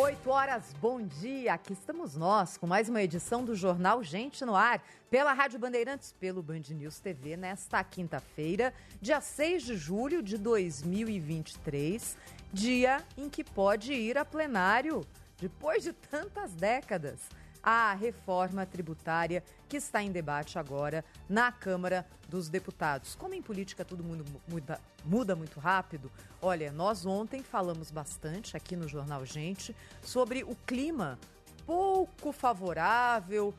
Oito horas, bom dia. Aqui estamos nós com mais uma edição do Jornal Gente no Ar, pela Rádio Bandeirantes, pelo Band News TV, nesta quinta-feira, dia 6 de julho de 2023, dia em que pode ir a plenário, depois de tantas décadas, a reforma tributária que está em debate agora na Câmara dos Deputados. Como em política tudo mundo muda, muda muito rápido, olha, nós ontem falamos bastante aqui no Jornal Gente sobre o clima pouco favorável,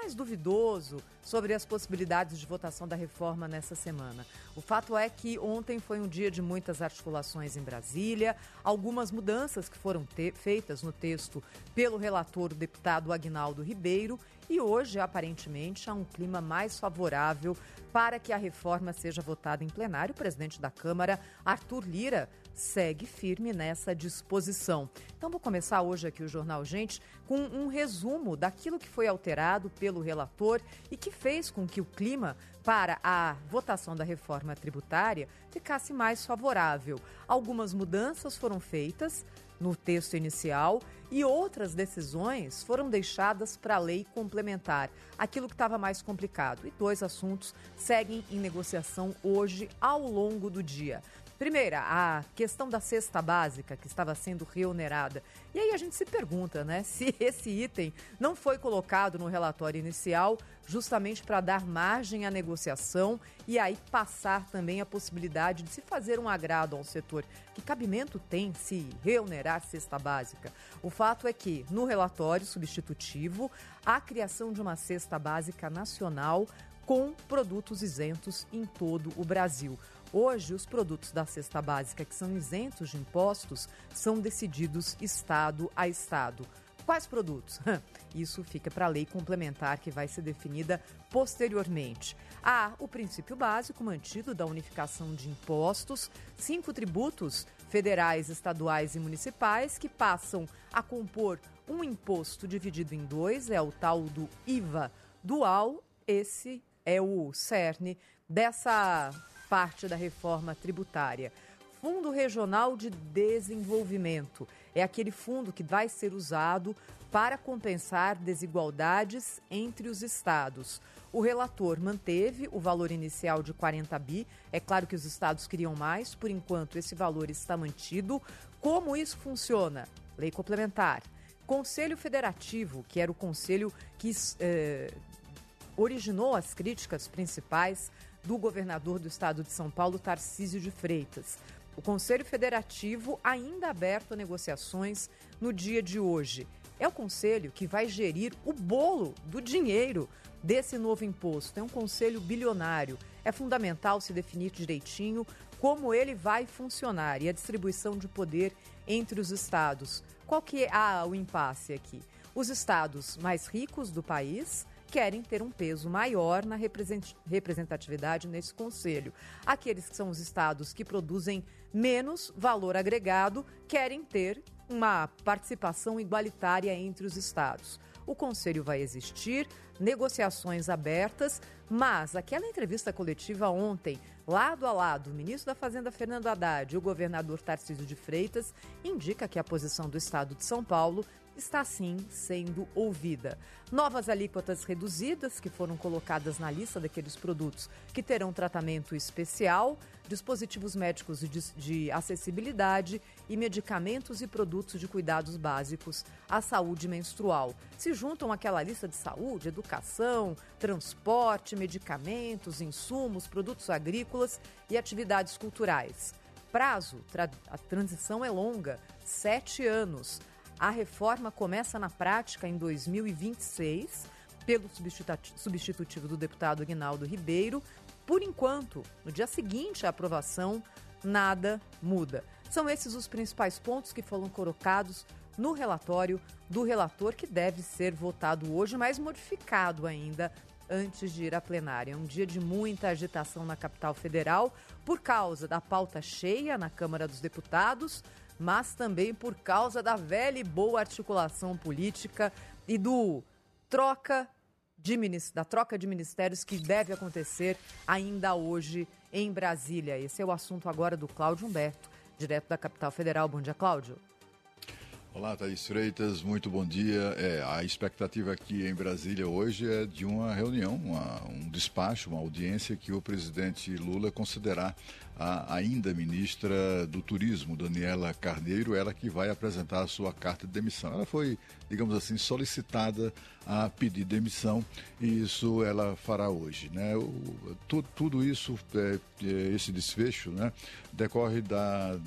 mais duvidoso sobre as possibilidades de votação da reforma nessa semana. O fato é que ontem foi um dia de muitas articulações em Brasília, algumas mudanças que foram feitas no texto pelo relator, o deputado Agnaldo Ribeiro, e hoje, aparentemente, há um clima mais favorável para que a reforma seja votada em plenário. O presidente da Câmara, Arthur Lira, segue firme nessa disposição. Então, vou começar hoje aqui o Jornal Gente com um resumo daquilo que foi alterado pelo relator e que fez com que o clima para a votação da reforma tributária ficasse mais favorável. Algumas mudanças foram feitas no texto inicial e outras decisões foram deixadas para a lei complementar, aquilo que estava mais complicado. E dois assuntos seguem em negociação hoje ao longo do dia. Primeira, a questão da cesta básica que estava sendo reonerada. E aí a gente se pergunta, né, se esse item não foi colocado no relatório inicial justamente para dar margem à negociação e aí passar também a possibilidade de se fazer um agrado ao setor. Que cabimento tem se reonerar cesta básica? O fato é que, no relatório substitutivo, a criação de uma cesta básica nacional com produtos isentos em todo o Brasil. Hoje, os produtos da cesta básica que são isentos de impostos são decididos estado a estado. Quais produtos? Isso fica para a lei complementar que vai ser definida posteriormente. Há o princípio básico mantido da unificação de impostos, cinco tributos federais, estaduais e municipais que passam a compor um imposto dividido em dois, é o tal do IVA dual. Esse é o cerne dessa parte da reforma tributária. Fundo Regional de Desenvolvimento é aquele fundo que vai ser usado para compensar desigualdades entre os estados. O relator manteve o valor inicial de 40 bi. É claro que os estados queriam mais, por enquanto esse valor está mantido. Como isso funciona? Lei complementar. Conselho Federativo, que era o conselho que eh, originou as críticas principais do governador do estado de São Paulo, Tarcísio de Freitas. O Conselho Federativo ainda aberto a negociações no dia de hoje. É o conselho que vai gerir o bolo do dinheiro desse novo imposto. É um conselho bilionário. É fundamental se definir direitinho como ele vai funcionar e a distribuição de poder entre os estados. Qual que é ah, o impasse aqui? Os estados mais ricos do país querem ter um peso maior na representatividade nesse conselho. Aqueles que são os estados que produzem menos valor agregado querem ter uma participação igualitária entre os estados. O conselho vai existir, negociações abertas, mas aquela entrevista coletiva ontem, lado a lado, o ministro da Fazenda Fernando Haddad e o governador Tarcísio de Freitas, indica que a posição do Estado de São Paulo está sim sendo ouvida. Novas alíquotas reduzidas que foram colocadas na lista daqueles produtos que terão tratamento especial, dispositivos médicos de, de acessibilidade e medicamentos e produtos de cuidados básicos à saúde menstrual. Se juntam àquela lista de saúde, educação, transporte, medicamentos, insumos, produtos agrícolas e atividades culturais. Prazo, a transição é longa, sete anos. A reforma começa na prática em 2026, pelo substitutivo do deputado Aguinaldo Ribeiro. Por enquanto, no dia seguinte à aprovação, nada muda. São esses os principais pontos que foram colocados no relatório do relator, que deve ser votado hoje, mas modificado ainda antes de ir à plenária. É um dia de muita agitação na capital federal por causa da pauta cheia na Câmara dos Deputados, mas também por causa da velha e boa articulação política e do troca de, da troca de ministérios que deve acontecer ainda hoje em Brasília. Esse é o assunto agora do Cláudio Humberto, direto da capital federal. Bom dia, Cláudio. Olá, Thaís Freitas, muito bom dia. É, a expectativa aqui em Brasília hoje é de uma reunião, uma, um despacho, uma audiência que o presidente Lula considerar a ainda ministra do Turismo, Daniela Carneiro, ela que vai apresentar a sua carta de demissão. Ela foi, digamos assim, solicitada a pedir demissão e isso ela fará hoje. Né? O, tu, tudo isso, é, é, esse desfecho, né, decorre da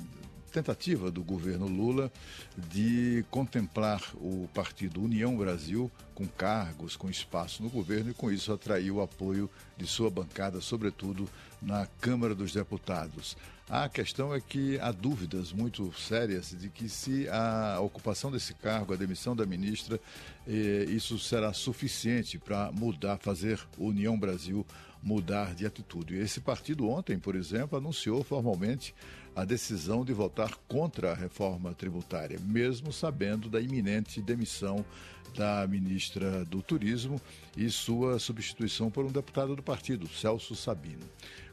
tentativa do governo Lula de contemplar o partido União Brasil com cargos, com espaço no governo e com isso atrair o apoio de sua bancada, sobretudo na Câmara dos Deputados. A questão é que há dúvidas muito sérias de que se a ocupação desse cargo, a demissão da ministra, eh, isso será suficiente para mudar, fazer União Brasil mudar de atitude. Esse partido ontem, por exemplo, anunciou formalmente a decisão de votar contra a reforma tributária, mesmo sabendo da iminente demissão da ministra do Turismo e sua substituição por um deputado do partido, Celso Sabino.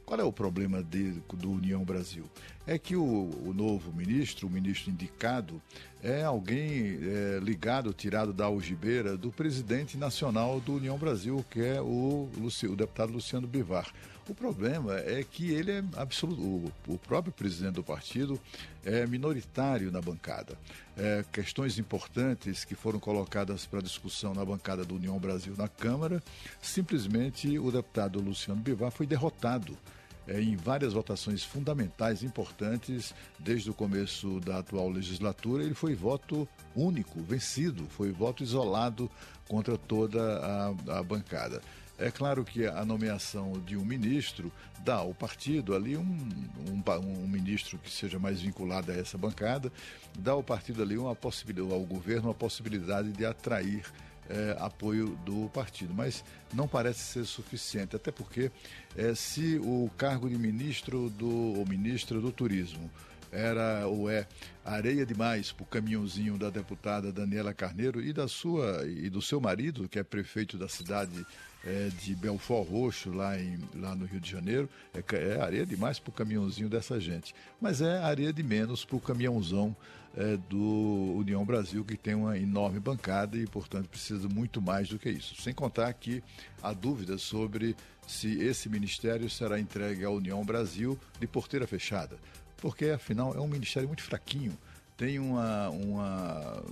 Qual é o problema de, do União Brasil? É que o, o, novo ministro, o ministro indicado, é alguém é, ligado, tirado da algibeira do presidente nacional do União Brasil, que é o, o deputado Luciano Bivar. O problema é que ele é absoluto. O, próprio presidente do partido é minoritário na bancada. É, questões importantes que foram colocadas para discussão na bancada do União Brasil na Câmara, simplesmente o deputado Luciano Bivar foi derrotado é, em várias votações fundamentais, importantes, desde o começo da atual legislatura. Ele foi voto único, vencido, foi voto isolado contra toda a, a bancada. É claro que a nomeação de um ministro dá ao partido ali um, um, um, ministro que seja mais vinculado a essa bancada, dá ao partido ali uma possibilidade, ao governo uma possibilidade de atrair é, apoio do partido, mas não parece ser suficiente, até porque é, se o cargo de ministro do ou ministra do turismo era ou é areia demais para o caminhãozinho da deputada Daniela Carneiro e da sua e do seu marido, que é prefeito da cidade é, de Belfort Roxo, lá, em, lá no Rio de Janeiro. É, é areia demais para o caminhãozinho dessa gente. Mas é areia de menos para o caminhãozão é, do União Brasil, que tem uma enorme bancada e, portanto, precisa muito mais do que isso. Sem contar que há dúvidas sobre se esse ministério será entregue à União Brasil de porteira fechada porque afinal é um ministério muito fraquinho. Tem uma, uma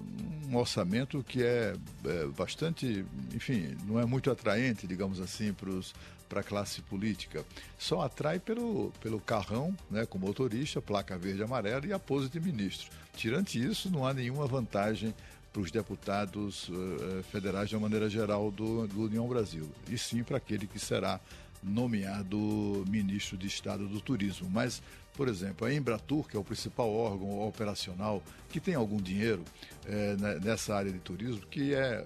um orçamento que é, é, bastante, enfim, não é muito atraente, digamos assim, para a classe política. Só atrai pelo, pelo carrão, né, com motorista, placa verde e amarela e a pose de ministro. Tirante isso, não há nenhuma vantagem para os deputados uh, federais de uma maneira geral do, do União Brasil, e sim para aquele que será nomeado ministro de Estado do Turismo. Mas, por exemplo, a Embratur, que é o principal órgão operacional que tem algum dinheiro é, nessa área de turismo, que é,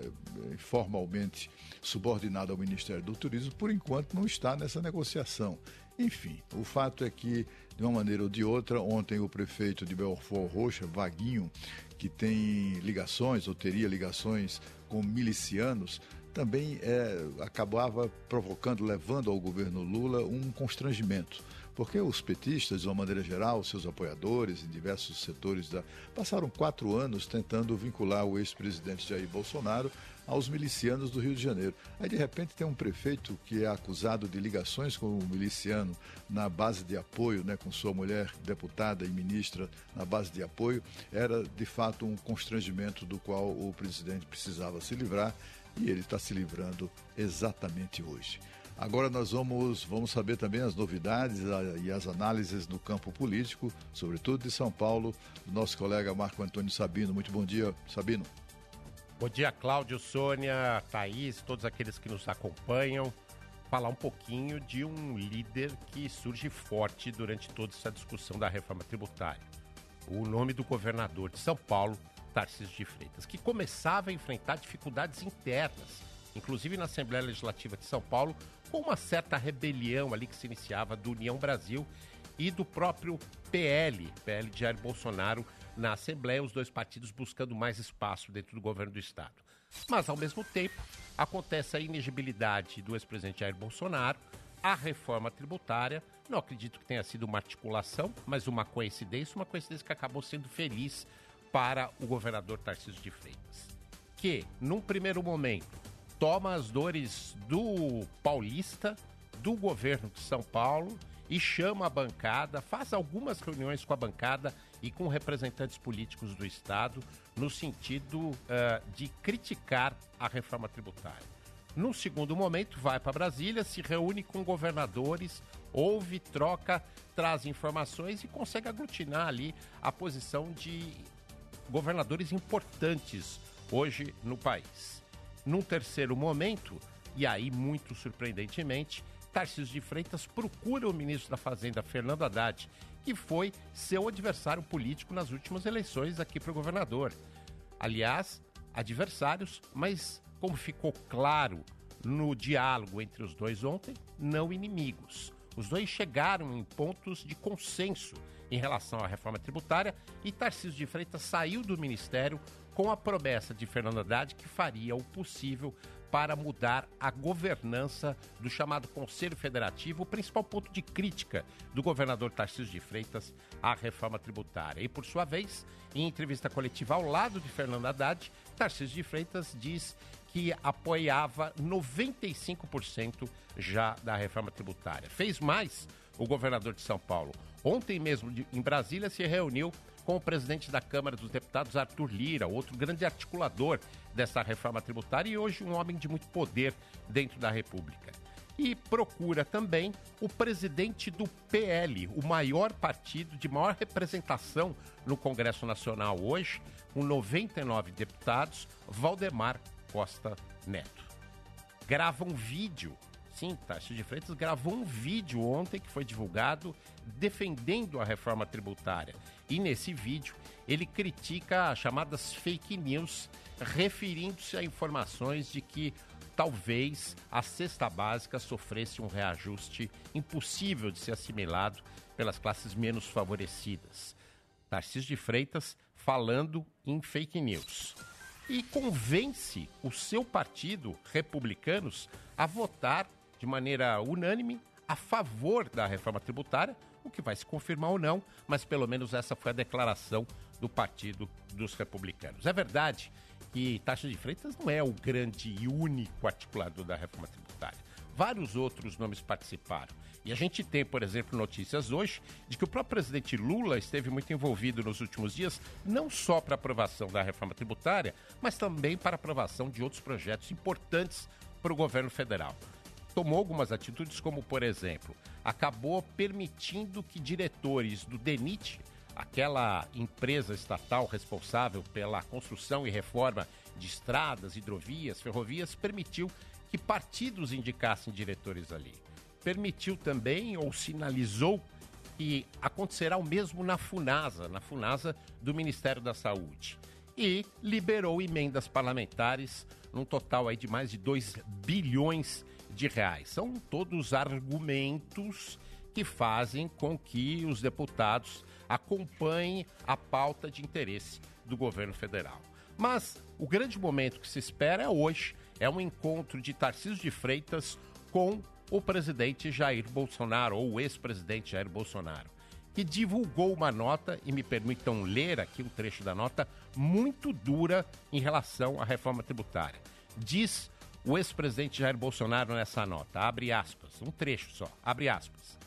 é formalmente subordinado ao Ministério do Turismo, por enquanto não está nessa negociação. Enfim, o fato é que, de uma maneira ou de outra, ontem o prefeito de Belfort Roxa, Vaguinho, que tem ligações, ou teria ligações com milicianos, também é, acabava provocando, levando ao governo Lula um constrangimento, Porque os petistas, de uma maneira geral, seus apoiadores em diversos setores, da, passaram quatro anos tentando vincular o ex-presidente Jair Bolsonaro aos milicianos do Rio de Janeiro. Aí, de repente, tem um prefeito que é acusado de ligações com o miliciano na base de apoio, né, com sua mulher deputada e ministra na base de apoio. Era, de fato, um constrangimento do qual o presidente precisava se livrar e ele está se livrando exatamente hoje. Agora nós vamos, vamos saber também as novidades e as análises no campo político, sobretudo de São Paulo, do nosso colega Marco Antônio Sabino. Muito bom dia, Sabino. Bom dia, Cláudio, Sônia, Thaís, todos aqueles que nos acompanham. Falar um pouquinho de um líder que surge forte durante toda essa discussão da reforma tributária. O nome do governador de São Paulo, Tarcísio de Freitas, que começava a enfrentar dificuldades internas, inclusive na Assembleia Legislativa de São Paulo, com uma certa rebelião ali que se iniciava do União Brasil e do próprio PL, PL de Jair Bolsonaro, na Assembleia, os dois partidos buscando mais espaço dentro do governo do Estado. Mas, ao mesmo tempo, acontece a inegibilidade do ex-presidente Jair Bolsonaro, a reforma tributária. Não acredito que tenha sido uma articulação, mas uma coincidência, uma coincidência que acabou sendo feliz para o governador Tarcísio de Freitas, que, num primeiro momento, toma as dores do paulista, do governo de São Paulo e chama a bancada, faz algumas reuniões com a bancada e com representantes políticos do Estado no sentido uh, de criticar a reforma tributária. No segundo momento, vai para Brasília, se reúne com governadores, ouve, troca, traz informações e consegue aglutinar ali a posição de governadores importantes hoje no país. Num terceiro momento, e aí muito surpreendentemente, Tarcísio de Freitas procura o ministro da Fazenda, Fernando Haddad, que foi seu adversário político nas últimas eleições aqui para o governador. Aliás, adversários, mas como ficou claro no diálogo entre os dois ontem, não inimigos. Os dois chegaram em pontos de consenso em relação à reforma tributária e Tarcísio de Freitas saiu do ministério com a promessa de Fernando Haddad que faria o possível para mudar a governança do chamado Conselho Federativo, o principal ponto de crítica do governador Tarcísio de Freitas à reforma tributária. E, por sua vez, em entrevista coletiva ao lado de Fernando Haddad, Tarcísio de Freitas diz que apoiava 95% já da reforma tributária. Fez mais o governador de São Paulo. Ontem mesmo, em Brasília, se reuniu com o presidente da Câmara dos Deputados, Arthur Lira, outro grande articulador dessa reforma tributária e hoje um homem de muito poder dentro da República. E procura também o presidente do PL, o maior partido de maior representação no Congresso Nacional hoje, com 99 deputados, Valdemar Costa Neto. Grava um vídeo Sim, Tarcísio de Freitas gravou um vídeo ontem que foi divulgado defendendo a reforma tributária. E nesse vídeo ele critica as chamadas fake news, referindo-se a informações de que talvez a cesta básica sofresse um reajuste impossível de ser assimilado pelas classes menos favorecidas. Tarcísio de Freitas falando em fake news. E convence o seu partido, republicanos, a votar de maneira unânime a favor da reforma tributária, o que vai se confirmar ou não, mas pelo menos essa foi a declaração do Partido dos Republicanos. É verdade que Taxa de Freitas não é o grande e único articulador da reforma tributária. Vários outros nomes participaram. E a gente tem, por exemplo, notícias hoje de que o próprio presidente Lula esteve muito envolvido nos últimos dias, não só para aprovação da reforma tributária, mas também para aprovação de outros projetos importantes para o governo federal tomou algumas atitudes, como, por exemplo, acabou permitindo que diretores do DENIT, aquela empresa estatal responsável pela construção e reforma de estradas, hidrovias, ferrovias, permitiu que partidos indicassem diretores ali. Permitiu também ou sinalizou que acontecerá o mesmo na FUNASA, na FUNASA do Ministério da Saúde. E liberou emendas parlamentares num total aí de mais de 2 bilhões de reais. São todos argumentos que fazem com que os deputados acompanhem a pauta de interesse do governo federal. Mas o grande momento que se espera é hoje, é um encontro de Tarcísio de Freitas com o presidente Jair Bolsonaro, ou o ex-presidente Jair Bolsonaro, que divulgou uma nota, e me permitam ler aqui um trecho da nota, muito dura em relação à reforma tributária. Diz o ex-presidente Jair Bolsonaro nessa nota, abre aspas, um trecho só, abre aspas.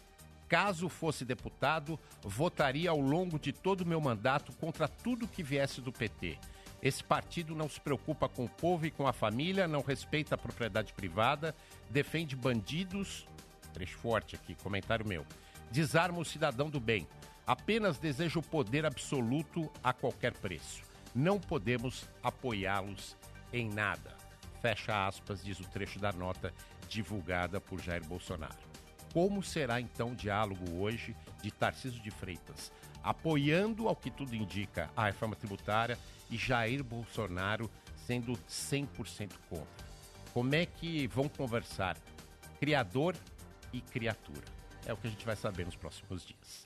Caso fosse deputado, votaria ao longo de todo o meu mandato contra tudo que viesse do PT. Esse partido não se preocupa com o povo e com a família, não respeita a propriedade privada, defende bandidos. Trecho forte aqui, comentário meu. Desarma o cidadão do bem. Apenas deseja o poder absoluto a qualquer preço. Não podemos apoiá-los em nada. Fecha aspas, diz o trecho da nota divulgada por Jair Bolsonaro. Como será então o diálogo hoje de Tarcísio de Freitas, apoiando, ao que tudo indica, a reforma tributária e Jair Bolsonaro sendo 100% contra? Como é que vão conversar criador e criatura? É o que a gente vai saber nos próximos dias.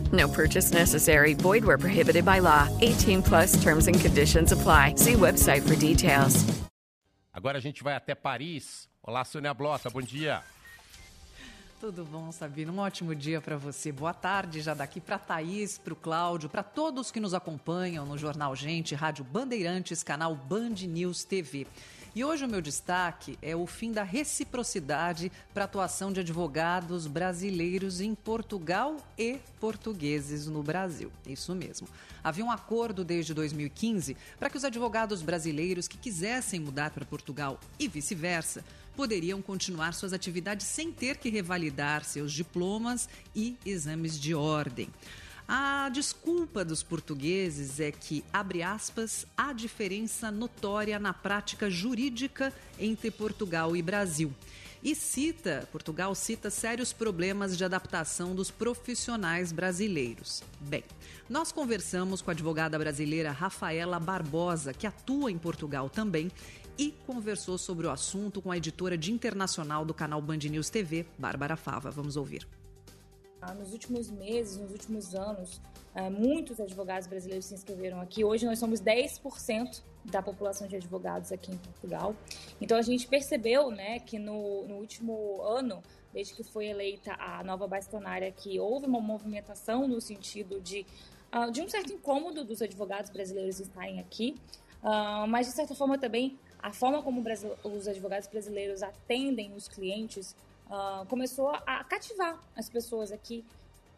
No purchase necessary. Void where prohibited by law. 18 plus terms and conditions apply. See website for details. Agora a gente vai até Paris. Olá, Sônia Blota, bom dia. Tudo bom, Sabino? Um ótimo dia para você. Boa tarde já daqui para Thaís, para o Cláudio, para todos que nos acompanham no Jornal Gente, Rádio Bandeirantes, canal Band News TV. E hoje o meu destaque é o fim da reciprocidade para atuação de advogados brasileiros em Portugal e portugueses no Brasil. Isso mesmo. Havia um acordo desde 2015 para que os advogados brasileiros que quisessem mudar para Portugal e vice-versa poderiam continuar suas atividades sem ter que revalidar seus diplomas e exames de ordem. A desculpa dos portugueses é que, abre aspas, há diferença notória na prática jurídica entre Portugal e Brasil. E cita, Portugal cita sérios problemas de adaptação dos profissionais brasileiros. Bem, nós conversamos com a advogada brasileira Rafaela Barbosa, que atua em Portugal também, e conversou sobre o assunto com a editora de internacional do canal Band News TV, Bárbara Fava. Vamos ouvir. Ah, nos últimos meses, nos últimos anos, ah, muitos advogados brasileiros se inscreveram aqui. Hoje nós somos 10% da população de advogados aqui em Portugal. Então a gente percebeu né, que no, no último ano, desde que foi eleita a nova bastonária, que houve uma movimentação no sentido de, uh, de um certo incômodo dos advogados brasileiros estarem aqui, uh, mas de certa forma também a forma como os advogados brasileiros atendem os clientes uh, começou a cativar as pessoas aqui,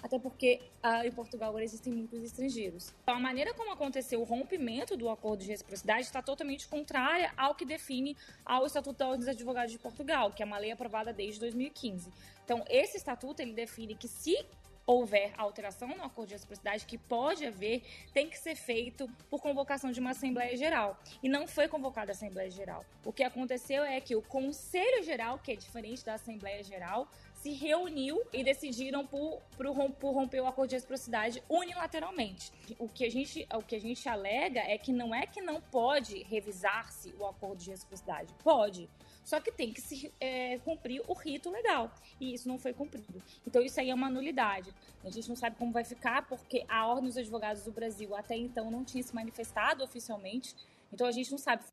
até porque uh, em Portugal agora existem muitos estrangeiros. Então, a maneira como aconteceu o rompimento do acordo de reciprocidade está totalmente contrária ao que define ao Estatuto dos Advogados de Portugal, que é uma lei aprovada desde 2015. Então, esse estatuto ele define que se houver alteração no acordo de reciprocidade, que pode haver, tem que ser feito por convocação de uma Assembleia Geral. E não foi convocada a Assembleia Geral. O que aconteceu é que o Conselho Geral, que é diferente da Assembleia Geral, se reuniu e decidiram por, por, por, romper o acordo de reciprocidade unilateralmente. O que, a gente, o que a gente alega é que não é que não pode revisar-se o acordo de reciprocidade. Pode. Só que tem que se é, cumprir o rito legal. E isso não foi cumprido. Então isso aí é uma nulidade. A gente não sabe como vai ficar, porque a Ordem dos Advogados do Brasil até então não tinha se manifestado oficialmente. Então a gente não sabe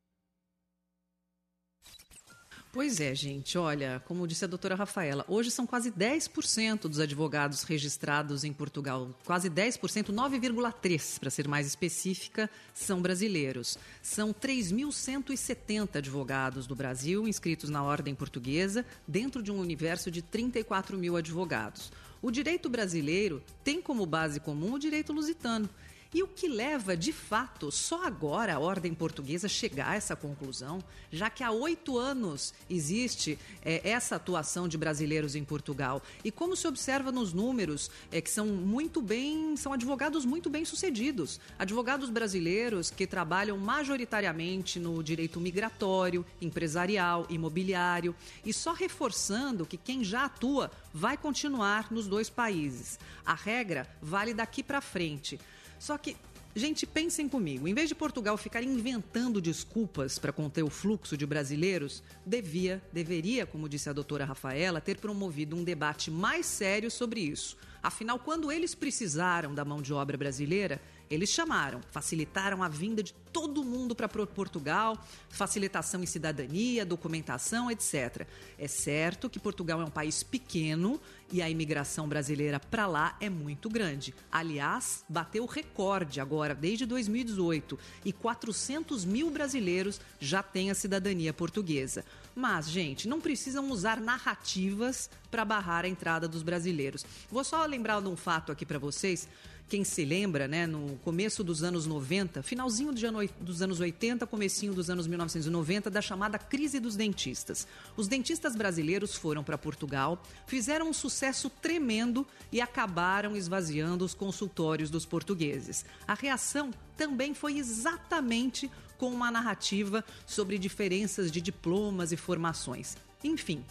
Pois é, gente. Olha, como disse a doutora Rafaela, hoje são quase 10% dos advogados registrados em Portugal. Quase 10%, 9,3% para ser mais específica, são brasileiros. São 3.170 advogados do Brasil inscritos na ordem portuguesa, dentro de um universo de 34 mil advogados. O direito brasileiro tem como base comum o direito lusitano E o que leva, de fato, só agora a ordem portuguesa chegar a essa conclusão, já que há oito anos existe é, essa atuação de brasileiros em Portugal. E como se observa nos números, é que são muito bem, são advogados muito bem sucedidos. Advogados brasileiros que trabalham majoritariamente no direito migratório, empresarial, imobiliário. E só reforçando que quem já atua vai continuar nos dois países. A regra vale daqui para frente. Só que Gente, pensem comigo. Em vez de Portugal ficar inventando desculpas para conter o fluxo de brasileiros, devia, deveria, como disse a doutora Rafaela, ter promovido um debate mais sério sobre isso. Afinal, quando eles precisaram da mão de obra brasileira, eles chamaram, facilitaram a vinda de todo mundo para Portugal, facilitação em cidadania, documentação, etc. É certo que Portugal é um país pequeno e a imigração brasileira para lá é muito grande. Aliás, bateu recorde agora, desde 2018, e 400 mil brasileiros já têm a cidadania portuguesa. Mas, gente, não precisam usar narrativas para barrar a entrada dos brasileiros. Vou só lembrar de um fato aqui para vocês quem se lembra, né, no começo dos anos 90, finalzinho dos anos 80, comecinho dos anos 1990, da chamada crise dos dentistas. Os dentistas brasileiros foram para Portugal, fizeram um sucesso tremendo e acabaram esvaziando os consultórios dos portugueses. A reação também foi exatamente com uma narrativa sobre diferenças de diplomas e formações. Enfim,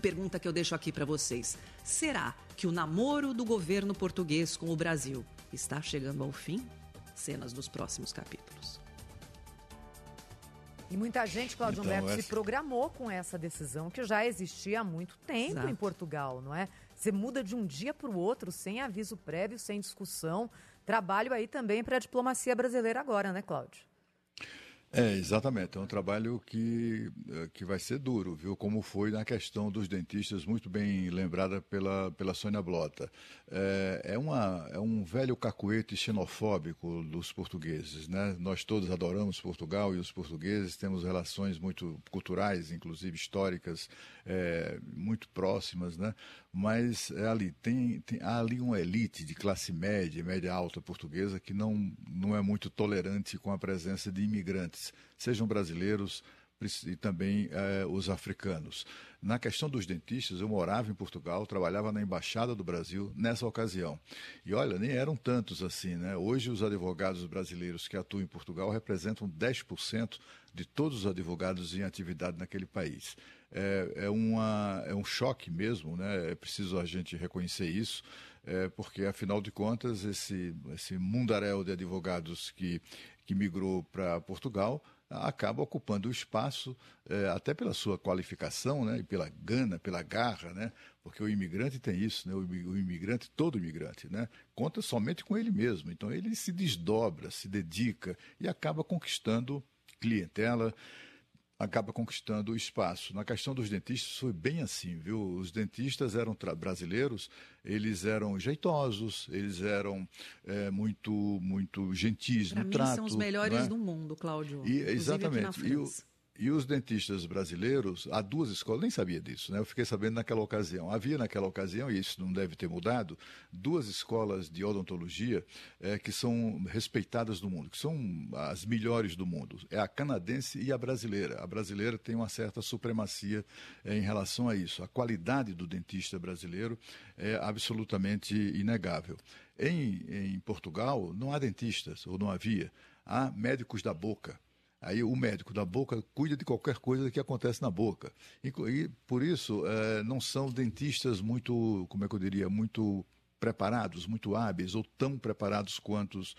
pergunta que eu deixo aqui para vocês. Será que o namoro do governo português com o Brasil está chegando ao fim? Cenas dos próximos capítulos. E muita gente, Cláudio então, Humberto, essa... se programou com essa decisão que já existia há muito tempo Exato. em Portugal, não é? Você muda de um dia para o outro, sem aviso prévio, sem discussão. Trabalho aí também para a diplomacia brasileira agora, né, Cláudio? É, exatamente. É um trabalho que, eh, que vai ser duro, viu? Como foi na questão dos dentistas, muito bem lembrada pela, pela Sônia Blota. É, é, uma, é um velho cacuete xenofóbico dos portugueses, né? Nós todos adoramos Portugal e os portugueses temos relações muito culturais, inclusive históricas, é, muito próximas, né? Mas é ali, tem, tem, há ali uma elite de classe média, média alta portuguesa que não, não é muito tolerante com a presença de imigrantes sejam brasileiros e também eh, os africanos. Na questão dos dentistas, eu morava em Portugal, trabalhava na Embaixada do Brasil nessa ocasião. E olha, nem eram tantos assim, né? Hoje, os advogados brasileiros que atuam em Portugal representam 10% de todos os advogados em atividade naquele país. É, é, uma, é um choque mesmo, né? É preciso a gente reconhecer isso. É, porque, afinal de contas, esse, esse mundaréu de advogados que que migrou para Portugal acaba ocupando o espaço, é, até pela sua qualificação, né, e pela gana, pela garra, né, porque o imigrante tem isso, né, o, imigrante, todo imigrante, né, conta somente com ele mesmo. Então ele se desdobra, se dedica e acaba conquistando clientela, acaba conquistando o espaço. Na questão dos dentistas foi bem assim, viu? Os dentistas eram brasileiros, eles eram jeitosos, eles eram é, muito muito gentis pra no mim trato. são os melhores é? do mundo, Cláudio. E, exatamente. E o, e os dentistas brasileiros, há duas escolas, nem sabia disso, né? Eu fiquei sabendo naquela ocasião. Havia naquela ocasião, e isso não deve ter mudado, duas escolas de odontologia é, que são respeitadas no mundo, que são as melhores do mundo. É a canadense e a brasileira. A brasileira tem uma certa supremacia é, em relação a isso. A qualidade do dentista brasileiro é absolutamente inegável. Em, em Portugal, não há dentistas, ou não havia. Há médicos da boca Aí o médico da boca cuida de qualquer coisa que acontece na boca. E, e por isso, é, não são dentistas muito, como é que eu diria, muito preparados, muito hábeis, ou tão preparados quanto os,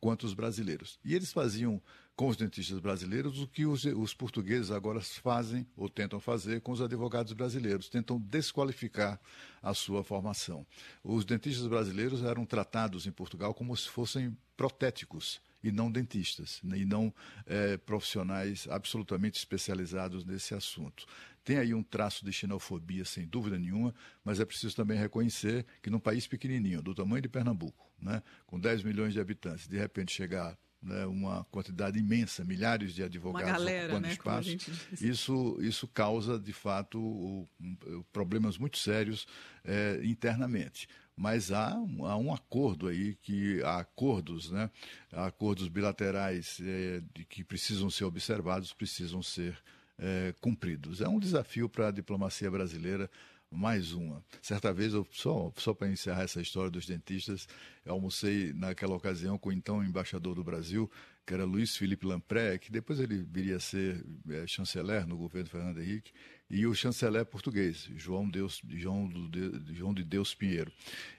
quanto os brasileiros. E eles faziam com os dentistas brasileiros o que os, os portugueses agora fazem ou tentam fazer com os advogados brasileiros, tentam desqualificar a sua formação. Os dentistas brasileiros eram tratados em Portugal como se fossem protéticos e não dentistas, né, e não é, profissionais absolutamente especializados nesse assunto. Tem aí um traço de xenofobia, sem dúvida nenhuma, mas é preciso também reconhecer que num país pequenininho, do tamanho de Pernambuco, né, com 10 milhões de habitantes, de repente chegar né, uma quantidade imensa, milhares de advogados galera, ocupando né, espaço, isso, isso causa, de fato, o, o, problemas muito sérios é, internamente. Mas há, há um acordo aí, que há acordos, né? Há acordos bilaterais é, de que precisam ser observados, precisam ser é, cumpridos. É um desafio para a diplomacia brasileira mais uma. Certa vez, eu, só, só para encerrar essa história dos dentistas, eu almocei naquela ocasião com o então embaixador do Brasil, que era Luiz Felipe Lampré, que depois ele viria a ser é, chanceler no governo Fernando Henrique, e o chanceler português, João, Deus, João, do, João de Deus Pinheiro.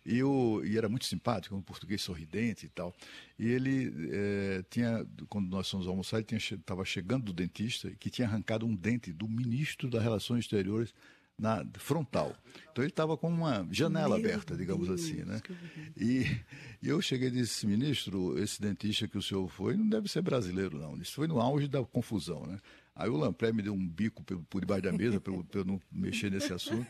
E, o, e era muito simpático, um português sorridente e tal. E ele é, tinha, quando nós fomos almoçar, ele estava chegando do dentista, que tinha arrancado um dente do ministro das Relações Exteriores na frontal. Então ele estava com uma janela Meu aberta, digamos Deus, assim, né? E, e, eu cheguei e disse, ministro, esse dentista que o senhor foi não deve ser brasileiro, não. Isso foi no auge da confusão, né? Aí o Lampré me deu um bico por, por debaixo da mesa para eu, eu, não mexer nesse assunto.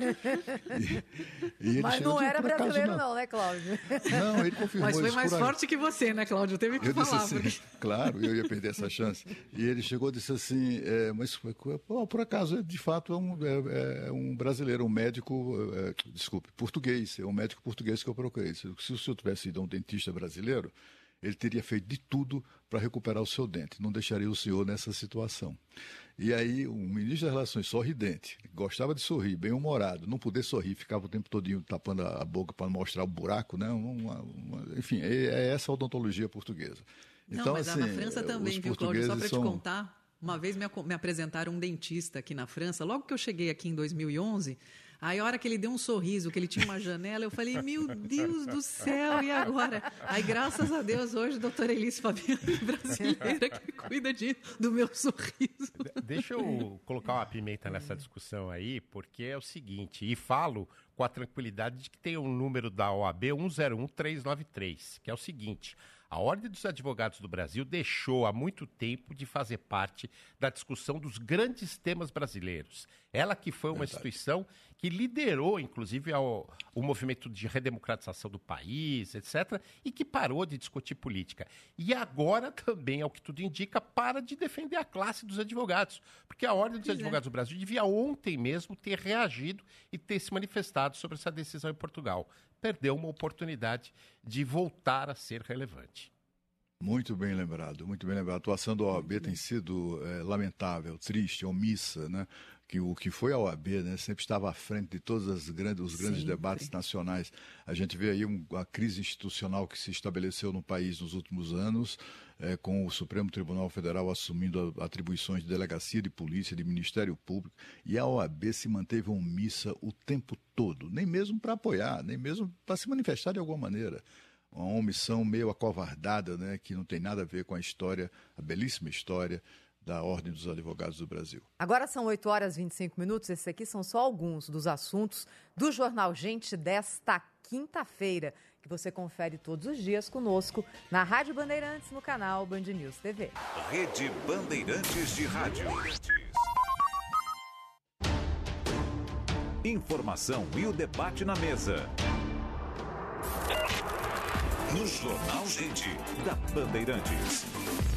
E, e Mas não era brasileiro não. não. né, Cláudio? Não, ele confirmou Mas foi mais forte que você, né, Cláudio? Teve que eu falar. Assim, porque... Claro, eu ia perder essa chance. E ele chegou e disse assim, é, mas por acaso, de fato, é um, é, é um brasileiro, um médico, é, desculpe, português, é um médico português que eu procurei. Se, se o senhor tivesse ido a um dentista brasileiro, ele teria feito de tudo para recuperar o seu dente, não deixaria o senhor nessa situação. E aí, o ministro das Relações, sorridente, gostava de sorrir, bem-humorado, não poder sorrir, ficava o tempo todinho tapando a boca para mostrar o buraco, né? Uma, uma, enfim, é, é, essa a odontologia portuguesa. Então, não, mas assim, na França também, viu, Cláudio? Só para são... te contar, uma vez me, me apresentaram um dentista aqui na França, logo que eu cheguei aqui em 2011 Aí a hora que ele deu um sorriso, que ele tinha uma janela, eu falei, meu Deus do céu, e agora? Aí, graças a Deus, hoje, doutora Elise Fabiano, brasileira, que cuida de, do meu sorriso. Deixa eu colocar uma pimenta nessa discussão aí, porque é o seguinte, e falo com a tranquilidade de que tem um número da OAB 101393, que é o seguinte: a Ordem dos Advogados do Brasil deixou há muito tempo de fazer parte da discussão dos grandes temas brasileiros. Ela que foi uma Verdade. instituição que liderou, inclusive, ao, o movimento de redemocratização do país, etc., e que parou de discutir política. E agora também, ao que tudo indica, para de defender a classe dos advogados. Porque a Ordem dos pois é. Advogados é. do Brasil devia ontem mesmo ter reagido e ter se manifestado sobre essa decisão em Portugal. Perdeu uma oportunidade de voltar a ser relevante. Muito bem lembrado, muito bem lembrado. A atuação da OAB tem sido é, lamentável, triste, omissa, né? Que o que foi a OAB né, sempre estava à frente de todos os grandes, grandes debates nacionais. A gente vê aí a crise institucional que se estabeleceu no país nos últimos anos, é, com o Supremo Tribunal Federal assumindo atribuições de delegacia de polícia, de Ministério Público, e a OAB se manteve omissa o tempo todo, nem mesmo para apoiar, nem mesmo para se manifestar de alguma maneira uma omissão meio acovardada, né, que não tem nada a ver com a história, a belíssima história da Ordem dos Advogados do Brasil. Agora são 8 horas e 25 minutos. Esses aqui são só alguns dos assuntos do Jornal Gente desta quinta-feira, que você confere todos os dias conosco na Rádio Bandeirantes, no canal Band News TV. Rede Bandeirantes de Rádio. Informação e o debate na mesa. No Jornal Gente, da Bandeirantes.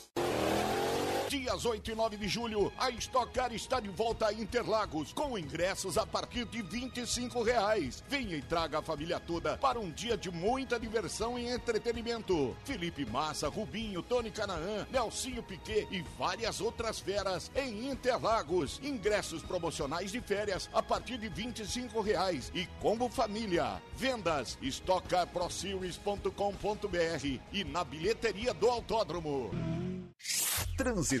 Dias 8 e 9 de julho, a Stock Car está de volta a Interlagos, com ingressos a partir de 25 reais. Venha e traga a família toda para um dia de muita diversão e entretenimento. Felipe Massa, Rubinho, Tony Canaã, Nelsinho Piquet e várias outras feras em Interlagos. Ingressos promocionais de férias a partir de 25 reais e combo família. Vendas stoccarproseries.com.br e na bilheteria do autódromo. Trânsito.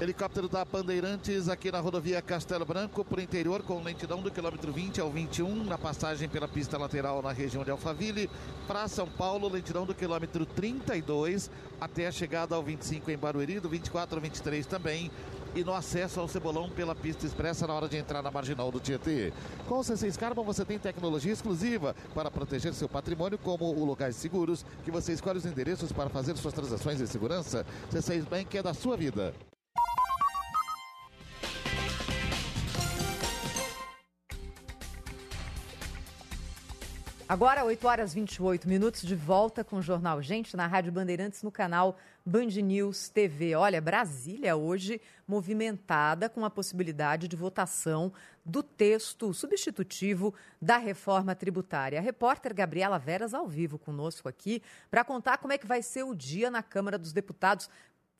Helicóptero da Bandeirantes aqui na rodovia Castelo Branco, por interior, com lentidão do quilômetro 20 ao 21, na passagem pela pista lateral na região de Alphaville. Para São Paulo, lentidão do quilômetro 32 até a chegada ao 25 em Barueri, do 24 ao 23 também. E no acesso ao Cebolão pela pista expressa na hora de entrar na marginal do Tietê. Com o C6 Carbon você tem tecnologia exclusiva para proteger seu patrimônio, como o locais seguros, que você escolhe os endereços para fazer suas transações em segurança. C6 Bank é da sua vida. Agora, 8 horas 28 minutos, de volta com o Jornal Gente na Rádio Bandeirantes no canal Band News TV. Olha, Brasília hoje movimentada com a possibilidade de votação do texto substitutivo da reforma tributária. A repórter Gabriela Veras ao vivo conosco aqui para contar como é que vai ser o dia na Câmara dos Deputados.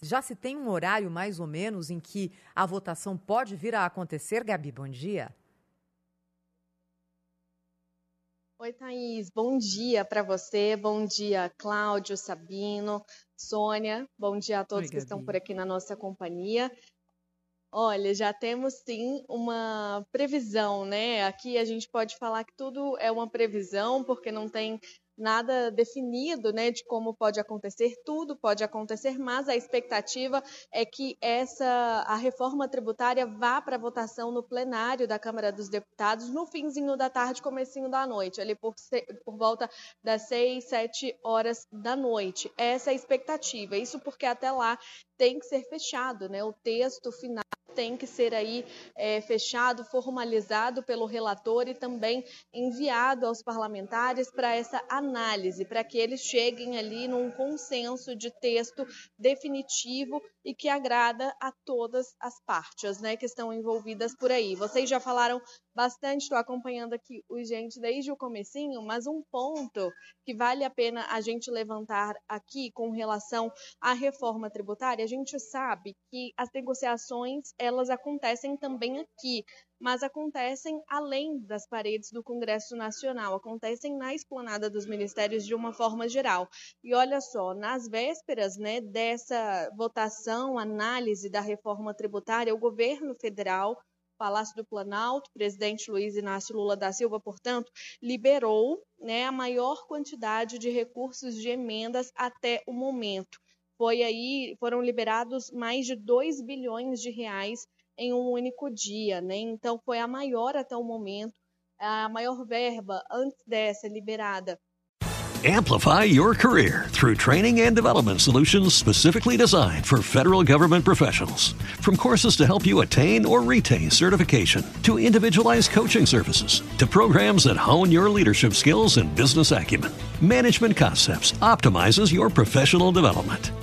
Já se tem um horário mais ou menos em que a votação pode vir a acontecer, Gabi? Bom dia. Oi, Thaís. Bom dia para você. Bom dia, Cláudio, Sabino, Sônia. Bom dia a todos Oi, que estão por aqui na nossa companhia. Olha, já temos sim uma previsão, né? Aqui a gente pode falar que tudo é uma previsão, porque não tem nada definido, né, de como pode acontecer, tudo pode acontecer, mas a expectativa é que essa a reforma tributária vá para votação no plenário da Câmara dos Deputados no finzinho da tarde, comecinho da noite, ali por, por volta das seis, sete horas da noite. Essa é a expectativa. Isso porque até lá tem que ser fechado, né? O texto final tem que ser aí é, fechado, formalizado pelo relator e também enviado aos parlamentares para essa análise, para que eles cheguem ali num consenso de texto definitivo e que agrada a todas as partes, né, que estão envolvidas por aí. Vocês já falaram bastante, estou acompanhando aqui o gente desde o comecinho, mas um ponto que vale a pena a gente levantar aqui com relação à reforma tributária, a gente sabe que as negociações elas acontecem também aqui, mas acontecem além das paredes do Congresso Nacional, acontecem na esplanada dos ministérios de uma forma geral. E olha só, nas vésperas né, dessa votação, análise da reforma tributária, o governo federal Palácio do Planalto, presidente Luiz Inácio Lula da Silva, portanto, liberou né, a maior quantidade de recursos de emendas até o momento. Foi aí, foram liberados mais de 2 bilhões de reais em um único dia, né? Então foi a maior até o momento, a maior verba antes dessa liberada Amplify your career through training and development solutions specifically designed for federal government professionals. From courses to help you attain or retain certification, to individualized coaching services, to programs that hone your leadership skills and business acumen, Management Concepts optimizes your professional development.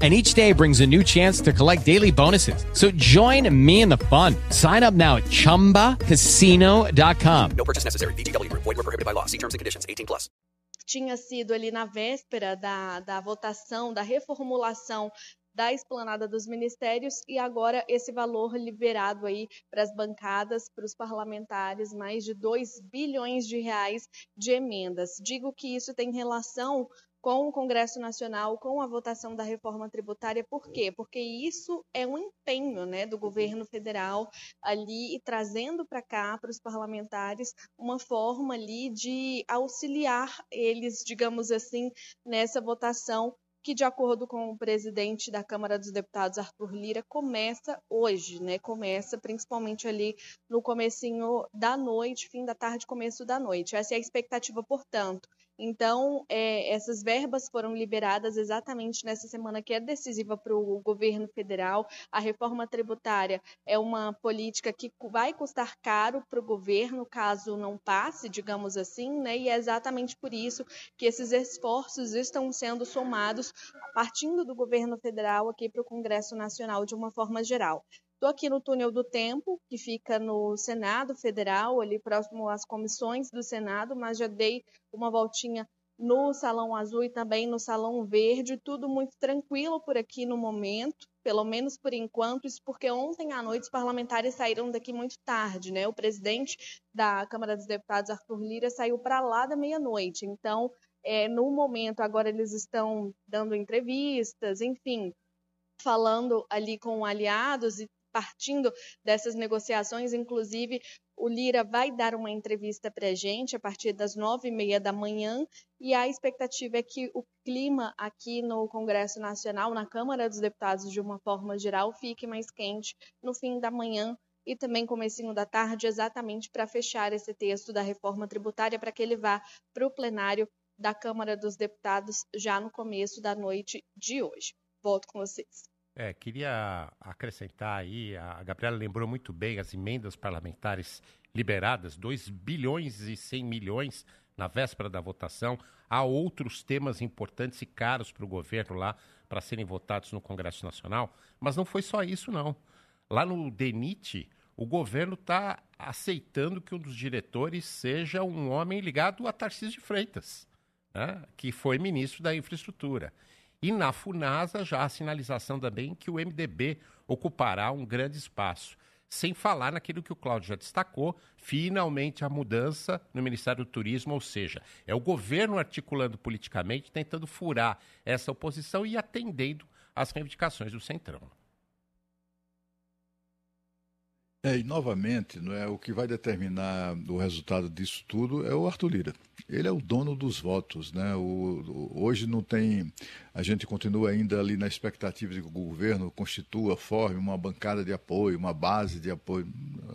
and each day brings a new chance to collect daily bonuses. So join me in the fun. Sign up now at ChumbaCasino.com. No purchase necessary. VGW. Void were prohibited by law. See terms and conditions. 18 plus. Tinha sido ali na véspera da, da votação, da reformulação da esplanada dos ministérios e agora esse valor liberado aí para as bancadas, para os parlamentares, mais de 2 bilhões de reais de emendas. Digo que isso tem relação com o Congresso Nacional, com a votação da reforma tributária. Por quê? Porque isso é um empenho né, do governo federal ali e trazendo para cá, para os parlamentares, uma forma ali de auxiliar eles, digamos assim, nessa votação que, de acordo com o presidente da Câmara dos Deputados, Arthur Lira, começa hoje, né? Começa principalmente ali no comecinho da noite, fim da tarde, começo da noite. Essa é a expectativa, portanto, Então, é, essas verbas foram liberadas exatamente nessa semana que é decisiva para o governo federal. A reforma tributária é uma política que vai custar caro para o governo caso não passe, digamos assim, né? E é exatamente por isso que esses esforços estão sendo somados partindo do governo federal aqui para o Congresso Nacional de uma forma geral. Estou aqui no túnel do tempo, que fica no Senado Federal, ali próximo às comissões do Senado, mas já dei uma voltinha no Salão Azul e também no Salão Verde, tudo muito tranquilo por aqui no momento, pelo menos por enquanto, isso porque ontem à noite os parlamentares saíram daqui muito tarde, né? O presidente da Câmara dos Deputados, Arthur Lira, saiu para lá da meia-noite. Então, é, no momento, agora eles estão dando entrevistas, enfim, falando ali com aliados e partindo dessas negociações. Inclusive, o Lira vai dar uma entrevista para a gente a partir das nove e meia da manhã e a expectativa é que o clima aqui no Congresso Nacional, na Câmara dos Deputados de uma forma geral, fique mais quente no fim da manhã e também comecinho da tarde, exatamente para fechar esse texto da reforma tributária para que ele vá para o plenário da Câmara dos Deputados já no começo da noite de hoje. Volto com vocês. É, queria acrescentar aí, a Gabriela lembrou muito bem as emendas parlamentares liberadas, 2 bilhões e 100 milhões na véspera da votação. Há outros temas importantes e caros para o governo lá para serem votados no Congresso Nacional, mas não foi só isso não. Lá no DENIT, o governo está aceitando que um dos diretores seja um homem ligado a Tarcísio de Freitas, né, que foi ministro da Infraestrutura. E na FUNASA já a sinalização também que o MDB ocupará um grande espaço. Sem falar naquilo que o Cláudio já destacou, finalmente a mudança no Ministério do Turismo, ou seja, é o governo articulando politicamente, tentando furar essa oposição e atendendo às reivindicações do Centrão. É, e novamente, não é, o que vai determinar o resultado disso tudo é o Arthur Lira. Ele é o dono dos votos. Né? O, o, hoje não tem. A gente continua ainda ali na expectativa de que o governo constitua, forme uma bancada de apoio, uma base de apoio.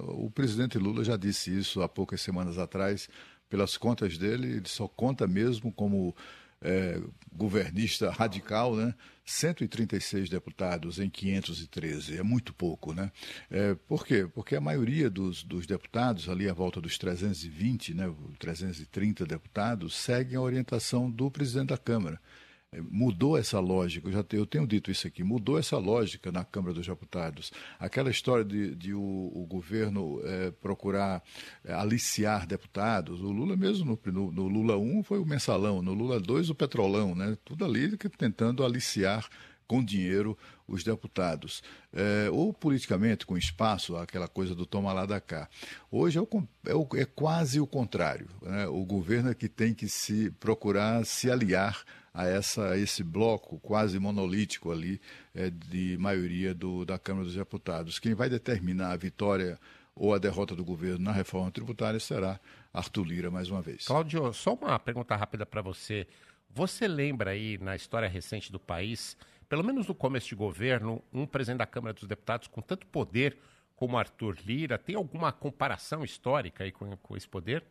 O presidente Lula já disse isso há poucas semanas atrás. Pelas contas dele, ele só conta mesmo como é, governista radical, né? 136 deputados em 513, é muito pouco, né? É, por quê? Porque a maioria dos, dos deputados, ali à volta dos 320, né, 330 deputados, seguem a orientação do presidente da Câmara. É, mudou essa lógica, eu, já te, eu tenho dito isso aqui, mudou essa lógica na Câmara dos Deputados. Aquela história de, de o, o, governo é, procurar é, aliciar deputados, o Lula mesmo, no, no, no, Lula 1 foi o mensalão, no Lula 2 o petrolão, né? tudo ali tentando aliciar com dinheiro os deputados. É, ou politicamente, com espaço, aquela coisa do toma lá da cá. Hoje é, o, é, o, é quase o contrário. Né? O governo é que tem que se procurar se aliar a, essa, a esse bloco quase monolítico ali é, de maioria do, da Câmara dos Deputados. Quem vai determinar a vitória ou a derrota do governo na reforma tributária será Arthur Lira mais uma vez. Cláudio, só uma pergunta rápida para você. Você lembra aí na história recente do país, pelo menos no começo de governo, um presidente da Câmara dos Deputados com tanto poder como Arthur Lira? Tem alguma comparação histórica aí com, com esse poder?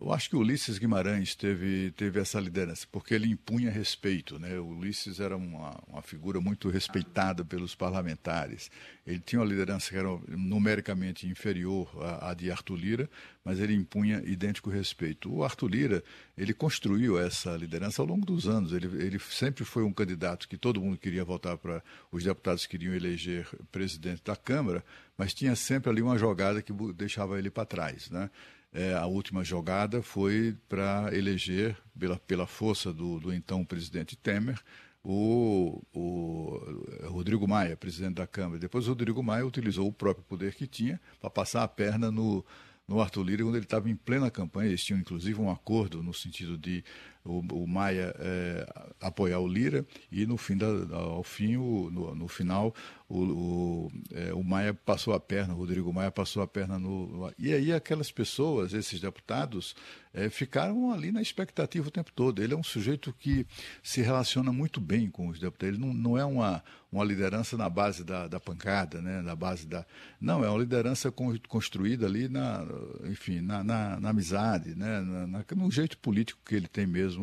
Eu acho que Ulisses Guimarães teve, teve essa liderança, porque ele impunha respeito. Né? O Ulisses era uma, uma figura muito respeitada pelos parlamentares. Ele tinha uma liderança que era numericamente inferior à, à de Arthur Lira, mas ele impunha idêntico respeito. O Arthur Lira, ele construiu essa liderança ao longo dos anos. Ele, ele sempre foi um candidato que todo mundo queria votar para, os deputados queriam eleger presidente da Câmara, mas tinha sempre ali uma jogada que deixava ele para trás. Né? É, a última jogada foi para eleger, pela, pela força do, do então presidente Temer, o, o, Rodrigo Maia, presidente da Câmara. Depois o Rodrigo Maia utilizou o próprio poder que tinha para passar a perna no, no Arthur Lira quando ele estava em plena campanha. Eles tinham inclusive um acordo no sentido de o, o Maia é, apoiar o Lira e no fim da, ao fim, o, no, no, final, o, o, é, o, Maia passou a perna, o Rodrigo Maia passou a perna no. E aí aquelas pessoas, esses deputados, é, ficaram ali na expectativa o tempo todo. Ele é um sujeito que se relaciona muito bem com os deputados. Ele não, não é uma, uma liderança na base da, da pancada, né? na base da. Não, é uma liderança construída ali na, enfim, na, na, na amizade, né? Na, na, no jeito político que ele tem mesmo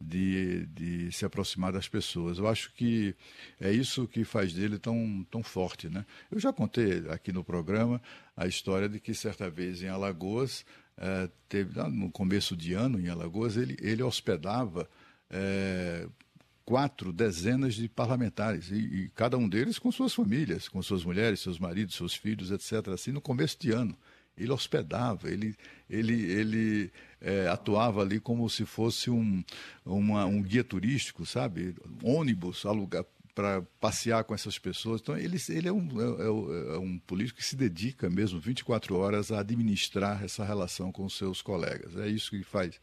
de, de se aproximar das pessoas. Eu acho que é isso que faz dele tão, tão forte. Né? Eu já contei aqui no programa a história de que certa vez em Alagoas, é, teve, no começo de ano em Alagoas, ele, ele hospedava é, quatro dezenas de parlamentares, e, e, cada um deles com suas famílias, com suas mulheres, seus maridos, seus filhos, etc., assim, no começo de ano. Ele hospedava, ele, ele, ele é, atuava ali como se fosse um, uma, um guia turístico, sabe? ônibus alugar para passear com essas pessoas. Então, ele, ele é, um, é, é, um político que se dedica mesmo 24 horas a administrar essa relação com os seus colegas. É isso que faz,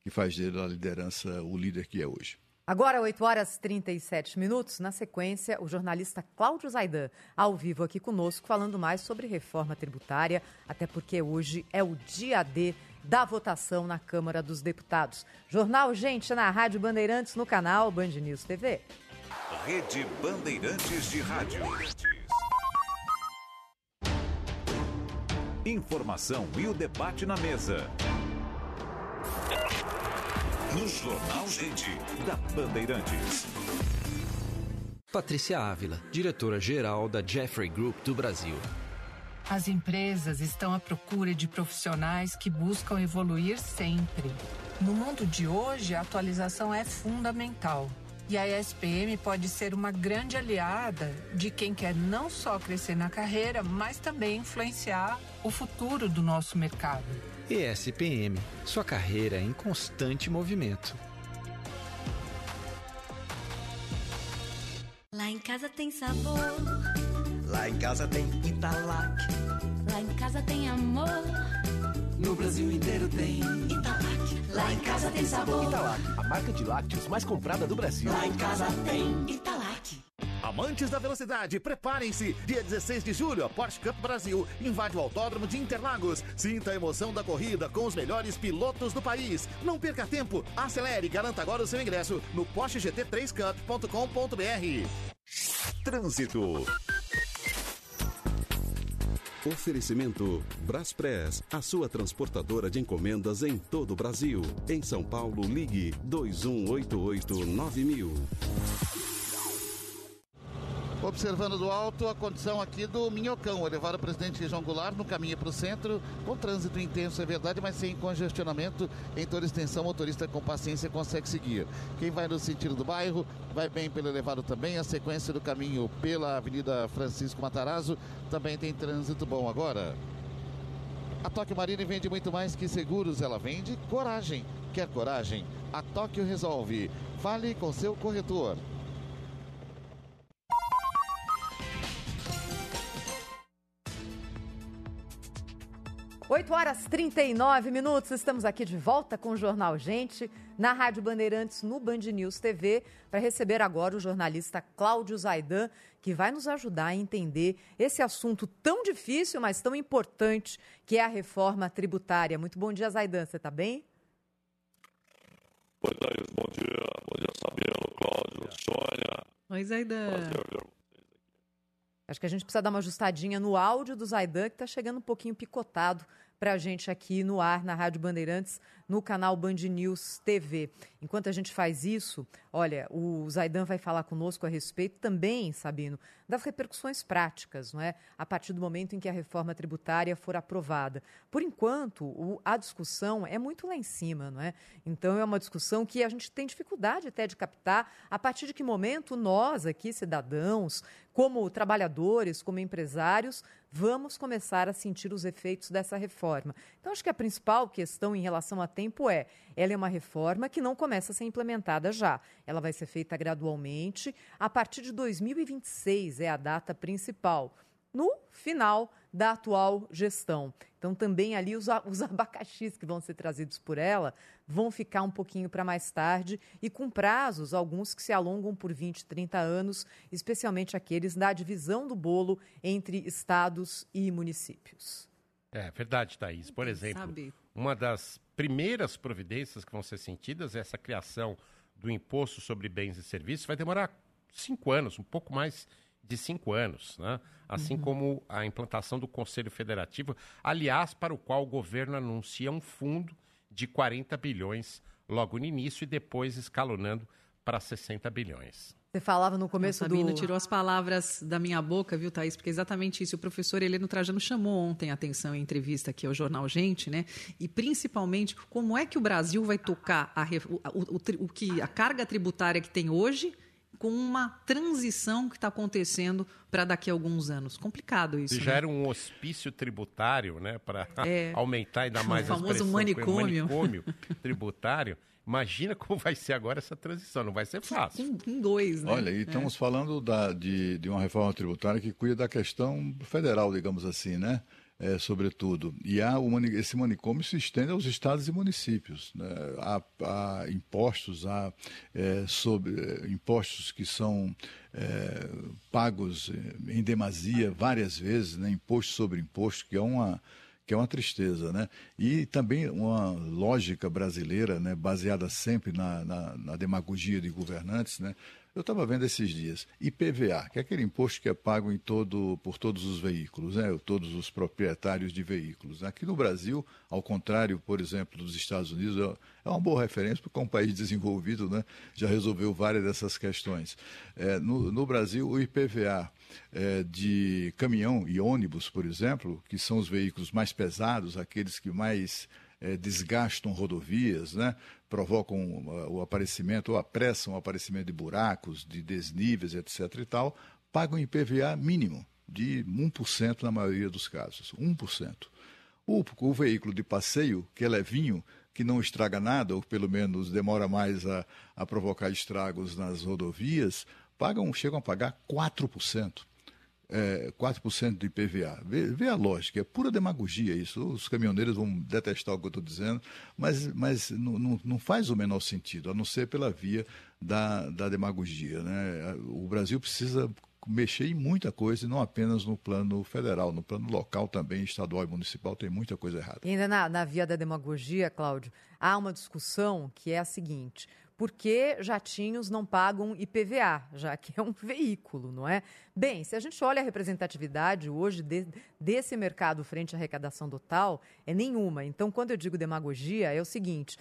que faz dele a liderança, o líder que é hoje. Agora, 8 horas e 37 minutos. Na sequência, o jornalista Cláudio Zaidan, ao vivo aqui conosco, falando mais sobre reforma tributária, até porque hoje é o dia D da votação na Câmara dos Deputados. Jornal Gente na Rádio Bandeirantes, no canal Band News TV. Rede Bandeirantes de Rádio. Informação e o debate na mesa no Jornal Gente, da Bandeirantes. Patrícia Ávila, diretora-geral da Jeffrey Group do Brasil. As empresas estão à procura de profissionais que buscam evoluir sempre. No mundo de hoje, a atualização é fundamental. E a ESPM pode ser uma grande aliada de quem quer não só crescer na carreira, mas também influenciar o futuro do nosso mercado. ESPM, sua carreira em constante movimento. Lá em casa tem sabor. Lá em casa tem Italac. Lá em casa tem amor. No Brasil inteiro tem Italac. Lá em casa tem sabor. Italac, a marca de lácteos mais comprada do Brasil. Lá em casa tem Italac. Amantes da velocidade, preparem-se! Dia 16 de julho, a Porsche Cup Brasil invade o Autódromo de Interlagos. Sinta a emoção da corrida com os melhores pilotos do país. Não perca tempo, acelere e garanta agora o seu ingresso no PorscheGT3Cup.com.br. Trânsito. Oferecimento Braspress, a sua transportadora de encomendas em todo o Brasil. Em São Paulo, ligue 2188-9000. Observando do alto a condição aqui do Minhocão, elevado presidente João Goulart no caminho para o centro, com trânsito intenso, é verdade, mas sem congestionamento em toda extensão, motorista com paciência consegue seguir. Quem vai no sentido do bairro, vai bem pelo elevado também, a sequência do caminho pela Avenida Francisco Matarazzo também tem trânsito bom agora. A Tóquio Marine vende muito mais que seguros, ela vende coragem. Quer coragem? A Tóquio resolve. Fale com seu corretor. 8 horas 39 minutos, estamos aqui de volta com o Jornal Gente, na Rádio Bandeirantes, no Band News TV, para receber agora o jornalista Cláudio Zaidan, que vai nos ajudar a entender esse assunto tão difícil, mas tão importante, que é a reforma tributária. Muito bom dia, Zaidan, você está bem? Oi, Thaís, bom dia. Bom dia, Sabino, Cláudio, Sônia. Oi, Zaidan. Prazer Acho que a gente precisa dar uma ajustadinha no áudio do Zaidan, que está chegando um pouquinho picotado para a gente aqui no ar, na Rádio Bandeirantes, no canal Band News TV. Enquanto a gente faz isso, olha, o Zaidan vai falar conosco a respeito também, Sabino, das repercussões práticas, não é? A partir do momento em que a reforma tributária for aprovada. Por enquanto, o, a discussão é muito lá em cima, não é? Então é uma discussão que a gente tem dificuldade até de captar a partir de que momento nós aqui, cidadãos, como trabalhadores, como empresários, vamos começar a sentir os efeitos dessa reforma. Então, acho que a principal questão em relação a tempo é: ela é uma reforma que não começa a ser implementada já. Ela vai ser feita gradualmente. A partir de 2026 é a data principal. No final da atual gestão. Então, também ali os, os abacaxis que vão ser trazidos por ela vão ficar um pouquinho para mais tarde e com prazos, alguns que se alongam por 20, 30 anos, especialmente aqueles da divisão do bolo entre estados e municípios. É verdade, Thaís. Por exemplo, sabe? uma das primeiras providências que vão ser sentidas é essa criação do imposto sobre bens e serviços. Vai demorar cinco anos, um pouco mais de cinco anos, né? assim Uhum. como a implantação do Conselho Federativo, aliás, para o qual o governo anuncia um fundo de 40 bilhões logo no início e depois escalonando para 60 bilhões. Você falava no começo Sabino do... tirou as palavras da minha boca, viu, Thaís? Porque é exatamente isso. O professor Heleno Trajano chamou ontem a atenção em entrevista aqui ao Jornal Gente, né? E principalmente como é que o Brasil vai tocar a, o, o- o que, a carga tributária que tem hoje com uma transição que está acontecendo para daqui a alguns anos. Complicado isso. Se né? já era um hospício tributário, né, para É. aumentar ainda O mais a famoso manicômio. manicômio tributário, imagina como vai ser agora essa transição, não vai ser fácil. Em dois, né? Olha, e estamos falando da, de, de uma reforma tributária que cuida da questão federal, digamos assim, né? É, sobretudo. E há o esse manicômio se estende aos estados e municípios. né? Há, há impostos, há é, sobre, é, impostos que são é, pagos é, em demasia várias vezes, né? imposto sobre imposto, que é uma que é uma tristeza, né? E também uma lógica brasileira, né, baseada sempre na, na, na demagogia de governantes, né? Eu estava vendo esses dias IPVA, que é aquele imposto que é pago em todo, por todos os veículos, né? todos os proprietários de veículos. Aqui no Brasil, ao contrário, por exemplo, dos Estados Unidos, é- é uma boa referência, porque é um país desenvolvido, né? já resolveu várias dessas questões. É, no, no Brasil, o IPVA é, de caminhão e ônibus, por exemplo, que são os veículos mais pesados, aqueles que mais eh, desgastam rodovias, né? Provocam o aparecimento ou apressam o aparecimento de buracos, de desníveis, etc. e tal, pagam IPVA mínimo de 1% na maioria dos casos. 1%. O, o veículo de passeio, que é levinho, que não estraga nada, ou pelo menos demora mais a, a provocar estragos nas rodovias, pagam, chegam a pagar 4%. É, 4% de IPVA. Vê, vê a lógica, é pura demagogia isso. Os caminhoneiros vão detestar o que eu estou dizendo, mas, mas não, faz o menor sentido, a não ser pela via da, da demagogia. Né? O Brasil precisa mexer em muita coisa, e não apenas no plano federal, no plano local também, estadual e municipal, tem muita coisa errada. E ainda na, na via da demagogia, Cláudio, há uma discussão que é a seguinte: por que jatinhos não pagam IPVA, já que é um veículo, não é? Bem, se a gente olha a representatividade hoje de- desse mercado frente à arrecadação total, é nenhuma. Então, quando eu digo demagogia, é o seguinte: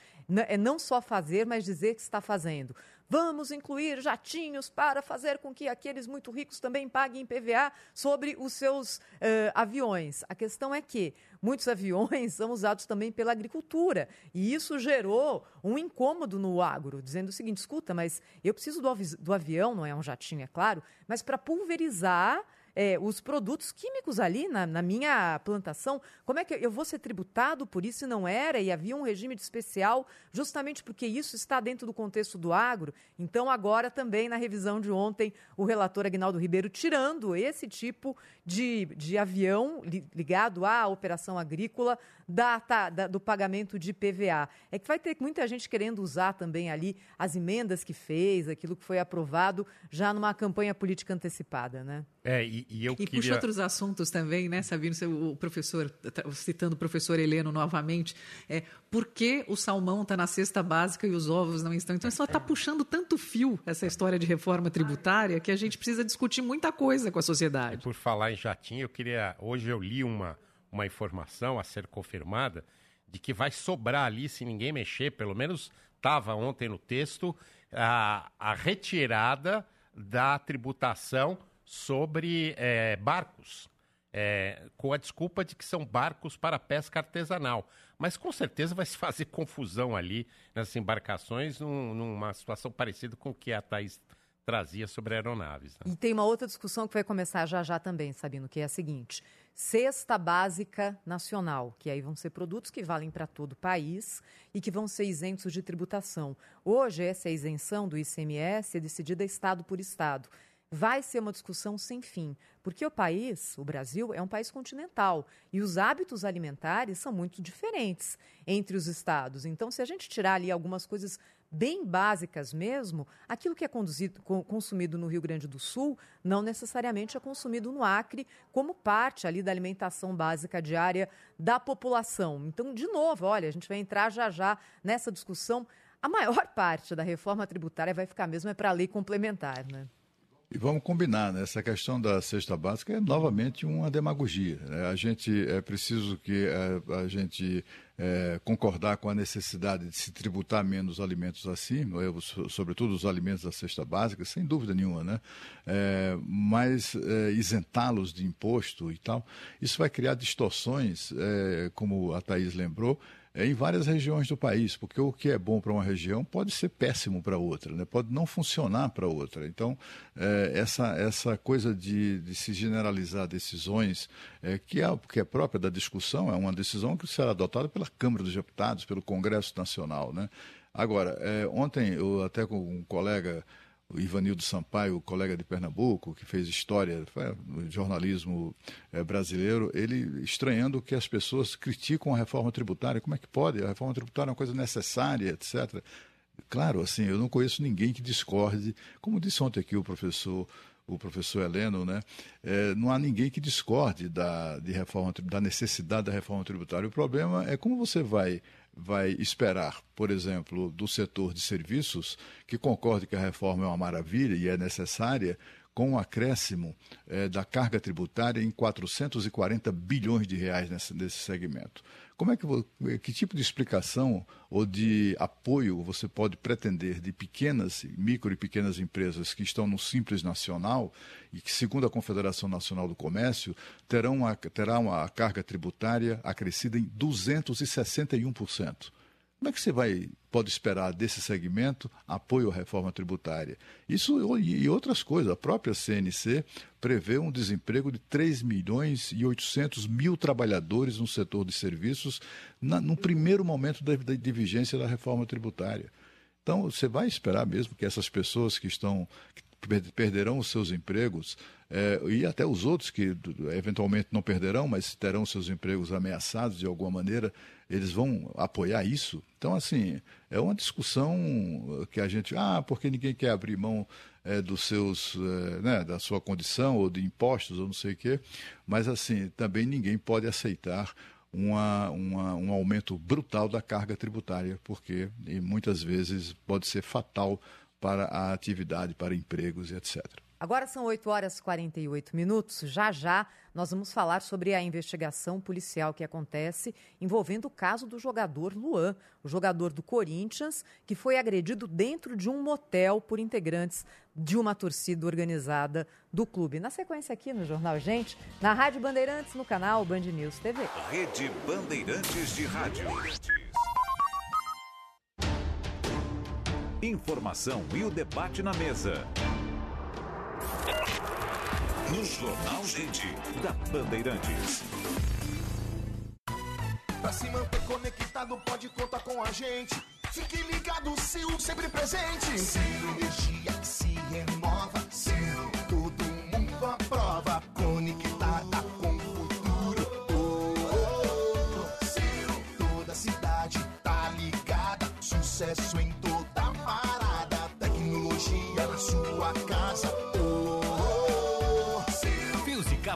é não só fazer, mas dizer que está fazendo. Vamos incluir jatinhos para fazer com que aqueles muito ricos também paguem IPVA sobre os seus eh, aviões. A questão é que muitos aviões são usados também pela agricultura e isso gerou um incômodo no agro, dizendo o seguinte: escuta, mas eu preciso do, avi- do avião, não é um jatinho, é claro, mas para pulverizar. Eh, os produtos químicos ali na, na minha plantação, como é que eu vou ser tributado por isso e não era? E havia um regime especial justamente porque isso está dentro do contexto do agro. Então, agora também na revisão de ontem, o relator Agnaldo Ribeiro tirando esse tipo de, de avião li- ligado à operação agrícola da, tá, da- do pagamento de PVA. É que vai ter muita gente querendo usar também ali as emendas que fez, aquilo que foi aprovado já numa campanha política antecipada, né? É, e, e eu E queria... puxa outros assuntos também, né, Sabino? O professor, tá- citando o professor Heleno novamente, é por que o salmão está na cesta básica e os ovos não estão? Então, isso está puxando tanto fio, essa história de reforma tributária, que a gente precisa discutir muita coisa com a sociedade. Por falar em jatinho, eu queria. Hoje eu li uma, uma informação a ser confirmada de que vai sobrar ali, se ninguém mexer, pelo menos estava ontem no texto, a, a retirada da tributação sobre eh, barcos. eh, com a desculpa de que são barcos para pesca artesanal. Mas com certeza vai se fazer confusão ali nessas embarcações, num- numa situação parecida com o que a Thaís trazia sobre aeronaves. né? E tem uma outra discussão que vai começar já já também, Sabino, que é a seguinte: cesta básica nacional, que aí vão ser produtos que valem para todo o país e que vão ser isentos de tributação. Hoje, essa isenção do ICMS é decidida estado por estado. vai ser uma discussão sem fim, porque o país, o Brasil, é um país continental e os hábitos alimentares são muito diferentes entre os estados. Então, se a gente tirar ali algumas coisas bem básicas mesmo, aquilo que é conduzido, consumido no Rio Grande do Sul não necessariamente é consumido no Acre como parte ali da alimentação básica diária da população. Então, de novo, olha, a gente vai entrar já já nessa discussão. A maior parte da reforma tributária vai ficar mesmo é para a lei complementar, né? E vamos combinar, né? essa questão da cesta básica é novamente uma demagogia. Né? A gente é preciso que a, é, a gente é, concordar com a necessidade de se tributar menos alimentos é? sobretudo os alimentos da cesta básica, sem dúvida nenhuma, né? É, mas é, isentá-los de imposto e tal, isso vai criar distorções, é, como a Thaís lembrou, é, em várias regiões do país, porque o que é bom para uma região pode ser péssimo para outra, né? pode não funcionar para outra. Então, é, essa, essa coisa de, de se generalizar decisões, é, que, é, que é própria da discussão, é uma decisão que será adotada pela Câmara dos Deputados, pelo Congresso Nacional. Né? Agora, é, ontem, eu até com um colega o Ivanildo Sampaio, colega de Pernambuco, que fez história no jornalismo é, brasileiro, ele estranhando que as pessoas criticam a reforma tributária. Como é que pode? A reforma tributária é uma coisa necessária, etc. Claro, assim, eu não conheço ninguém que discorde. Como disse ontem aqui o professor o professor Heleno, né? É, não há ninguém que discorde da, de reforma, da necessidade da reforma tributária. O problema é como você vai vai esperar, por exemplo, do setor de serviços, que concorde que a reforma é uma maravilha e é necessária, com um acréscimo é, da carga tributária em 440 bilhões de reais nesse, nesse segmento. Como é que, que tipo de explicação ou de apoio você pode pretender de pequenas, micro e pequenas empresas que estão no Simples Nacional e que, segundo a Confederação Nacional do Comércio, terão uma, terá uma carga tributária acrescida em 261%? Como é que você vai pode esperar desse segmento apoio à reforma tributária? Isso e outras coisas. A própria CNC prevê um desemprego de 3 milhões e 800 mil trabalhadores no setor de serviços na, no primeiro momento da, da, vigência da reforma tributária. Então, você vai esperar mesmo que essas pessoas que estão que perderão os seus empregos é, e até os outros que eventualmente não perderão, mas terão seus empregos ameaçados de alguma maneira, eles vão apoiar isso? Então, assim, é uma discussão que a gente, ah, porque ninguém quer abrir mão é, dos seus, é, né, da sua condição ou de impostos ou não sei o quê, mas assim, também ninguém pode aceitar uma, uma, um aumento brutal da carga tributária, porque muitas vezes pode ser fatal para a atividade, para empregos e etc. Agora são 8 horas e 48 minutos. Já já nós vamos falar sobre a investigação policial que acontece envolvendo o caso do jogador Luan, o jogador do Corinthians, que foi agredido dentro de um motel por integrantes de uma torcida organizada do clube. Na sequência aqui no Jornal Gente, na Rádio Bandeirantes, no canal Band News TV. Rede Bandeirantes de Rádio. Informação e o debate na mesa. No Jornal Gente, da Bandeirantes. Pra se manter conectado, pode contar com a gente. Fique ligado, Sil, sempre presente. Sil, energia que se renova.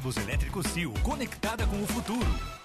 Cabos elétricos Sil, conectada com o futuro.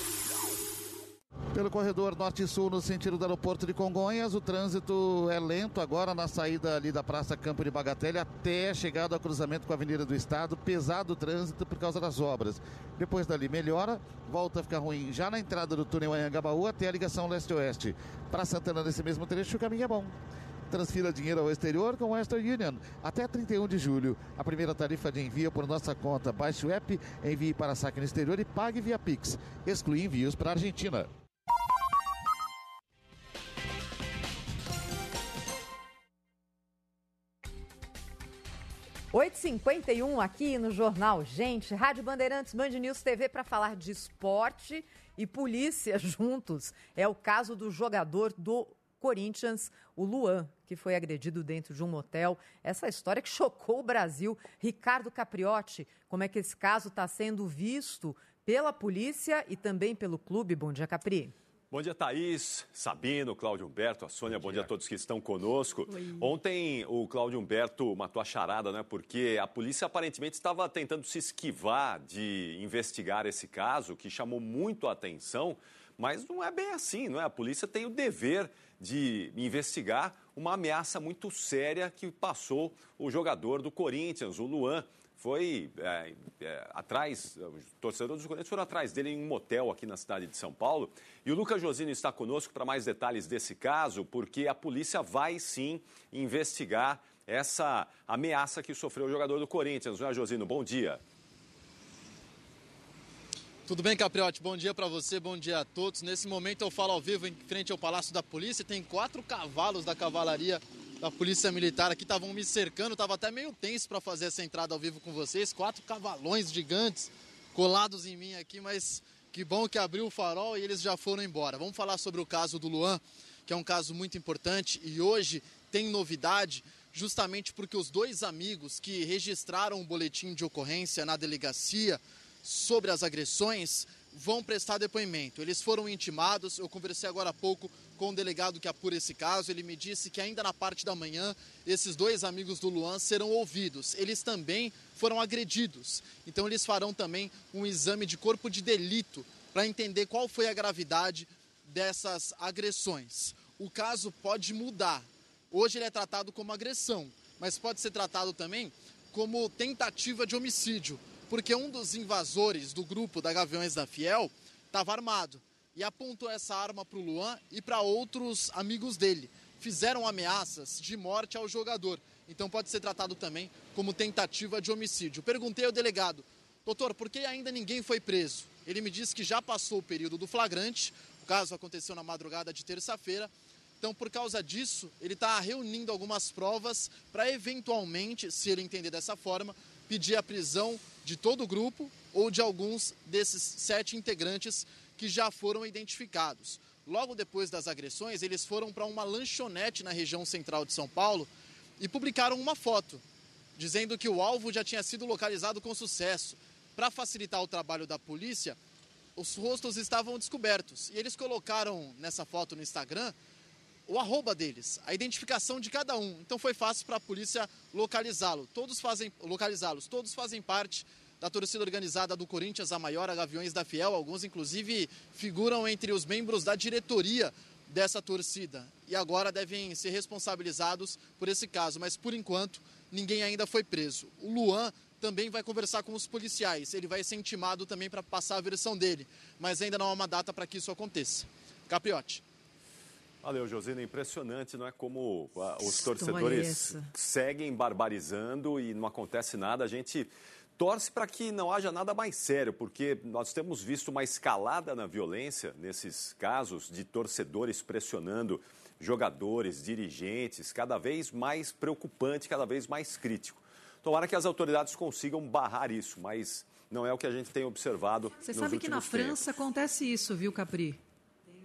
Pelo corredor norte-sul, no sentido do aeroporto de Congonhas, o trânsito é lento agora na saída ali da Praça Campo de Bagatelle até chegada ao cruzamento com a Avenida do Estado. Pesado o trânsito por causa das obras. Depois dali melhora, volta a ficar ruim já na entrada do túnel Anhangabaú até a ligação leste-oeste. Para Santana, nesse mesmo trecho, o caminho é bom. Transfira dinheiro ao exterior com Western Union até 31 de julho. A primeira tarifa de envio por nossa conta. Baixe o app, envie para saque no exterior e pague via Pix. Exclui envios para a Argentina. 8h51 aqui no Jornal Gente, Rádio Bandeirantes, Band News TV para falar de esporte e polícia juntos. É o caso do jogador do Corinthians, o Luan, que foi agredido dentro de um motel. Essa história que chocou o Brasil. Ricardo Capriotti, como é que esse caso está sendo visto pela polícia e também pelo clube? Bom dia, Capri. Bom dia, Thaís, Sabino, Cláudio Humberto, a Sônia, bom, bom dia. dia. a todos que estão conosco. Oi. Ontem o Cláudio Humberto matou a charada, né? Porque a polícia aparentemente estava tentando se esquivar de investigar esse caso, que chamou muito a atenção, mas não é bem assim, não é? A polícia tem o dever de investigar uma ameaça muito séria que passou o jogador do Corinthians, o Luan foi é, é, atrás, os torcedores do Corinthians foram atrás dele em um motel aqui na cidade de São Paulo. E o Lucas Josino está conosco para mais detalhes desse caso, porque a polícia vai sim investigar essa ameaça que sofreu o jogador do Corinthians. Não é, Josino? Bom dia. Tudo bem, Capriotti? Bom dia para você, bom dia a todos. Nesse momento eu falo ao vivo em frente ao Palácio da Polícia. Tem quatro cavalos da cavalaria da Polícia Militar aqui estavam me cercando, estava até meio tenso para fazer essa entrada ao vivo com vocês. Quatro cavalões gigantes colados em mim aqui, mas que bom que abriu o farol e eles já foram embora. Vamos falar sobre o caso do Luan, que é um caso muito importante e hoje tem novidade, justamente porque os dois amigos que registraram o boletim de ocorrência na delegacia sobre as agressões vão prestar depoimento. Eles foram intimados, eu conversei agora há pouco com o delegado que apura esse caso, ele me disse que ainda na parte da manhã, esses dois amigos do Luan serão ouvidos. Eles também foram agredidos, então eles farão também um exame de corpo de delito para entender qual foi a gravidade dessas agressões. O caso pode mudar. Hoje ele é tratado como agressão, mas pode ser tratado também como tentativa de homicídio porque um dos invasores do grupo da Gaviões da Fiel estava armado e apontou essa arma para o Luan e para outros amigos dele. Fizeram ameaças de morte ao jogador. Então pode ser tratado também como tentativa de homicídio. Perguntei ao delegado, doutor, por que ainda ninguém foi preso? Ele me disse que já passou o período do flagrante, o caso aconteceu na madrugada de terça-feira. Então, por causa disso, ele está reunindo algumas provas para eventualmente, se ele entender dessa forma, pedir a prisão de todo o grupo ou de alguns desses sete integrantes que já foram identificados. Logo depois das agressões, eles foram para uma lanchonete na região central de São Paulo e publicaram uma foto, dizendo que o alvo já tinha sido localizado com sucesso. Para facilitar o trabalho da polícia, os rostos estavam descobertos e eles colocaram nessa foto no Instagram o arroba deles, a identificação de cada um. Então foi fácil para a polícia localizá-lo. Todos fazem localizá-los. Todos fazem parte da torcida organizada do Corinthians, a maior, a Gaviões da Fiel. Alguns inclusive figuram entre os membros da diretoria dessa torcida e agora devem ser responsabilizados por esse caso, mas por enquanto ninguém ainda foi preso. O Luan também vai conversar com os policiais. Ele vai ser intimado também para passar a versão dele, mas ainda não há uma data para que isso aconteça. Capriotti. Valeu, Josina. Impressionante, não é? Como ah, os torcedores seguem barbarizando e não acontece nada. A gente torce para que não haja nada mais sério, porque nós temos visto uma escalada na violência nesses casos de torcedores pressionando jogadores, dirigentes, cada vez mais preocupante, cada vez mais crítico. Tomara que as autoridades consigam barrar isso, mas não é o que a gente tem observado. Você sabe que na França acontece isso, viu, Capri?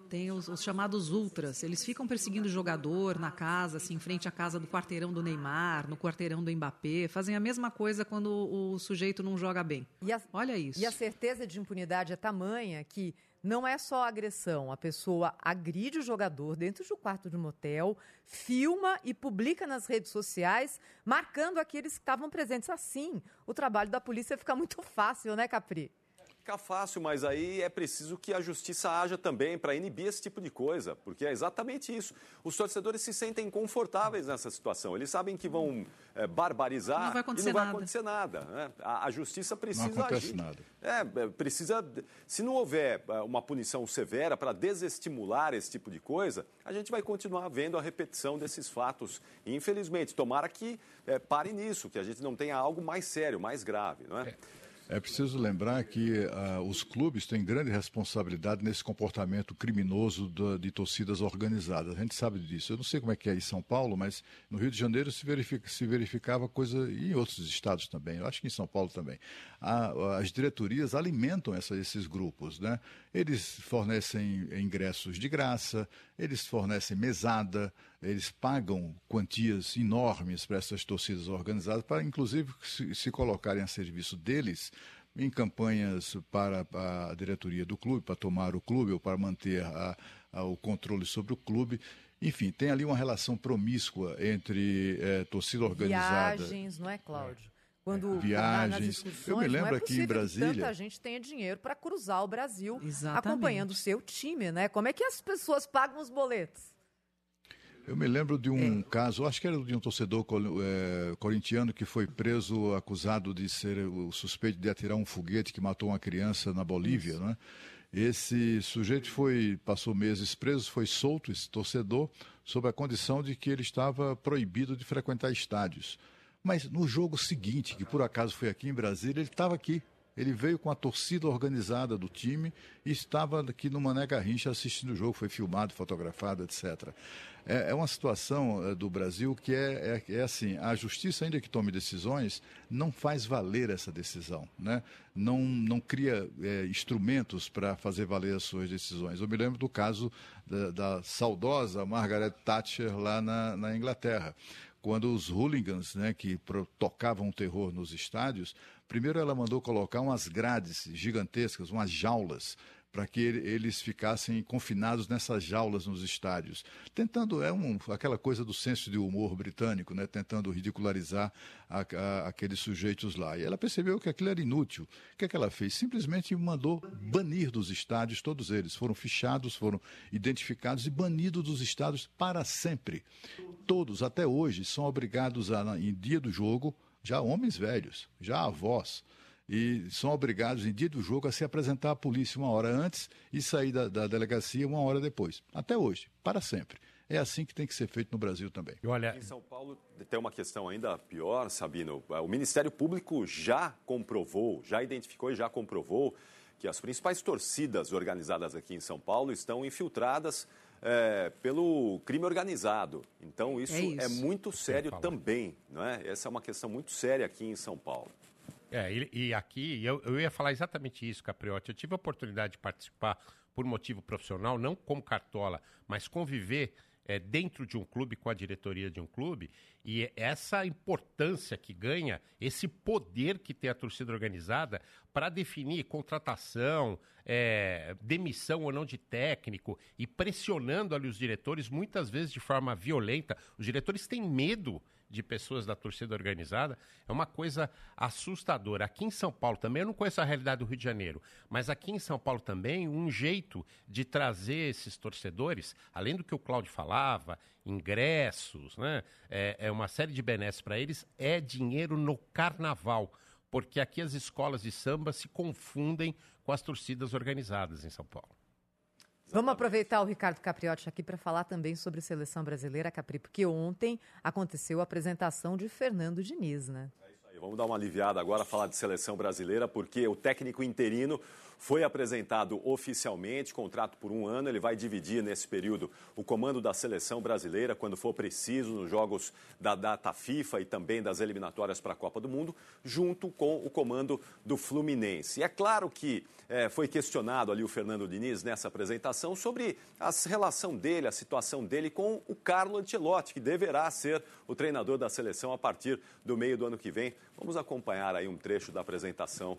Tem os, os, chamados ultras. Eles ficam perseguindo o jogador na casa, assim, em frente à casa do quarteirão do Neymar, no quarteirão do Mbappé. Fazem a mesma coisa quando o, sujeito não joga bem. A, Olha isso. E a certeza de impunidade é tamanha que não é só agressão. A pessoa agride o jogador dentro de um quarto de um motel, filma e publica nas redes sociais, marcando aqueles que estavam presentes. Assim, o trabalho da polícia fica muito fácil, né, Capri? Ficar fácil, mas aí é preciso que a justiça haja também para inibir esse tipo de coisa, porque é exatamente isso. Os torcedores se sentem confortáveis nessa situação. Eles sabem que vão é, barbarizar Não vai acontecer e não vai nada. acontecer nada. né? A, a justiça precisa Não acontece agir. nada. É, é, precisa. Se não houver é, uma punição severa para desestimular esse tipo de coisa, a gente vai continuar vendo a repetição desses fatos. E, infelizmente, tomara que é, pare nisso, que a gente não tenha algo mais sério, mais grave, não é? É preciso lembrar que ah, os clubes têm grande responsabilidade nesse comportamento criminoso da- de torcidas organizadas. A gente sabe disso. Eu não sei como é que é em São Paulo, mas no Rio de Janeiro se, verifica- se verificava coisa e em outros estados também. Eu acho que em São Paulo também. A- as diretorias alimentam essa- esses grupos, né? Eles fornecem ingressos de graça, eles fornecem mesada, eles pagam quantias enormes para essas torcidas organizadas, para inclusive se, se colocarem a serviço deles em campanhas para a diretoria do clube, para tomar o clube ou para manter a- a- o controle sobre o clube. Enfim, tem ali uma relação promíscua entre eh, torcida organizada. Viagens, não é, Cláudio? Quando Viagens. Eu me lembro não é aqui em possível Brasília- Que tanta gente tenha dinheiro para cruzar o Brasil Exatamente. acompanhando o seu time, né? Como é que as pessoas pagam os boletos? Eu me lembro de um caso, acho que era de um torcedor eh, corintiano que foi preso acusado de ser o suspeito de atirar um foguete que matou uma criança na Bolívia, né? Esse sujeito foi passou meses preso, foi solto esse torcedor sob a condição de que ele estava proibido de frequentar estádios. Mas no jogo seguinte, que por acaso foi aqui em Brasília, ele estava aqui. Ele veio com a torcida organizada do time e estava aqui no Mané Garrincha assistindo o jogo, foi filmado, fotografado, etc. É, é uma situação eh, do Brasil que é, é, é assim, a justiça, ainda que tome decisões, não faz valer essa decisão, né? não, não cria eh, instrumentos para fazer valer as suas decisões. Eu me lembro do caso da, da saudosa Margaret Thatcher lá na, na Inglaterra quando os hooligans, né, que tocavam terror nos estádios, primeiro ela mandou colocar umas grades gigantescas, umas jaulas, para que ele- eles ficassem confinados nessas jaulas nos estádios. Tentando, é um, aquela coisa do senso de humor britânico, né, tentando ridicularizar a- a- aqueles sujeitos lá. E ela percebeu que aquilo era inútil. O que, é que ela fez? Simplesmente mandou banir dos estádios todos eles. Foram fichados, foram identificados e banidos dos estádios para sempre. Todos, até hoje, são obrigados a, em dia do jogo, já homens velhos, já avós, e são obrigados, em dia do jogo, a se apresentar à polícia uma hora antes e sair da, da delegacia uma hora depois. Até hoje, para sempre. É assim que tem que ser feito no Brasil também. Em São Paulo tem uma questão ainda pior, Sabino. O Ministério Público já comprovou, já identificou e já comprovou que as principais torcidas organizadas aqui em São Paulo estão infiltradas eh, pelo crime organizado. Então isso É é, isso. muito sério também, não é? Essa é uma questão muito séria aqui em São Paulo. É, e, e aqui eu, eu ia falar exatamente isso, Capriotti. Eu tive a oportunidade de participar por motivo profissional, não como cartola, mas conviver é, dentro de um clube com a diretoria de um clube e essa importância que ganha, esse poder que tem a torcida organizada para definir contratação, é, demissão ou não de técnico e pressionando ali os diretores, muitas vezes de forma violenta. Os diretores têm medo de pessoas da torcida organizada é uma coisa assustadora. Aqui em São Paulo também, eu não conheço a realidade do Rio de Janeiro, mas aqui em São Paulo também, um jeito de trazer esses torcedores, além do que o Cláudio falava, ingressos, né? É, é uma série de benesses para eles, é dinheiro no carnaval. Porque aqui as escolas de samba se confundem com as torcidas organizadas em São Paulo. Vamos aproveitar o Ricardo Capriotti aqui para falar também sobre seleção brasileira, Capri, porque ontem aconteceu a apresentação de Fernando Diniz, né? Aí, Vamos dar uma aliviada agora, falar de seleção brasileira, porque o técnico interino foi apresentado oficialmente, contrato por um ano. Ele vai dividir nesse período o comando da seleção brasileira, quando for preciso, nos jogos da data FIFA e também das eliminatórias para a Copa do Mundo, junto com o comando do Fluminense. E é claro que eh, foi questionado ali o Fernando Diniz nessa apresentação sobre a relação dele, a situação dele com o Carlo Ancelotti, que deverá ser o treinador da seleção a partir do meio do ano que vem. Vamos acompanhar aí um trecho da apresentação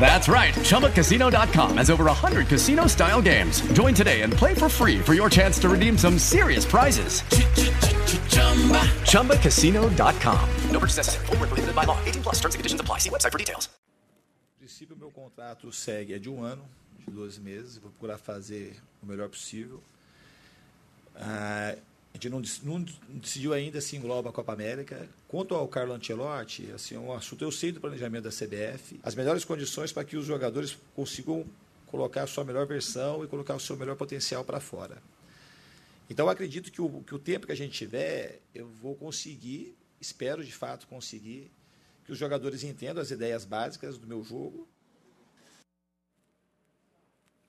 That's right. ChumbaCasino.com has over 100 casino style games. Join today and play for free for your chance to redeem some serious prizes. ChumbaCasino.com. No purchase necessary. Void where prohibited by law. 18 plus terms and conditions apply. See website for details. A princípio, meu contrato segue é de um ano, de 12 meses. Vou procurar fazer o melhor possível. Ah, a gente não, não decidiu ainda se engloba a Copa América. Quanto ao Carlo Ancelotti, assim, é um assunto, eu sei do planejamento da CBF, as melhores condições para que os jogadores consigam colocar a sua melhor versão e colocar o seu melhor potencial para fora. Então, acredito que o, que o tempo que a gente tiver, eu vou conseguir, espero de fato conseguir, que os jogadores entendam as ideias básicas do meu jogo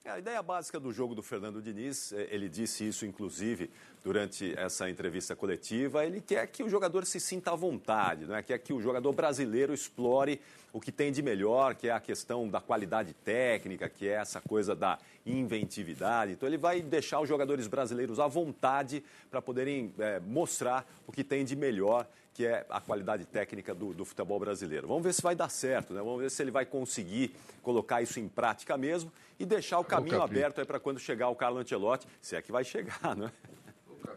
A ideia básica do jogo do Fernando Diniz, eh, ele disse isso inclusive durante essa entrevista coletiva, ele quer que o jogador se sinta à vontade, né? quer que o jogador brasileiro explore o que tem de melhor, que é a questão da qualidade técnica, que é essa coisa da inventividade. Então ele vai deixar os jogadores brasileiros à vontade para poderem eh, mostrar o que tem de melhor que é a qualidade técnica do, do futebol brasileiro. Vamos ver se vai dar certo, né? Vamos ver se ele vai conseguir colocar isso em prática mesmo e deixar o caminho Capri. aberto aí para quando chegar o Carlo Ancelotti, se é que vai chegar, né?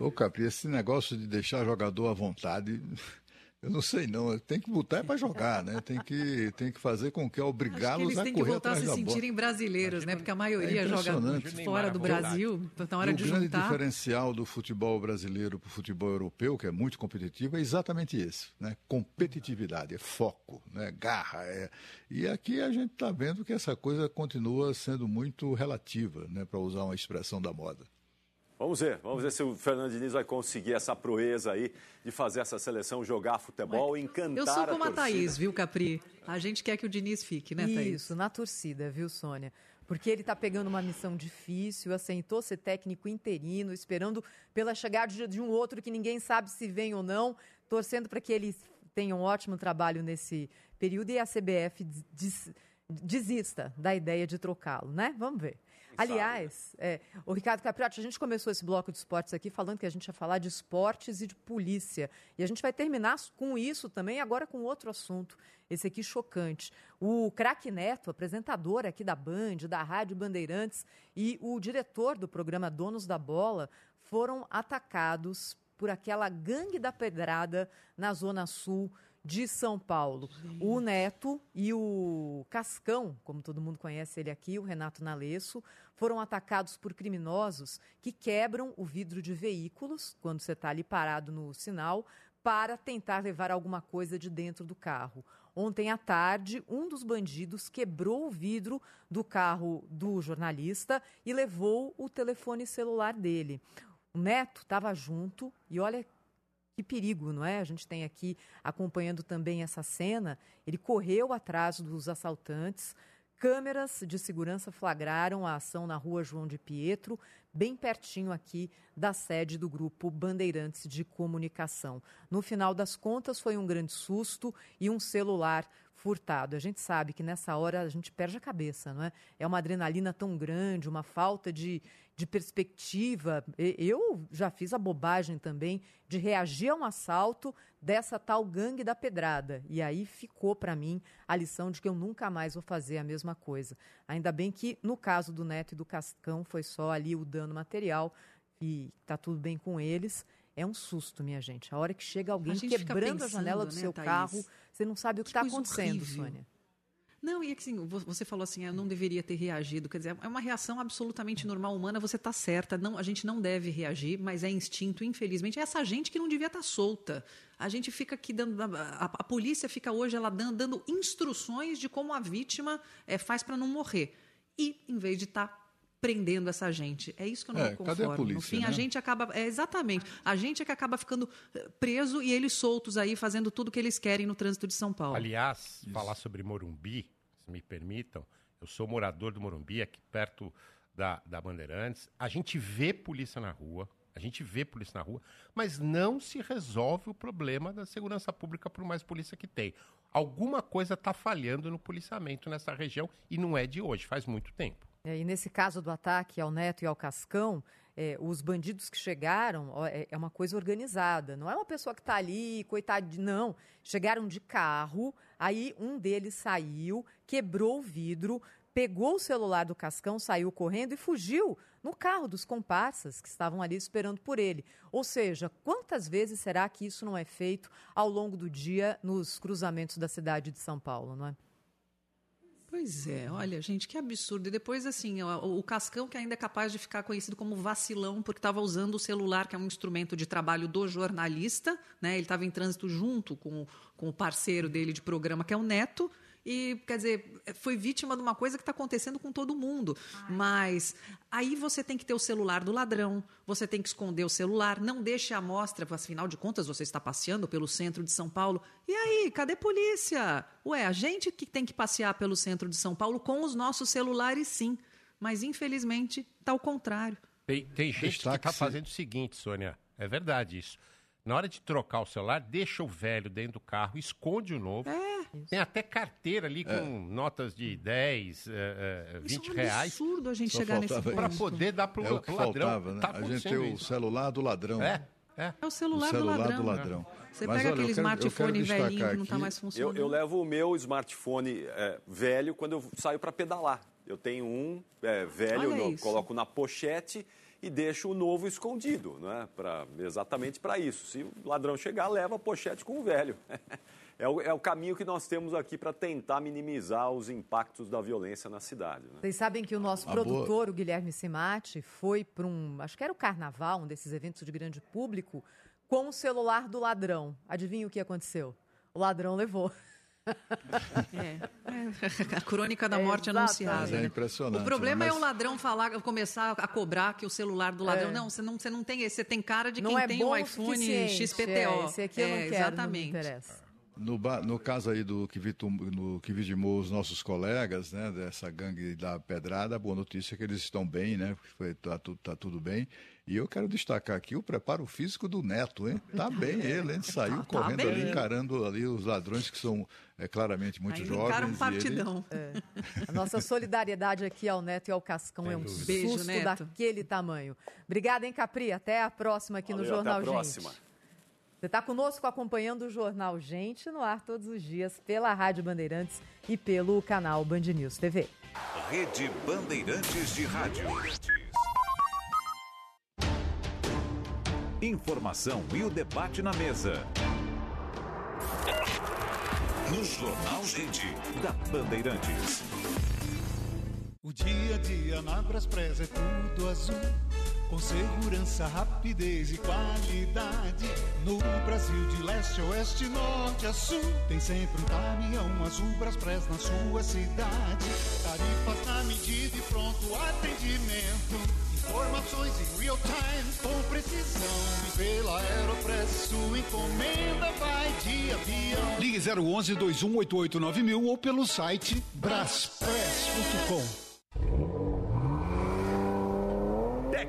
Ô, Capri, esse negócio de deixar jogador à vontade, eu não sei não. Tem que botar para jogar, né? Tem que, tem que fazer com que Acho que obrigá-los eles a têm que correr voltar a atrás se da bola. sentirem brasileiros, né? Porque a maioria É joga fora do Brasil. Então, na hora E de o grande juntar. diferencial do futebol brasileiro para o futebol europeu, que é muito competitivo, é exatamente esse, né? Competitividade, é foco, né? Garra, é... E aqui a gente está vendo que essa coisa continua sendo muito relativa, né? Para usar uma expressão da moda. Vamos ver, vamos ver se o Fernando Diniz vai conseguir essa proeza aí de fazer essa seleção jogar futebol, encantar Eu sou a como a torcida. Thaís, viu, Capri? A gente quer que o Diniz fique, né, Thaís? Isso, na torcida, viu, Sônia? Porque ele está pegando uma missão difícil, aceitou ser técnico interino, esperando pela chegada de, de um outro que ninguém sabe se vem ou não, torcendo para que ele tenha um ótimo trabalho nesse período e a CBF des- desista da ideia de trocá-lo, né? Vamos ver. Aliás, é, o Ricardo Capriotti, a gente começou esse bloco de esportes aqui falando que a gente ia falar de esportes e de polícia. E a gente vai terminar com isso também, agora com outro assunto, esse aqui chocante. O craque Neto, apresentador aqui da Band, da Rádio Bandeirantes, e o diretor do programa Donos da Bola foram atacados por aquela gangue da pedrada na Zona Sul de São Paulo. O Neto e o Cascão, como todo mundo conhece ele aqui, o Renato Nalesso, foram atacados por criminosos que quebram o vidro de veículos quando você está ali parado no sinal para tentar levar alguma coisa de dentro do carro. Ontem à tarde, um dos bandidos quebrou o vidro do carro do jornalista e levou o telefone celular dele. O Neto estava junto e olha que perigo, não é? A gente tem aqui acompanhando também essa cena. Ele correu atrás dos assaltantes. Câmeras de segurança flagraram a ação na rua João de Pietro, bem pertinho aqui da sede do grupo Bandeirantes de Comunicação. No final das contas, foi um grande susto e um celular furtado. A gente sabe que nessa hora a gente perde a cabeça, não é? É uma adrenalina tão grande, uma falta de, de perspectiva. Eu já fiz a bobagem também de reagir a um assalto dessa tal gangue da pedrada. E aí ficou para mim a lição de que eu nunca mais vou fazer a mesma coisa. Ainda bem que no caso do Neto e do Cascão foi só ali o dano material e tá tudo bem com eles. É um susto, minha gente. A hora que chega alguém A quebrando a pensando, janela do né, seu Thaís? carro, você não sabe o que está acontecendo, horrível. Sônia. Não, e assim, vo- você falou assim, eu não deveria ter reagido. Quer dizer, é uma reação absolutamente normal humana, você está certa. Não, a gente não deve reagir, mas é instinto, infelizmente. É essa gente que não devia estar solta. A gente fica aqui dando. A, a- a polícia fica hoje ela dando, dando instruções de como a vítima eh, faz para não morrer. E, em vez de estar prendendo essa gente. É isso que eu não É, me cadê a conformo. no polícia, fim, a né? gente acaba. É, exatamente. A gente é que acaba ficando eh, preso e eles soltos aí, fazendo tudo que eles querem no trânsito de São Paulo. Aliás, falar sobre Morumbi, me permitam, eu sou morador do Morumbi, aqui perto da, da Bandeirantes. A gente vê polícia na rua, a gente vê polícia na rua, mas não se resolve o problema da segurança pública por mais polícia que tem. Alguma coisa está falhando no policiamento nessa região e não é de hoje, faz muito tempo. É, E nesse caso do ataque ao Neto e ao Cascão, é, os bandidos que chegaram é, é uma coisa organizada. Não é uma pessoa que está ali, coitado, de- não. Chegaram de carro, aí um deles saiu, quebrou o vidro, pegou o celular do Cascão, saiu correndo e fugiu no carro dos comparsas que estavam ali esperando por ele. Ou seja, quantas vezes será que isso não é feito ao longo do dia nos cruzamentos da cidade de São Paulo, não é? Pois é, olha, gente, que absurdo. E depois, assim, o, o Cascão, que ainda é capaz de ficar conhecido como vacilão, porque estava usando o celular, que é um instrumento de trabalho do jornalista, né? Ele estava em trânsito junto com, com o parceiro dele de programa, que é o Neto. E, quer dizer, foi vítima de uma coisa que está acontecendo com todo mundo. Mas aí você tem que ter o celular do ladrão, você tem que esconder o celular, não deixe a amostra, afinal de contas, você está passeando pelo centro de São Paulo. E aí, cadê a polícia? Ué, a gente que tem que passear pelo centro de São Paulo com os nossos celulares, sim. Mas, infelizmente, está ao contrário. Tem, tem gente que Destaque está fazendo o seguinte, Sônia. É verdade isso. Na hora de trocar o celular, deixa o velho dentro do carro, esconde o novo. É. Tem até carteira ali com É. notas de 10, eh, eh, 20 Isso é um reais. absurdo a gente Só chegar nesse faltava Para ponto. poder dar pro, É o ladrão. faltava, né? Tá a gente tem o celular do ladrão. É, é. É o celular, O celular do ladrão. do ladrão. Você Mas pega olha, eu aquele quero- eu smartphone velhinho que não está aqui- mais Eu, funcionando. eu levo o meu smartphone é, velho quando eu saio para pedalar. Eu tenho um é, velho, eu coloco na pochete e deixo o novo escondido, né? Pra, exatamente para isso. Se o ladrão chegar, leva a pochete com o velho. É o, é o caminho que nós temos aqui para tentar minimizar os impactos da violência na cidade. Né? Vocês sabem que o nosso A produtor, o Guilherme Simati, foi para um, acho que era o carnaval, um desses eventos de grande público, com o celular do ladrão. Adivinha o que aconteceu? O ladrão levou. É. É. A crônica da morte Exatamente. anunciada. É né? impressionante. O problema né? é Mas- o ladrão falar, começar a cobrar que o celular do ladrão. É. Não, você não, você não tem esse. Você tem cara de não quem é tem o iPhone. XPTO. É, esse aqui eu não É, quero, exatamente. não me interessa. No, no caso aí do que, vitum, no, que vitimou os nossos colegas, né, dessa gangue da pedrada, a boa notícia é que eles estão bem, né? Foi, tá, tu- tá tudo bem. E eu quero destacar aqui o preparo físico do Neto, hein? Tá bem ele, hein? Saiu correndo bem. ali, encarando ali os ladrões que são é, claramente muito Aí jovens. um e ele- partidão. É. A nossa solidariedade aqui ao Neto e ao Cascão é um dúvida. Beijo, susto Neto. daquele tamanho. Obrigada, hein, Capri? Até a próxima aqui no Valeu, Jornal até a próxima. Gente. Você está conosco acompanhando o Jornal Gente no ar todos os dias pela Rádio Bandeirantes e pelo canal Band News TV. Rede Bandeirantes de Rádio. Informação e o debate na mesa. No Jornal Gente, da Bandeirantes. O dia a dia na é tudo azul. Com segurança, rapidez e qualidade. No Brasil, de leste a oeste, norte a sul. Tem sempre um caminhão azul Braspress na sua cidade. Tarifas na medida e pronto atendimento. Informações em real time, com precisão. Pela Aeropress, sua encomenda vai de avião. Ligue 011 2188 mil ou pelo site braspress.com.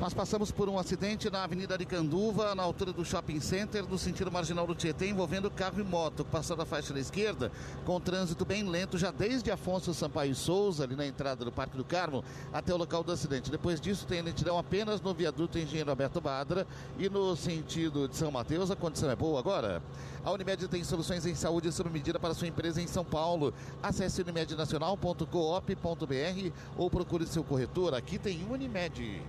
Nós passamos por um acidente na Avenida Aricanduva, na altura do Shopping Center, no sentido marginal do Tietê, envolvendo carro e moto, passando a faixa da esquerda, com trânsito bem lento, já desde Afonso Sampaio Souza, ali na entrada do Parque do Carmo, até o local do acidente. Depois disso, tem lentidão apenas no viaduto Engenheiro Alberto Badra e no sentido de São Mateus, a condição é boa agora. A Unimed tem soluções em saúde sob medida para sua empresa em São Paulo. Acesse unimednacional.coop.br ou procure seu corretor. Aqui tem Unimed.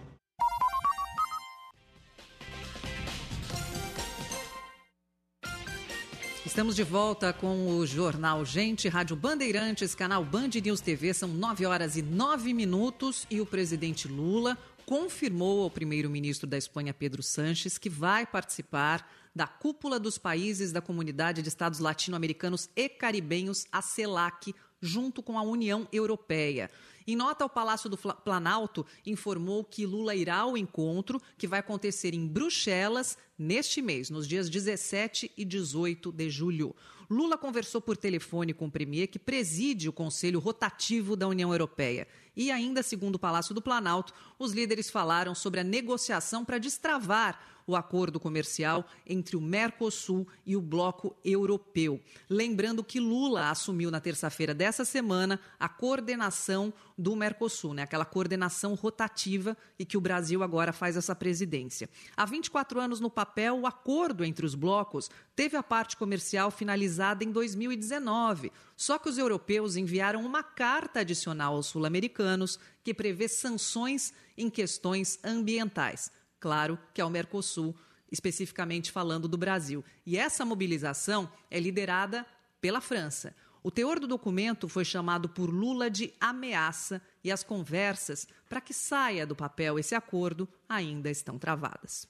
Estamos de volta com o Jornal Gente, Rádio Bandeirantes, canal Band News TV. São 9 horas e 9 minutos e o presidente Lula confirmou ao primeiro-ministro da Espanha, Pedro Sanches, que vai participar da cúpula dos países da Comunidade de Estados Latino-Americanos e Caribenhos, a CELAC, junto com a União Europeia. Em nota, o Palácio do Planalto informou que Lula irá ao encontro, que vai acontecer em Bruxelas neste mês, nos dias 17 e 18 de julho. Lula conversou por telefone com o premier que preside o Conselho Rotativo da União Europeia. E ainda, segundo o Palácio do Planalto, os líderes falaram sobre a negociação para destravar o acordo comercial entre o Mercosul e o Bloco Europeu. Lembrando que Lula assumiu na terça-feira dessa semana a coordenação do Mercosul, né? aquela coordenação rotativa e que o Brasil agora faz essa presidência. Há 24 anos no papel, o acordo entre os blocos teve a parte comercial finalizada em 2019. Só que os europeus enviaram uma carta adicional aos sul-americanos que prevê sanções em questões ambientais. Claro que é o Mercosul, especificamente falando do Brasil. E essa mobilização é liderada pela França. O teor do documento foi chamado por Lula de ameaça e as conversas para que saia do papel esse acordo ainda estão travadas.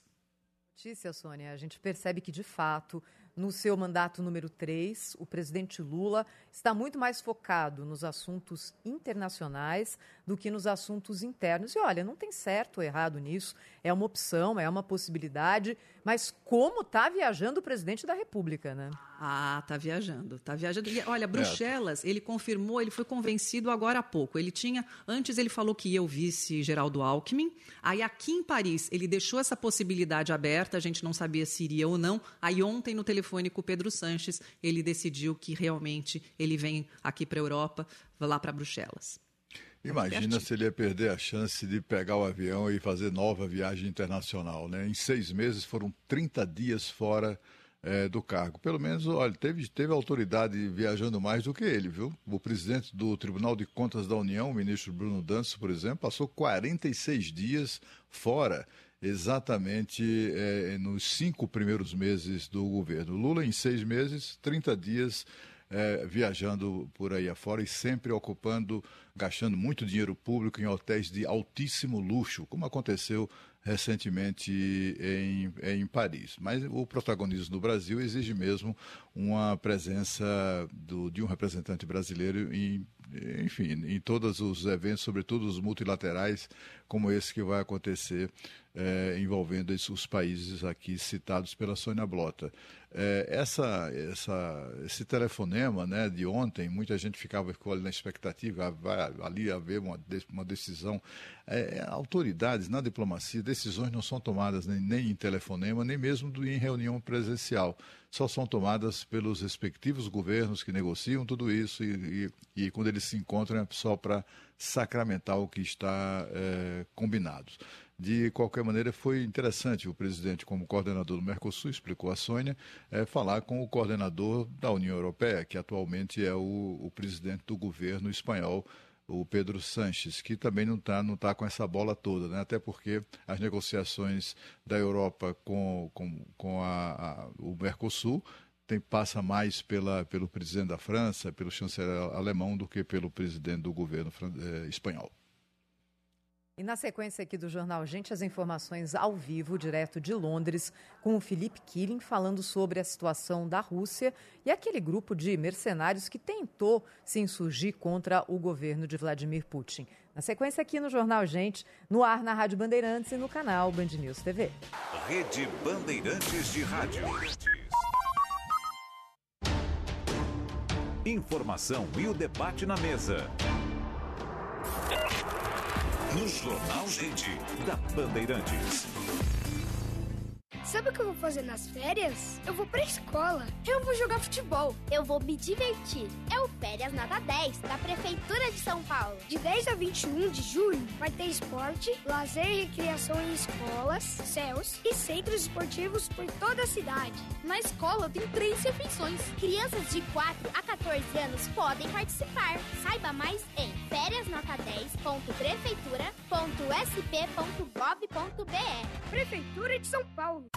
Notícia, Sônia, a gente percebe que, de fato, no seu mandato número 3, o presidente Lula está muito mais focado nos assuntos internacionais do que nos assuntos internos. E olha, não tem certo ou errado nisso, é uma opção, é uma possibilidade, mas como está viajando o presidente da República, né? Ah, tá viajando, tá viajando. E, olha, Bruxelas, ele confirmou, ele foi convencido agora há pouco. Ele tinha, antes ele falou que ia o vice Geraldo Alckmin. Aí aqui em Paris, ele deixou essa possibilidade aberta, a gente não sabia se iria ou não. Aí ontem no telefone com o Pedro Sanches, ele decidiu que realmente ele vem aqui para a Europa, lá para Bruxelas. Imagina se ele ia perder a chance de pegar o avião e fazer nova viagem internacional, né? Em seis meses foram 30 dias fora é, do cargo. Pelo menos, olha, teve, teve autoridade viajando mais do que ele, viu? O presidente do Tribunal de Contas da União, o ministro Bruno Danço, por exemplo, passou 46 dias fora, exatamente é, nos cinco primeiros meses do governo. Lula, em seis meses, 30 dias é, viajando por aí afora e sempre ocupando, gastando muito dinheiro público em hotéis de altíssimo luxo, como aconteceu recentemente em, em Paris. Mas o protagonismo do Brasil exige mesmo uma presença do, de um representante brasileiro em, enfim, em todos os eventos, sobretudo os multilaterais, como esse que vai acontecer é, envolvendo os países aqui citados pela Sônia Blota. É, essa, essa, esse telefonema né, de ontem, muita gente ficava ficou ali na expectativa, vai ali haver uma, uma decisão. É, autoridades na diplomacia, decisões não são tomadas nem, nem em telefonema, nem mesmo em reunião presencial. Só são tomadas pelos respectivos governos que negociam tudo isso e, e, e quando eles se encontram é só para sacramentar o que está é, combinado. De qualquer maneira, foi interessante o presidente, como coordenador do Mercosul, explicou a Sônia, é, falar com o coordenador da União Europeia, que atualmente é o, o presidente do governo espanhol, o Pedro Sanches, que também não está não tá com essa bola toda, né? até porque as negociações da Europa com, com, com a, a, o Mercosul tem, passa mais pela, pelo presidente da França, pelo chanceler alemão, do que pelo presidente do governo eh, espanhol. E na sequência aqui do Jornal Gente, as informações ao vivo, direto de Londres, com o Felipe Killing falando sobre a situação da Rússia e aquele grupo de mercenários que tentou se insurgir contra o governo de Vladimir Putin. Na sequência aqui no Jornal Gente, no ar na Rádio Bandeirantes e no canal Band News TV. Rede Bandeirantes de Rádio. Informação e o debate na mesa. No Jornal Gente, da Bandeirantes. Sabe o que eu vou fazer nas férias? Eu vou pra escola. Eu vou jogar futebol. Eu vou me divertir. É o Férias Nota 10 da Prefeitura de São Paulo. De 10 a 21 de julho vai ter esporte, lazer e recreação em escolas, céus e centros esportivos por toda a cidade. Na escola tem três refeições. Crianças de 4 a 14 anos podem participar. Saiba mais em fériasnota10.prefeitura.sp.gov.br. Prefeitura de São Paulo.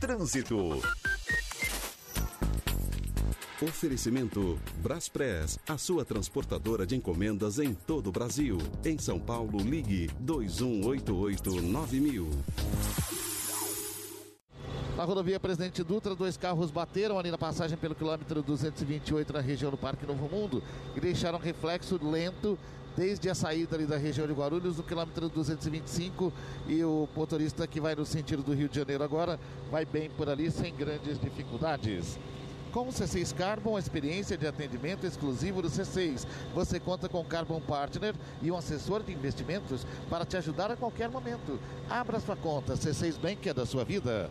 Trânsito. Oferecimento Braspress, a sua transportadora de encomendas em todo o Brasil. Em São Paulo, ligue 2188-9000. Na rodovia Presidente Dutra, dois carros bateram ali na passagem pelo quilômetro 228 na região do Parque Novo Mundo e deixaram reflexo lento desde a saída ali da região de Guarulhos, no quilômetro 225, e o motorista que vai no sentido do Rio de Janeiro agora vai bem por ali sem grandes dificuldades. Com o C6 Carbon, experiência de atendimento exclusivo do C6. Você conta com Carbon Partner e um assessor de investimentos para te ajudar a qualquer momento. Abra sua conta, C6 Bank é da sua vida.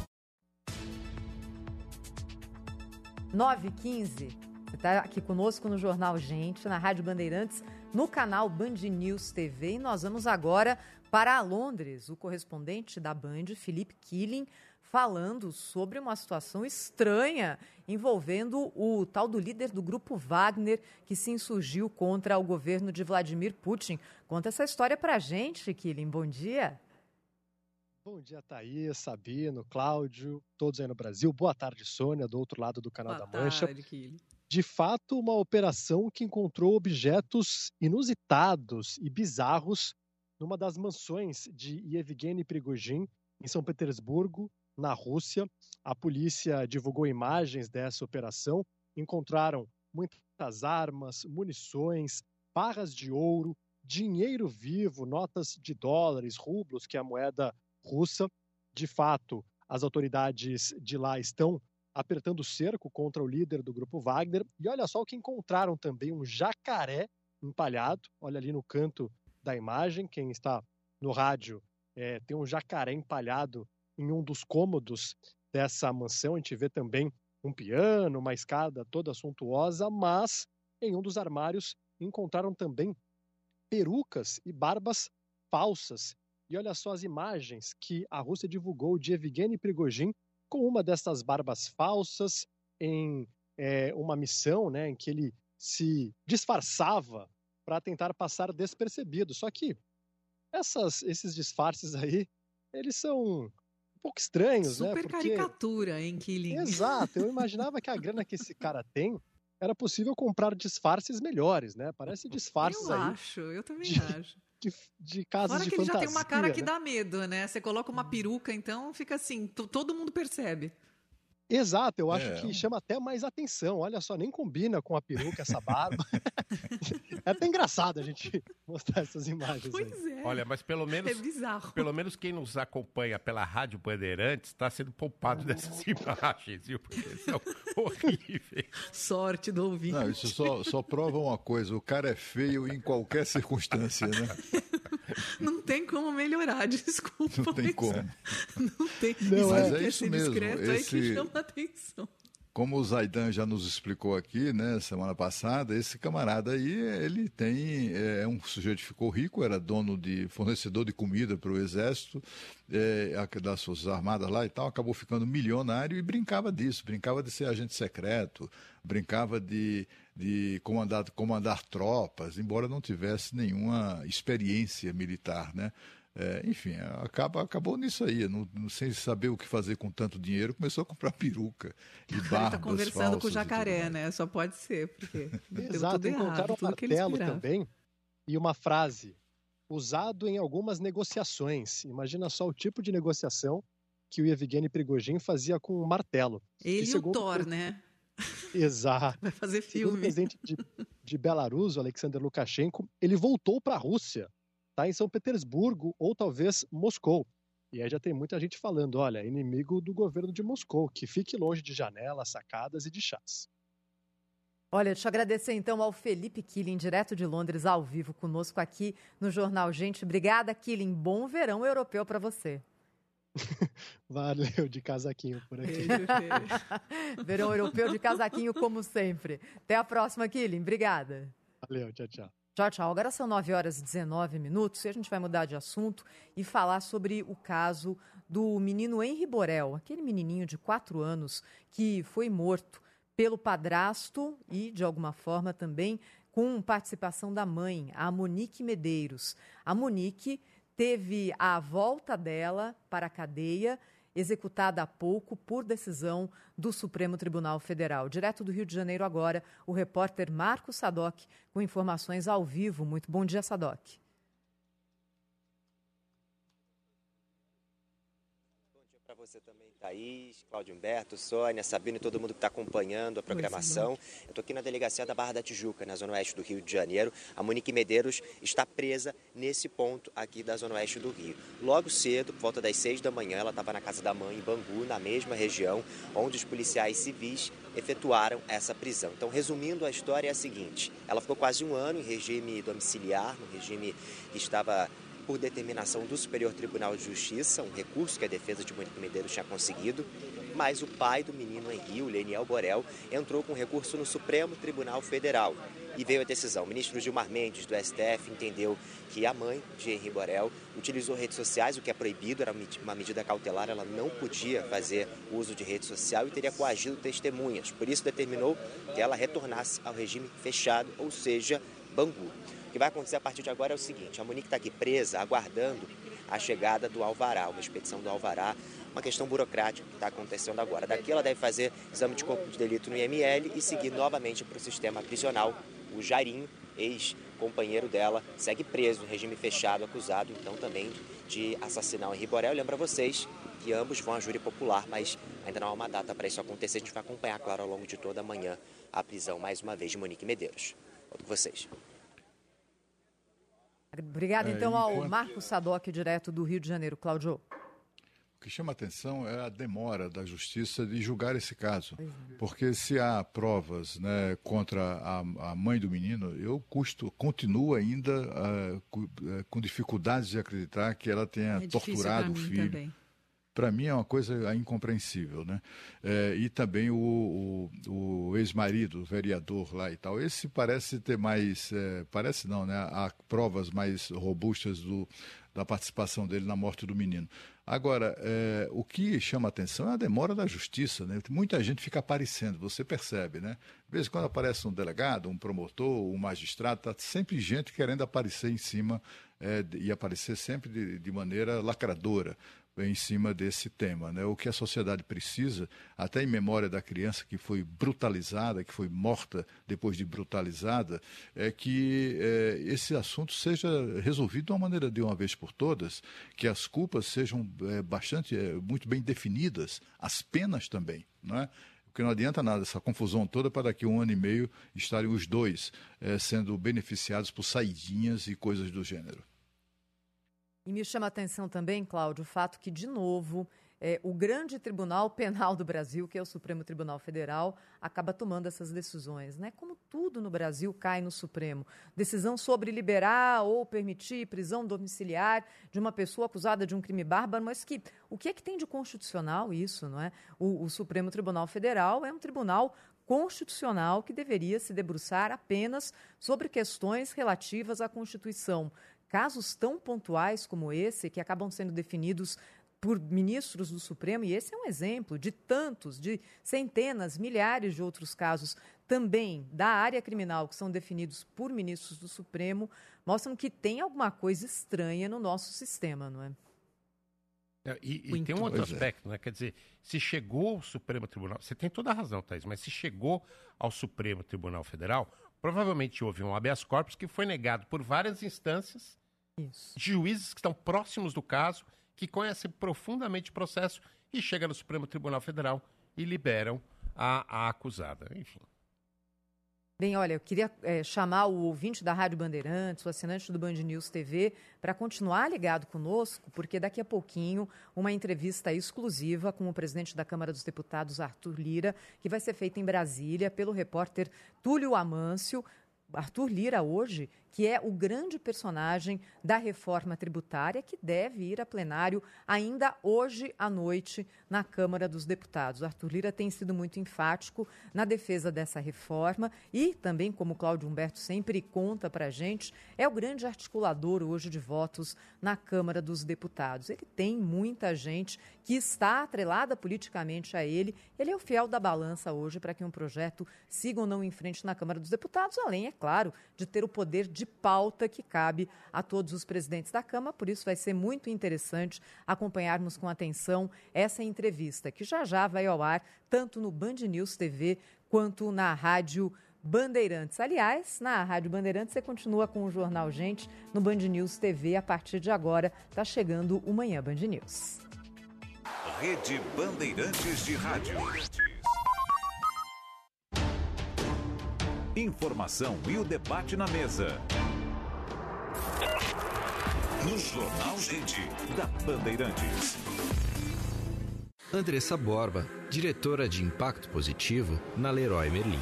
9 h 15 Você está aqui conosco no Jornal Gente, na Rádio Bandeirantes, no canal Band News TV. E nós vamos agora para Londres. O correspondente da Band, Felipe Killing, falando sobre uma situação estranha envolvendo o tal do líder do grupo Wagner que se insurgiu contra o governo de Vladimir Putin. Conta essa história pra gente, Killing. Bom dia. Bom dia, Thaís, Sabino, Cláudio, todos aí no Brasil. Boa tarde, Sônia, do outro lado do Canal Boa da Mancha. tarde, Killing. De fato, uma operação que encontrou objetos inusitados e bizarros numa das mansões de Yevgeny Prigozhin, em São Petersburgo, na Rússia. A polícia divulgou imagens dessa operação. Encontraram muitas armas, munições, barras de ouro, dinheiro vivo, notas de dólares, rublos, que é a moeda russa. De fato, as autoridades de lá estão apertando o cerco contra o líder do grupo Wagner. E olha só o que encontraram também: um jacaré empalhado. Olha ali no canto da imagem. Quem está no rádio é, tem um jacaré empalhado em um dos cômodos dessa mansão. A gente vê também um piano, uma escada toda suntuosa, mas em um dos armários encontraram também perucas e barbas falsas. E olha só as imagens que a Rússia divulgou de Evgeny Prigozhin com uma dessas barbas falsas em é, uma missão né, em que ele se disfarçava para tentar passar despercebido. Só que essas, esses disfarces aí, eles são um pouco estranhos, né? Super Porque... caricatura, hein, Killing? Exato. Eu imaginava que a grana que esse cara tem era possível comprar disfarces melhores, né? Parece disfarces eu aí. acho, eu também de, acho. De, de casas Fora de que ele já tem uma cara que né? dá medo, né? Você coloca uma peruca, então fica assim, to- todo mundo percebe. Exato, eu acho É. que chama até mais atenção. Olha só, nem combina com a peruca essa barba. é até engraçado a gente mostrar essas imagens aí. Olha, mas pelo menos. É bizarro. Pelo menos quem nos acompanha pela Rádio Bandeirantes está sendo poupado dessas imagens, viu? Porque são horríveis. Sorte do ouvinte. Não, isso só, só prova uma coisa: o cara é feio em qualquer circunstância, né? Não tem como melhorar, desculpa. Não tem mas como. Não tem. Não, Isso mas aí é quer isso mesmo, discreto aí que esse- chama atenção. Como o Zaidan já nos explicou aqui, né, semana passada, esse camarada aí, ele tem, é um sujeito que ficou rico, era dono de, fornecedor de comida para o exército, é, das Forças Armadas lá e tal, acabou ficando milionário e brincava disso, brincava de ser agente secreto, brincava de, de comandar, comandar tropas, embora não tivesse nenhuma experiência militar, né? É, enfim, acaba, acabou nisso aí, não, não- sem saber o que fazer com tanto dinheiro, começou a comprar peruca e Ele barbas tá conversando com o falsas jacaré, né? Só pode ser, porque Exato, tudo errado, encontraram um tudo martelo também e uma frase usado em algumas negociações. Imagina só o tipo de negociação que o Yevgeny Prigozhin fazia com um martelo. Ele e o Thor, o- né? Exato. Vai fazer Segundo o filme. presidente de, de Belarus, o Alexander Lukashenko, ele voltou para a Rússia, está em São Petersburgo ou talvez Moscou. E aí já tem muita gente falando, olha, inimigo do governo de Moscou, que fique longe de janelas, sacadas e de chás. Olha, deixa eu agradecer então ao Felipe Killing, direto de Londres, ao vivo conosco aqui no Jornal Gente. Obrigada, Killing. Bom verão europeu para você. Valeu de casaquinho por aqui. verão europeu de casaquinho, como sempre. Até a próxima, Killing. Obrigada. Valeu, tchau, tchau. Tchau, tchau. Agora são 9 horas e 19 minutos e a gente vai mudar de assunto e falar sobre o caso do menino Henri Borel, aquele menininho de 4 anos que foi morto pelo padrasto e, de alguma forma, também com participação da mãe, a Monique Medeiros. A Monique teve a volta dela para a cadeia executada há pouco por decisão do Supremo Tribunal Federal. Direto do Rio de Janeiro agora, o repórter Marco Sadoc com informações ao vivo. Muito bom dia, Sadoc. Você também, Thaís, Cláudio Humberto, Sônia, Sabino e todo mundo que está acompanhando a programação. Eu estou aqui na delegacia da Barra da Tijuca, na zona oeste do Rio de Janeiro. A Monique Medeiros está presa nesse ponto aqui da zona oeste do Rio. Logo cedo, por volta das seis da manhã, ela estava na casa da mãe, em Bangu, na mesma região, onde os policiais civis efetuaram essa prisão. Então, resumindo a história, é a seguinte: ela ficou quase um ano em regime domiciliar, no regime que estava por determinação do Superior Tribunal de Justiça, um recurso que a defesa de Monique Medeiros tinha conseguido, mas o pai do menino Henri, o Leniel Borel, entrou com recurso no Supremo Tribunal Federal e veio a decisão. O ministro Gilmar Mendes, do STF, entendeu que a mãe de Henri Borel utilizou redes sociais, o que é proibido, era uma medida cautelar, ela não podia fazer uso de rede social e teria coagido testemunhas. Por isso, determinou que ela retornasse ao regime fechado, ou seja, Bangu. O que vai acontecer a partir de agora é o seguinte: a Monique está aqui presa, aguardando a chegada do Alvará, uma expedição do Alvará, uma questão burocrática que está acontecendo agora. Daqui ela deve fazer exame de corpo de delito no IML e seguir novamente para o sistema prisional. O Jairinho, ex-companheiro dela, segue preso, regime fechado, acusado então também de assassinar o Henri Borel. Lembra vocês que ambos vão a júri popular, mas ainda não há uma data para isso acontecer. A gente vai acompanhar, claro, ao longo de toda a manhã a prisão, mais uma vez, de Monique Medeiros. Volto com vocês. Obrigada, É, então, ao enquanto- Marco Sadoc, direto do Rio de Janeiro. Cláudio. O que chama atenção é a demora da justiça de julgar esse caso. Porque se há provas né, contra a, a mãe do menino, eu custo, continuo ainda eh, com dificuldades de acreditar que ela tenha É torturado o filho. também. Para mim é uma coisa incompreensível, né? É, e também o, o- o ex-marido, vereador lá e tal. Esse parece ter mais, é, parece não, né? Há provas mais robustas do, da participação dele na morte do menino. Agora, é, o que chama atenção é a demora da justiça, né? Muita gente fica aparecendo, você percebe, né? De vez em quando aparece um delegado, um promotor, um magistrado, tá sempre gente querendo aparecer em cima é, e aparecer sempre de, de maneira lacradora em cima desse tema. Né? O que a sociedade precisa, até em memória da criança que foi brutalizada, que foi morta depois de brutalizada, é que é, esse assunto seja resolvido de uma maneira de uma vez por todas, que as culpas sejam é, bastante, é, muito bem definidas, as penas também. Não é? Porque não adianta nada essa confusão toda para daqui a um ano e meio estarem os dois é, sendo beneficiados por saidinhas e coisas do gênero. E me chama a atenção também, Cláudio, o fato que, de novo, é, o grande Tribunal Penal do Brasil, que é o Supremo Tribunal Federal, acaba tomando essas decisões. Né? Como tudo no Brasil cai no Supremo. Decisão sobre liberar ou permitir prisão domiciliar de uma pessoa acusada de um crime bárbaro, mas que o que é que tem de constitucional isso? não é? O, o Supremo Tribunal Federal é um tribunal constitucional que deveria se debruçar apenas sobre questões relativas à Constituição casos tão pontuais como esse, que acabam sendo definidos por ministros do Supremo, e esse é um exemplo de tantos, de centenas, milhares de outros casos também da área criminal que são definidos por ministros do Supremo, mostram que tem alguma coisa estranha no nosso sistema, não é? é e, e tem um outro aspecto, né? Quer dizer, se chegou ao Supremo Tribunal, você tem toda a razão, Thaís, mas se chegou ao Supremo Tribunal Federal, provavelmente houve um habeas corpus que foi negado por várias instâncias isso. Juízes que estão próximos do caso, que conhecem profundamente o processo e chegam no Supremo Tribunal Federal e liberam a, a acusada. Enfim. Bem, olha, eu queria é, chamar o ouvinte da Rádio Bandeirantes, o assinante do Band News TV, para continuar ligado conosco, porque daqui a pouquinho uma entrevista exclusiva com o presidente da Câmara dos Deputados, Arthur Lira, que vai ser feita em Brasília pelo repórter Túlio Amâncio. Arthur Lira hoje que é o grande personagem da reforma tributária, que deve ir a plenário ainda hoje à noite na Câmara dos Deputados. Arthur Lira tem sido muito enfático na defesa dessa reforma e também, como Cláudio Humberto sempre conta para a gente, é o grande articulador hoje de votos na Câmara dos Deputados. Ele tem muita gente que está atrelada politicamente a ele. Ele é o fiel da balança hoje para que um projeto siga ou não em frente na Câmara dos Deputados, além, é claro, de ter o poder de pauta que cabe a todos os presidentes da Câmara. Por isso, vai ser muito interessante acompanharmos com atenção essa entrevista, que já já vai ao ar, tanto no Band News TV quanto na Rádio Bandeirantes. Aliás, na Rádio Bandeirantes você continua com o Jornal Gente no Band News TV. A partir de agora, está chegando o Manhã Band News. Rede Bandeirantes de Rádio. Informação e o debate na mesa. No Jornal Gente, da Bandeirantes. Andressa Borba, diretora de Impacto Positivo na Leroy Merlin.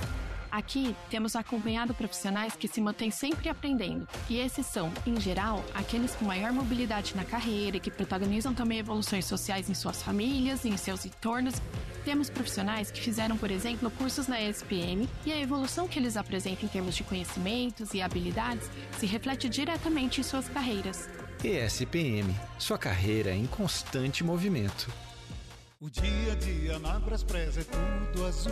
Aqui temos acompanhado profissionais que se mantêm sempre aprendendo. E esses são, em geral, aqueles com maior mobilidade na carreira e que protagonizam também evoluções sociais em suas famílias e em seus entornos. Temos profissionais que fizeram, por exemplo, cursos na ESPM e a evolução que eles apresentam em termos de conhecimentos e habilidades se reflete diretamente em suas carreiras. ESPM, sua carreira em constante movimento. O dia a dia na Braspress é tudo azul.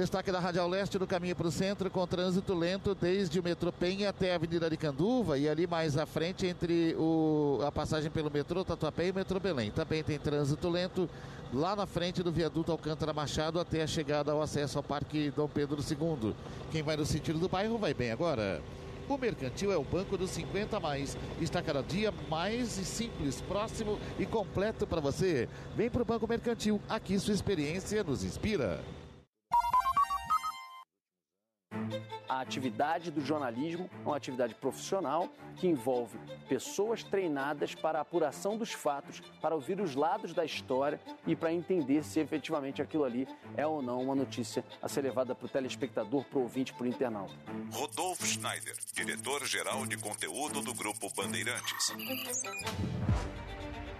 Destaque da Radial Leste no caminho para o centro com trânsito lento desde o metrô Penha até a Avenida de Canduva e ali mais à frente entre o, a passagem pelo metrô Tatuapé e o metrô Belém. Também tem trânsito lento lá na frente do viaduto Alcântara Machado até a chegada ao acesso ao Parque Dom Pedro II. Quem vai no sentido do bairro vai bem agora. O Mercantil é o banco dos 50 mais. Está cada dia mais simples, próximo e completo para você. Vem para o Banco Mercantil. Aqui sua experiência nos inspira. A atividade do jornalismo é uma atividade profissional que envolve pessoas treinadas para a apuração dos fatos, para ouvir os lados da história e para entender se efetivamente aquilo ali é ou não uma notícia a ser levada para o telespectador, para o ouvinte, para o internauta. Rodolfo Schneider, diretor-geral de conteúdo do Grupo Bandeirantes.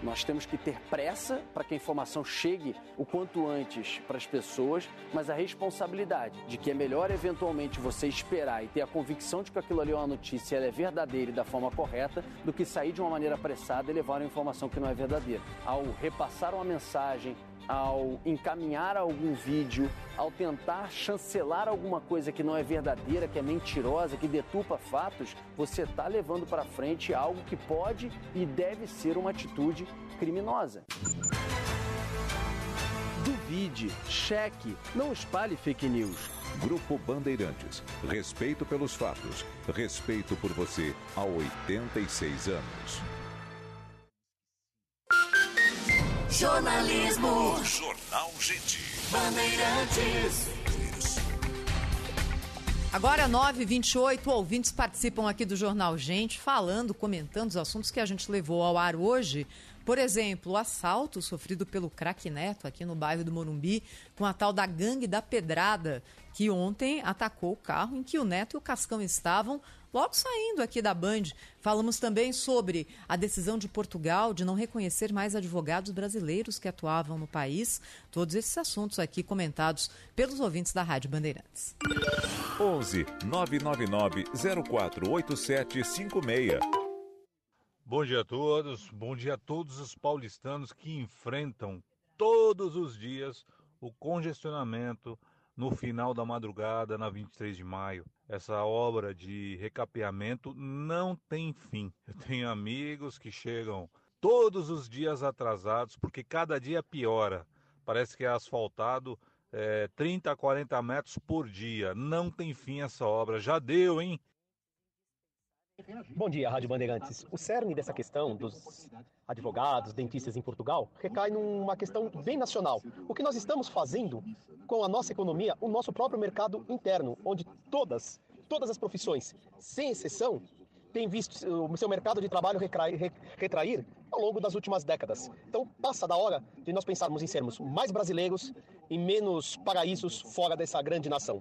Nós temos que ter pressa para que a informação chegue o quanto antes para as pessoas, mas a responsabilidade de que é melhor eventualmente você esperar e ter a convicção de que aquilo ali é uma notícia ela é verdadeira e da forma correta, do que sair de uma maneira apressada e levar uma informação que não é verdadeira. Ao repassar uma mensagem, ao encaminhar algum vídeo, ao tentar chancelar alguma coisa que não é verdadeira, que é mentirosa, que deturpa fatos, você está levando para frente algo que pode e deve ser uma atitude criminosa. Duvide, cheque, não espalhe fake news. Grupo Bandeirantes. Respeito pelos fatos. Respeito por você há 86 anos. Jornalismo. Jornal Gente. Bandeirantes. Agora, 9h28, ouvintes participam aqui do Jornal Gente, falando, comentando os assuntos que a gente levou ao ar hoje. Por exemplo, o assalto sofrido pelo craque Neto aqui no bairro do Morumbi, com a tal da gangue da pedrada, que ontem atacou o carro em que o Neto e o Cascão estavam logo saindo aqui da Band. Falamos também sobre a decisão de Portugal de não reconhecer mais advogados brasileiros que atuavam no país. Todos esses assuntos aqui comentados pelos ouvintes da Rádio Bandeirantes. 11 999 048756. Bom dia a todos, bom dia a todos os paulistanos que enfrentam todos os dias o congestionamento no final da madrugada, na 23 de maio. Essa obra de recapeamento não tem fim. Eu tenho amigos que chegam todos os dias atrasados, porque cada dia piora. Parece que é asfaltado é, 30 a 40 metros por dia. Não tem fim essa obra. Já deu, hein? Bom dia, Rádio Bandeirantes. O cerne dessa questão dos advogados, dentistas em Portugal, recai numa questão bem nacional. O que nós estamos fazendo com a nossa economia, o nosso próprio mercado interno, onde todas, todas as profissões, sem exceção, têm visto o seu mercado de trabalho retrair, retrair ao longo das últimas décadas. Então, passa da hora de nós pensarmos em sermos mais brasileiros e menos paraísos fora dessa grande nação.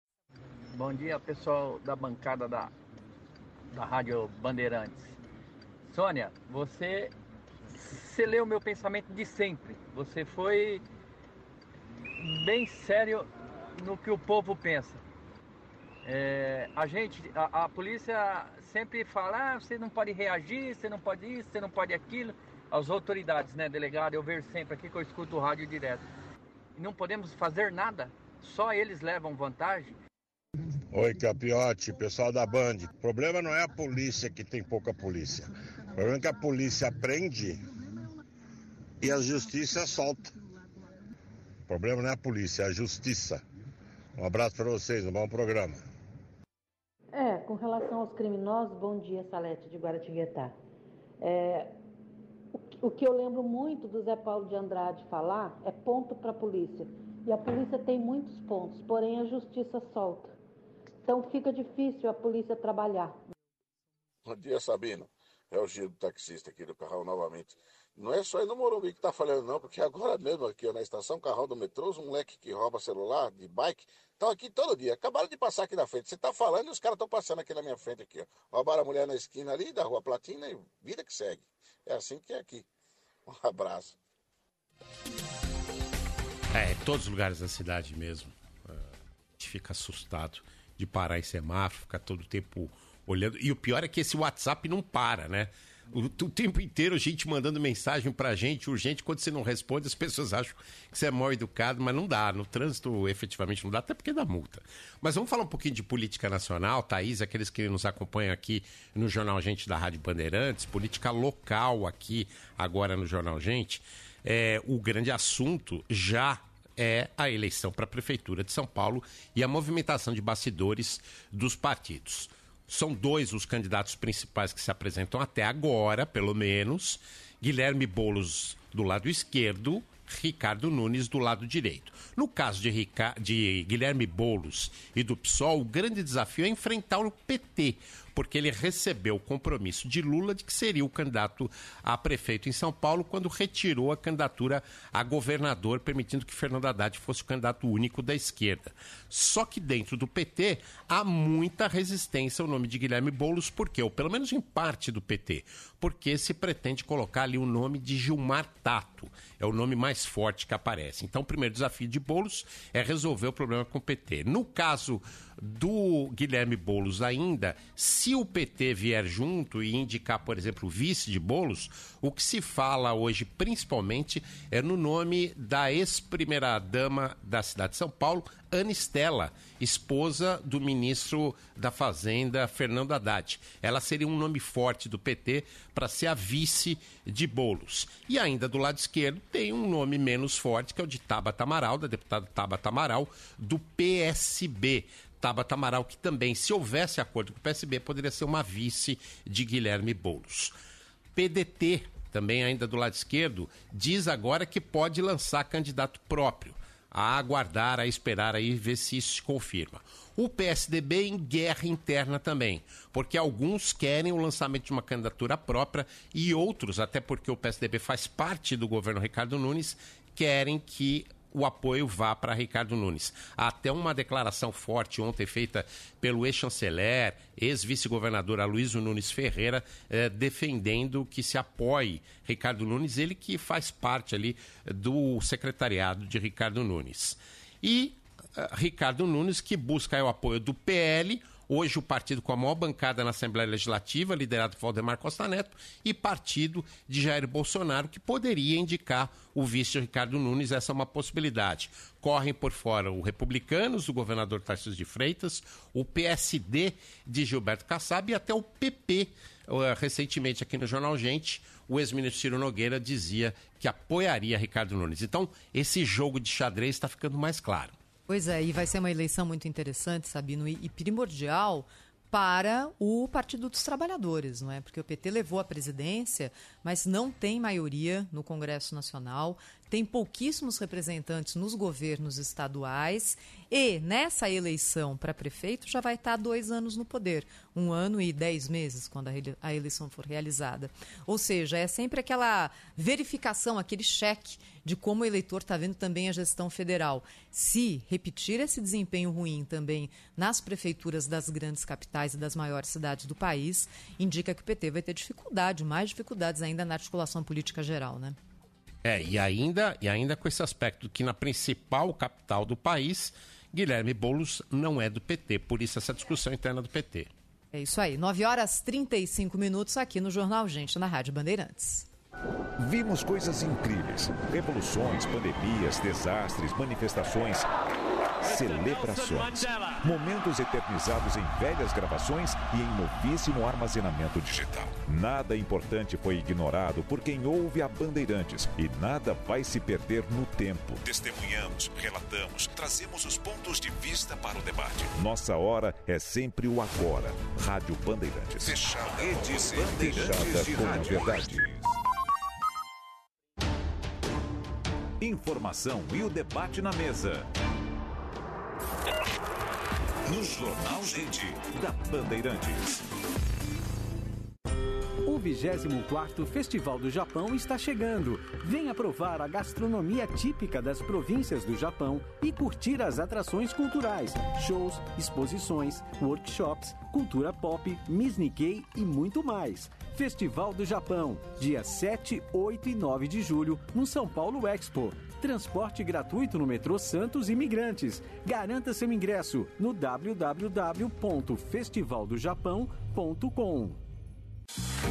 Bom dia, pessoal da bancada da, da Rádio Bandeirantes. Sônia, você, você leu o meu pensamento de sempre. Você foi bem sério no que o povo pensa. É, a gente, a, a, polícia sempre fala, ah, você não pode reagir, você não pode isso, você não pode aquilo. As autoridades, né, delegado, eu vejo sempre aqui que eu escuto o rádio direto. Não podemos fazer nada, só eles levam vantagem. Oi, Capiote, pessoal da Band. O problema não é a polícia que tem pouca polícia. O problema é que a polícia prende e a justiça solta. O problema não é a polícia, é a justiça. Um abraço para vocês, um bom programa. É, com relação aos criminosos, bom dia, Salete de Guaratinguetá. É, o, o que eu lembro muito do Zé Paulo de Andrade falar é ponto para a polícia. E a polícia tem muitos pontos, porém a justiça solta. Então fica difícil a polícia trabalhar. Bom dia, Sabino. É o giro do taxista aqui do Carrão novamente. Não é só aí no Morumbi que tá falhando, não, porque agora mesmo aqui ó, na estação Carrão do metrô, os moleque que rouba celular de bike estão aqui todo dia. Acabaram de passar aqui na frente. Você tá falando e os caras estão passando aqui na minha frente aqui, ó. Roubaram a mulher na esquina ali da rua Platina e vida que segue. É assim que é aqui. Um abraço. É, em todos os lugares da cidade mesmo. Ah, A gente fica assustado de parar em semáforo, ficar todo o tempo olhando. E o pior é que esse WhatsApp não para, né? O, o tempo inteiro gente mandando mensagem pra gente, urgente. Quando você não responde, as pessoas acham que você é mal educado, mas não dá. No trânsito, efetivamente, não dá, até porque dá multa. Mas vamos falar um pouquinho de política nacional, Thaís, aqueles que nos acompanham aqui no Jornal Gente da Rádio Bandeirantes, política local aqui, agora no Jornal Gente. É, o grande assunto já é a eleição para a Prefeitura de São Paulo e a movimentação de bastidores dos partidos. São dois os candidatos principais que se apresentam até agora, pelo menos. Guilherme Boulos do lado esquerdo, Ricardo Nunes do lado direito. No caso de, Rica- de Guilherme Boulos e do PSOL, o grande desafio é enfrentar o PT, porque ele recebeu o compromisso de Lula de que seria o candidato a prefeito em São Paulo quando retirou a candidatura a governador, permitindo que Fernando Haddad fosse o candidato único da esquerda. Só que dentro do PT há muita resistência ao nome de Guilherme Boulos, por quê? Ou pelo menos em parte do PT, porque se pretende colocar ali o nome de Gilmar Tato. É o nome mais forte que aparece. Então, o primeiro desafio de Boulos é resolver o problema com o PT. No caso do Guilherme Boulos ainda, se o PT vier junto e indicar, por exemplo, o vice de Boulos, o que se fala hoje principalmente é no nome da ex-primeira-dama da cidade de São Paulo, Ana Estela, esposa do ministro da Fazenda, Fernando Haddad. Ela seria um nome forte do PT para ser a vice de Boulos. E ainda do lado esquerdo tem um nome menos forte, que é o de Tabata Amaral, da deputada Tabata Amaral, do PSB. Tabata Amaral, que também, se houvesse acordo com o PSB, poderia ser uma vice de Guilherme Boulos. PDT, também ainda do lado esquerdo, diz agora que pode lançar candidato próprio. A aguardar, a esperar aí, ver se isso se confirma. O PSDB em guerra interna também, porque alguns querem o lançamento de uma candidatura própria e outros, até porque o PSDB faz parte do governo Ricardo Nunes, querem que o apoio vá para Ricardo Nunes. Até uma declaração forte ontem feita pelo ex-chanceler, ex-vice-governador Aloysio Nunes Ferreira, eh, defendendo que se apoie Ricardo Nunes, ele que faz parte ali do secretariado de Ricardo Nunes. E eh, Ricardo Nunes, que busca o apoio do PL, hoje o partido com a maior bancada na Assembleia Legislativa, liderado por Valdemar Costa Neto, e partido de Jair Bolsonaro, que poderia indicar o vice Ricardo Nunes, essa é uma possibilidade. Correm por fora o Republicanos, o governador Tarcísio de Freitas, o PSD de Gilberto Kassab e até o PP. Uh, recentemente aqui no Jornal Gente, o ex-ministro Ciro Nogueira dizia que apoiaria Ricardo Nunes. Então, esse jogo de xadrez está ficando mais claro. Pois é, e vai ser uma eleição muito interessante, Sabino, e, primordial para o Partido dos Trabalhadores, não é? Porque o PT levou a presidência, mas não tem maioria no Congresso Nacional, tem pouquíssimos representantes nos governos estaduais e nessa eleição para prefeito já vai estar dois anos no poder, um ano e dez meses quando a eleição for realizada. Ou seja, é sempre aquela verificação, aquele cheque de como o eleitor está vendo também a gestão federal. Se repetir esse desempenho ruim também nas prefeituras das grandes capitais e das maiores cidades do país, indica que o PT vai ter dificuldade, mais dificuldades ainda na articulação política geral, né? É, e ainda, e ainda com esse aspecto que na principal capital do país, Guilherme Boulos não é do PT, por isso essa discussão interna do PT. É isso aí. 9 horas 35 minutos aqui no Jornal Gente, na Rádio Bandeirantes. Vimos coisas incríveis: revoluções, pandemias, desastres, manifestações, celebrações. Momentos eternizados em velhas gravações e em novíssimo armazenamento digital. Nada importante foi ignorado por quem ouve a Bandeirantes e nada vai se perder no tempo. Testemunhamos, relatamos, trazemos os pontos de vista para o debate. Nossa hora é sempre o agora. Rádio Bandeirantes. Fechada. Rede Fechada com a verdade. Informação e o debate na mesa. No Jornal Gente, da Bandeirantes. O 24º Festival do Japão está chegando. Venha provar a gastronomia típica das províncias do Japão e curtir as atrações culturais, shows, exposições, workshops, cultura pop, Miss Nikkei e muito mais. Festival do Japão, dia 7, 8 e 9 de julho, no São Paulo Expo. Transporte gratuito no metrô Santos Imigrantes. Garanta seu ingresso no www.festivaldojapão.com.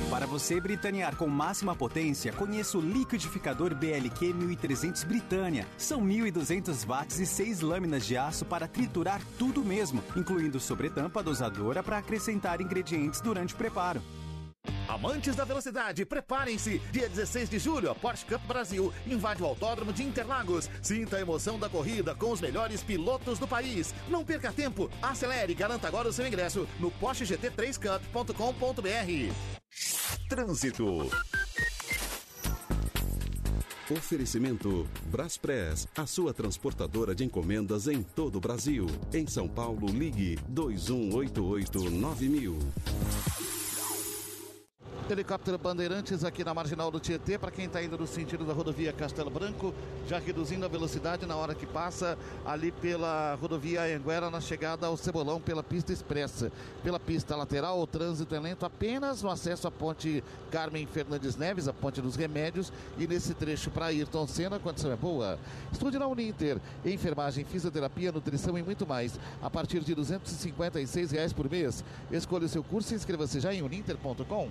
Para você britanear com máxima potência, conheça o liquidificador BLQ 1300 Britânia. São 1200 watts e 6 lâminas de aço para triturar tudo mesmo, incluindo sobretampa dosadora para acrescentar ingredientes durante o preparo. Amantes da velocidade, preparem-se! Dia 16 de julho, a Porsche Cup Brasil invade o Autódromo de Interlagos. Sinta a emoção da corrida com os melhores pilotos do país. Não perca tempo, acelere e garanta agora o seu ingresso no PorscheGT3Cup.com.br. Trânsito. Oferecimento Braspress, a sua transportadora de encomendas em todo o Brasil. Em São Paulo, ligue 2188-9000. Helicóptero Bandeirantes aqui na marginal do Tietê, para quem está indo no sentido da rodovia Castelo Branco, já reduzindo a velocidade na hora que passa ali pela rodovia Anguera na chegada ao Cebolão pela pista expressa. Pela pista lateral, o trânsito é lento apenas no acesso à ponte Carmen Fernandes Neves, a ponte dos remédios, e nesse trecho para Ayrton Senna, a condição é boa. Estude na Uninter, enfermagem, fisioterapia, nutrição e muito mais, a partir de 256 reais por mês. Escolha o seu curso e inscreva-se já em uninter.com.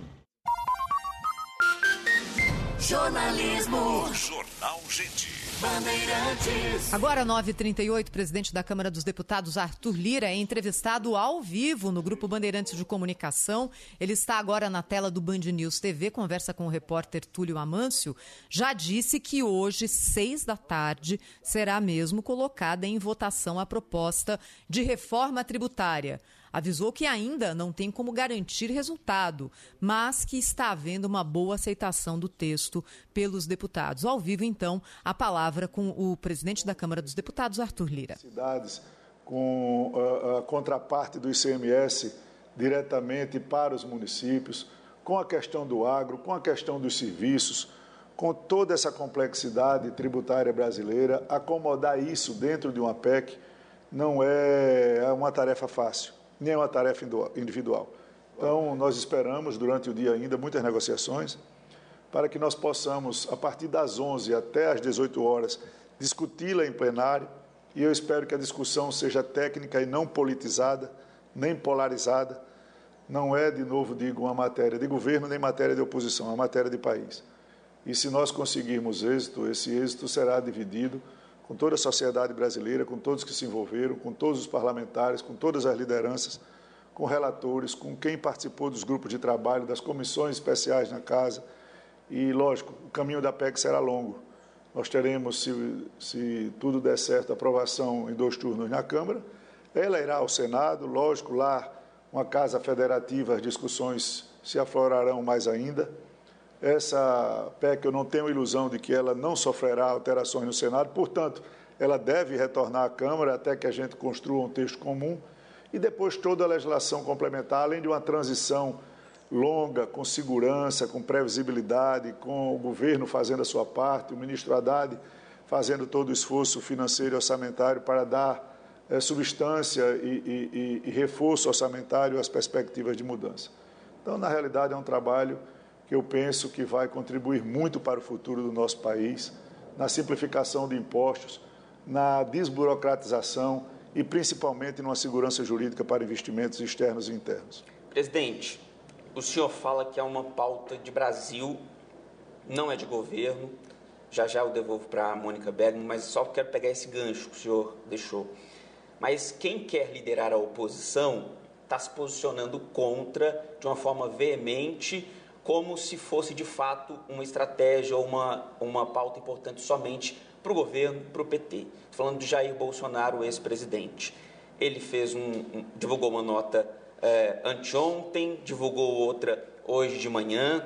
Jornalismo. Jornal Gente. Bandeirantes. Agora, 9h38, o presidente da Câmara dos Deputados, Arthur Lira, é entrevistado ao vivo no Grupo Bandeirantes de Comunicação. Ele está agora na tela do Band News TV, conversa com o repórter Túlio Amâncio. Já disse que hoje, seis da tarde, será mesmo colocada em votação a proposta de reforma tributária avisou que ainda não tem como garantir resultado, mas que está havendo uma boa aceitação do texto pelos deputados. Ao vivo, então, a palavra com o presidente da Câmara dos Deputados, Arthur Lira. Cidades com a, a contraparte do ICMS diretamente para os municípios, com a questão do agro, com a questão dos serviços, com toda essa complexidade tributária brasileira, acomodar isso dentro de uma PEC não é uma tarefa fácil nem é uma tarefa individual. Então, nós esperamos durante o dia ainda muitas negociações para que nós possamos, a partir das 11 até as 18 horas, discuti-la em plenário e eu espero que a discussão seja técnica e não politizada, nem polarizada. Não é, de novo digo, uma matéria de governo nem matéria de oposição, é uma matéria de país. E se nós conseguirmos êxito, esse êxito será dividido com toda a sociedade brasileira, com todos que se envolveram, com todos os parlamentares, com todas as lideranças, com relatores, com quem participou dos grupos de trabalho, das comissões especiais na casa. E, lógico, o caminho da PEC será longo. Nós teremos, se, se tudo der certo, aprovação em dois turnos na Câmara. Ela irá ao Senado, lógico, lá, uma casa federativa, as discussões se aflorarão mais ainda. Essa PEC, eu não tenho ilusão de que ela não sofrerá alterações no Senado, portanto, ela deve retornar à Câmara até que a gente construa um texto comum e depois toda a legislação complementar, além de uma transição longa, com segurança, com previsibilidade, com o governo fazendo a sua parte, o ministro Haddad fazendo todo o esforço financeiro e orçamentário para dar é, substância e, e, e reforço orçamentário às perspectivas de mudança. Então, na realidade, é um trabalho que eu penso que vai contribuir muito para o futuro do nosso país, na simplificação de impostos, na desburocratização e principalmente numa segurança jurídica para investimentos externos e internos. Presidente, o senhor fala que é uma pauta de Brasil, não é de governo. Já já eu devolvo para a Mônica Bergman, mas só quero pegar esse gancho que o senhor deixou. Mas quem quer liderar a oposição está se posicionando contra de uma forma veemente como se fosse de fato uma estratégia ou uma, uma pauta importante somente para o governo, para o PT. Estou falando de Jair Bolsonaro, ex-presidente. Ele fez um, um, divulgou uma nota é, anteontem, divulgou outra hoje de manhã,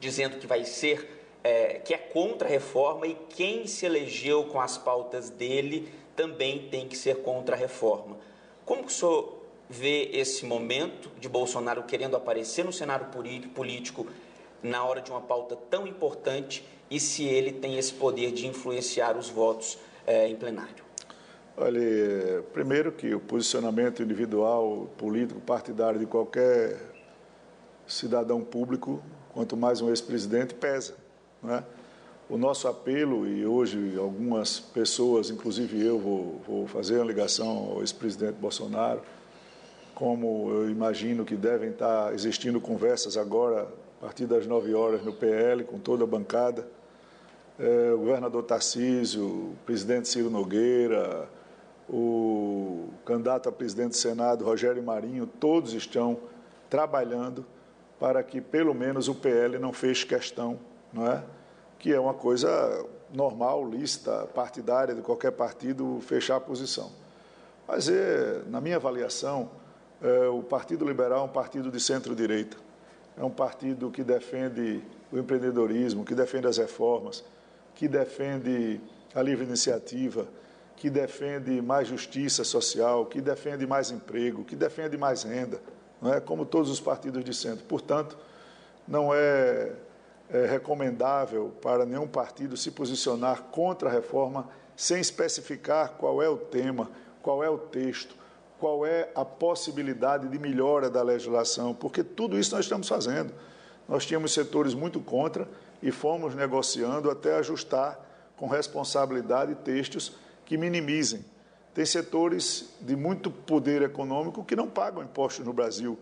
dizendo que vai ser é, que é contra a reforma e quem se elegeu com as pautas dele também tem que ser contra a reforma. Como que o senhor vê esse momento de Bolsonaro querendo aparecer no cenário político na hora de uma pauta tão importante e se ele tem esse poder de influenciar os votos é, em plenário? Olha, primeiro que o posicionamento individual, político, partidário de qualquer cidadão público, quanto mais um ex-presidente, pesa. Não é? O nosso apelo, e hoje algumas pessoas, inclusive eu, vou, vou fazer uma ligação ao ex-presidente Bolsonaro, como eu imagino que devem estar existindo conversas agora, a partir das 9 horas, no PL, com toda a bancada, é, o governador Tarcísio, o presidente Ciro Nogueira, o candidato a presidente do Senado, Rogério Marinho, todos estão trabalhando para que pelo menos o PL não feche questão, não é? que é uma coisa normal, lista, partidária de qualquer partido fechar a posição. Mas, é, na minha avaliação, é, o Partido Liberal é um partido de centro-direita. É um partido que defende o empreendedorismo, que defende as reformas, que defende a livre iniciativa, que defende mais justiça social, que defende mais emprego, que defende mais renda, não é? como todos os partidos de centro. Portanto, não é, é recomendável para nenhum partido se posicionar contra a reforma sem especificar qual é o tema, qual é o texto, qual é a possibilidade de melhora da legislação, porque tudo isso nós estamos fazendo. Nós tínhamos setores muito contra e fomos negociando até ajustar com responsabilidade textos que minimizem. Tem setores de muito poder econômico que não pagam impostos no Brasil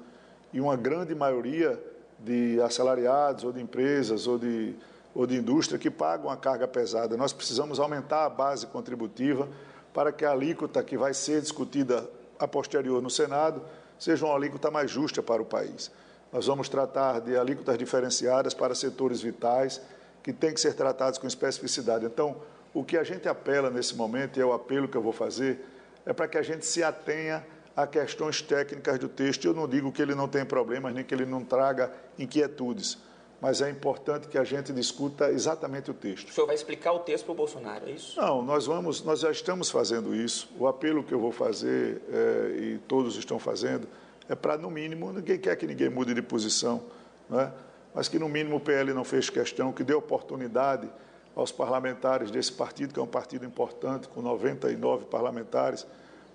e uma grande maioria de assalariados ou de empresas ou de, ou de indústria que pagam a carga pesada. Nós precisamos aumentar a base contributiva para que a alíquota que vai ser discutida a posterior no Senado seja uma alíquota mais justa para o país. Nós vamos tratar de alíquotas diferenciadas para setores vitais que têm que ser tratados com especificidade. Então, o que a gente apela nesse momento, e é o apelo que eu vou fazer, é para que a gente se atenha a questões técnicas do texto. Eu não digo que ele não tem problemas, nem que ele não traga inquietudes, mas é importante que a gente discuta exatamente o texto. O senhor vai explicar o texto para o Bolsonaro, é isso? Não, nós vamos, nós já estamos fazendo isso. O apelo que eu vou fazer, é, e todos estão fazendo, é para, no mínimo, ninguém quer que ninguém mude de posição, não é? mas que, no mínimo, o PL não fez questão, que dê oportunidade aos parlamentares desse partido, que é um partido importante, com 99 parlamentares,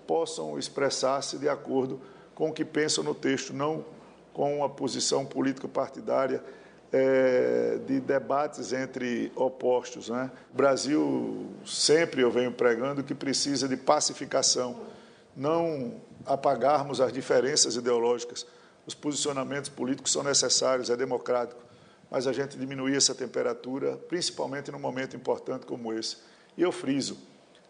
possam expressar-se de acordo com o que pensam no texto, não com uma posição político-partidária é, de debates entre opostos. Né? O Brasil, sempre eu venho pregando que precisa de pacificação, não apagarmos as diferenças ideológicas. Os posicionamentos políticos são necessários, é democrático mas a gente diminuir essa temperatura, principalmente num momento importante como esse. E eu friso,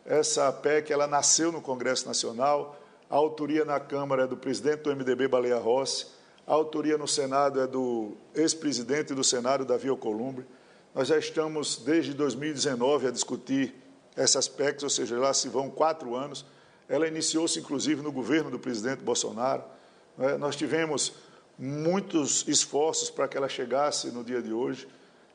essa PEC ela nasceu no Congresso Nacional, a autoria na Câmara é do presidente do MDB, Baleia Rossi, a autoria no Senado é do ex-presidente do Senado, Davi Alcolumbre. Nós já estamos, desde 2019, a discutir essas PECs, ou seja, lá se vão quatro anos. Ela iniciou-se, inclusive, no governo do presidente Bolsonaro. Né? Nós tivemos muitos esforços para que ela chegasse no dia de hoje.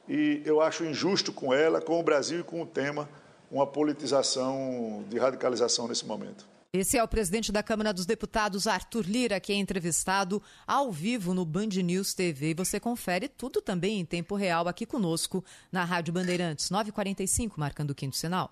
E eu acho injusto com ela, com o Brasil e com o tema, uma politização de radicalização nesse momento. Esse é o presidente da Câmara dos Deputados, Arthur Lira, que é entrevistado ao vivo no Band News TV. E você confere tudo também em tempo real aqui conosco na Rádio Bandeirantes, 945, marcando o quinto sinal.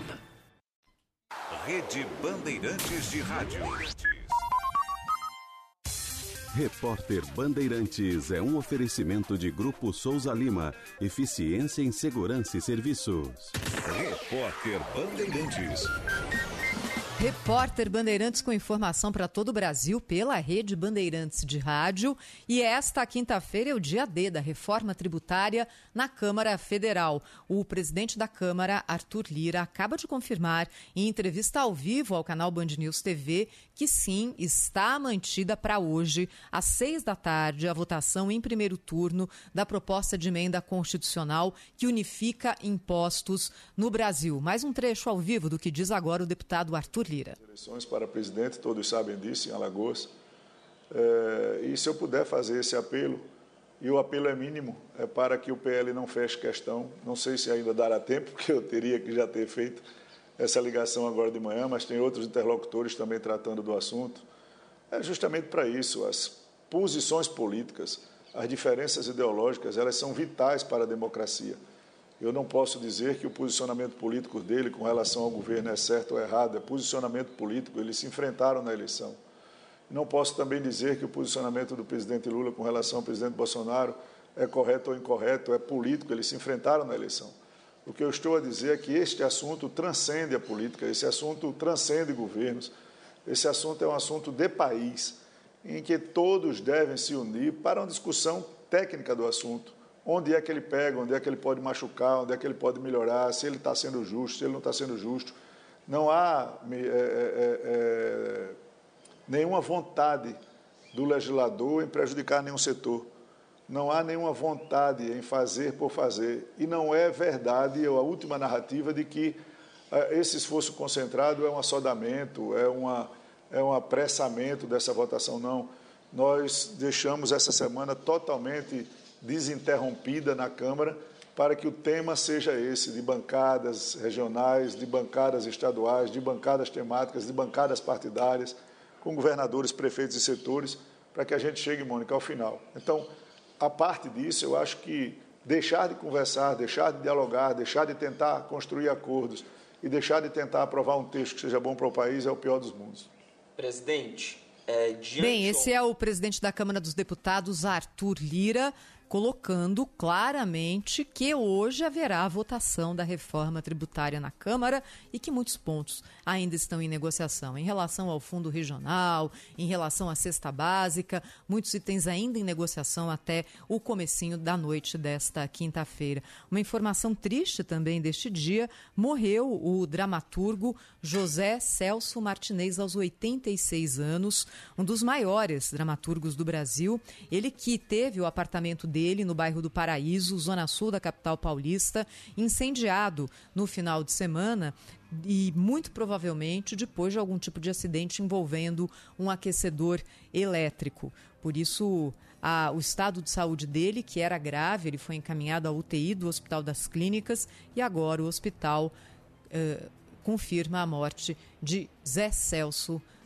Rede Bandeirantes de Rádio. Repórter Bandeirantes é um oferecimento de Grupo Souza Lima. Eficiência em Segurança e Serviços. Repórter Bandeirantes. Repórter Bandeirantes com informação para todo o Brasil pela rede Bandeirantes de Rádio. E esta quinta-feira é o dia D da reforma tributária na Câmara Federal. O presidente da Câmara, Arthur Lira, acaba de confirmar em entrevista ao vivo ao canal Band News TV que sim, está mantida para hoje, às seis da tarde, a votação em primeiro turno da proposta de emenda constitucional que unifica impostos no Brasil. Mais um trecho ao vivo do que diz agora o deputado Arthur Lira. Eleições para presidente, todos sabem disso, em Alagoas. É, e se eu puder fazer esse apelo, e o apelo é mínimo, é para que o PL não feche questão. Não sei se ainda dará tempo, porque eu teria que já ter feito essa ligação agora de manhã, mas tem outros interlocutores também tratando do assunto. É justamente para isso, as posições políticas, as diferenças ideológicas, elas são vitais para a democracia. Eu não posso dizer que o posicionamento político dele com relação ao governo é certo ou errado, é posicionamento político, eles se enfrentaram na eleição. Não posso também dizer que o posicionamento do presidente Lula com relação ao presidente Bolsonaro é correto ou incorreto, é político, eles se enfrentaram na eleição. O que eu estou a dizer é que este assunto transcende a política, esse assunto transcende governos, esse assunto é um assunto de país, em que todos devem se unir para uma discussão técnica do assunto. Onde é que ele pega, onde é que ele pode machucar, onde é que ele pode melhorar, se ele está sendo justo, se ele não está sendo justo. Não há é, é, é, nenhuma vontade do legislador em prejudicar nenhum setor não há nenhuma vontade em fazer por fazer. E não é verdade a última narrativa de que uh, esse esforço concentrado é um assodamento, é, uma, é um apressamento dessa votação. Não. Nós deixamos essa semana totalmente desinterrompida na Câmara para que o tema seja esse, de bancadas regionais, de bancadas estaduais, de bancadas temáticas, de bancadas partidárias, com governadores, prefeitos e setores, para que a gente chegue, Mônica, ao final. Então, a parte disso, eu acho que deixar de conversar, deixar de dialogar, deixar de tentar construir acordos e deixar de tentar aprovar um texto que seja bom para o país é o pior dos mundos. Presidente, é, Bem, esse é o presidente da Câmara dos Deputados, Arthur Lira colocando claramente que hoje haverá votação da reforma tributária na Câmara e que muitos pontos ainda estão em negociação. Em relação ao fundo regional, em relação à cesta básica, muitos itens ainda em negociação até o comecinho da noite desta quinta-feira. Uma informação triste também deste dia, morreu o dramaturgo José Celso Martinez aos 86 anos, um dos maiores dramaturgos do Brasil. Ele que teve o apartamento dele dele no bairro do Paraíso, zona sul da capital paulista, incendiado no final de semana e muito provavelmente depois de algum tipo de acidente envolvendo um aquecedor elétrico. Por isso, a, o estado de saúde dele, que era grave, ele foi encaminhado à UTI do Hospital das Clínicas e agora o hospital eh, confirma a morte de Zé Celso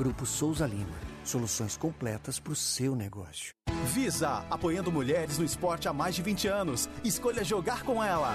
Grupo Souza Lima. Soluções completas para o seu negócio. Visa, apoiando mulheres no esporte há mais de 20 anos. Escolha jogar com ela.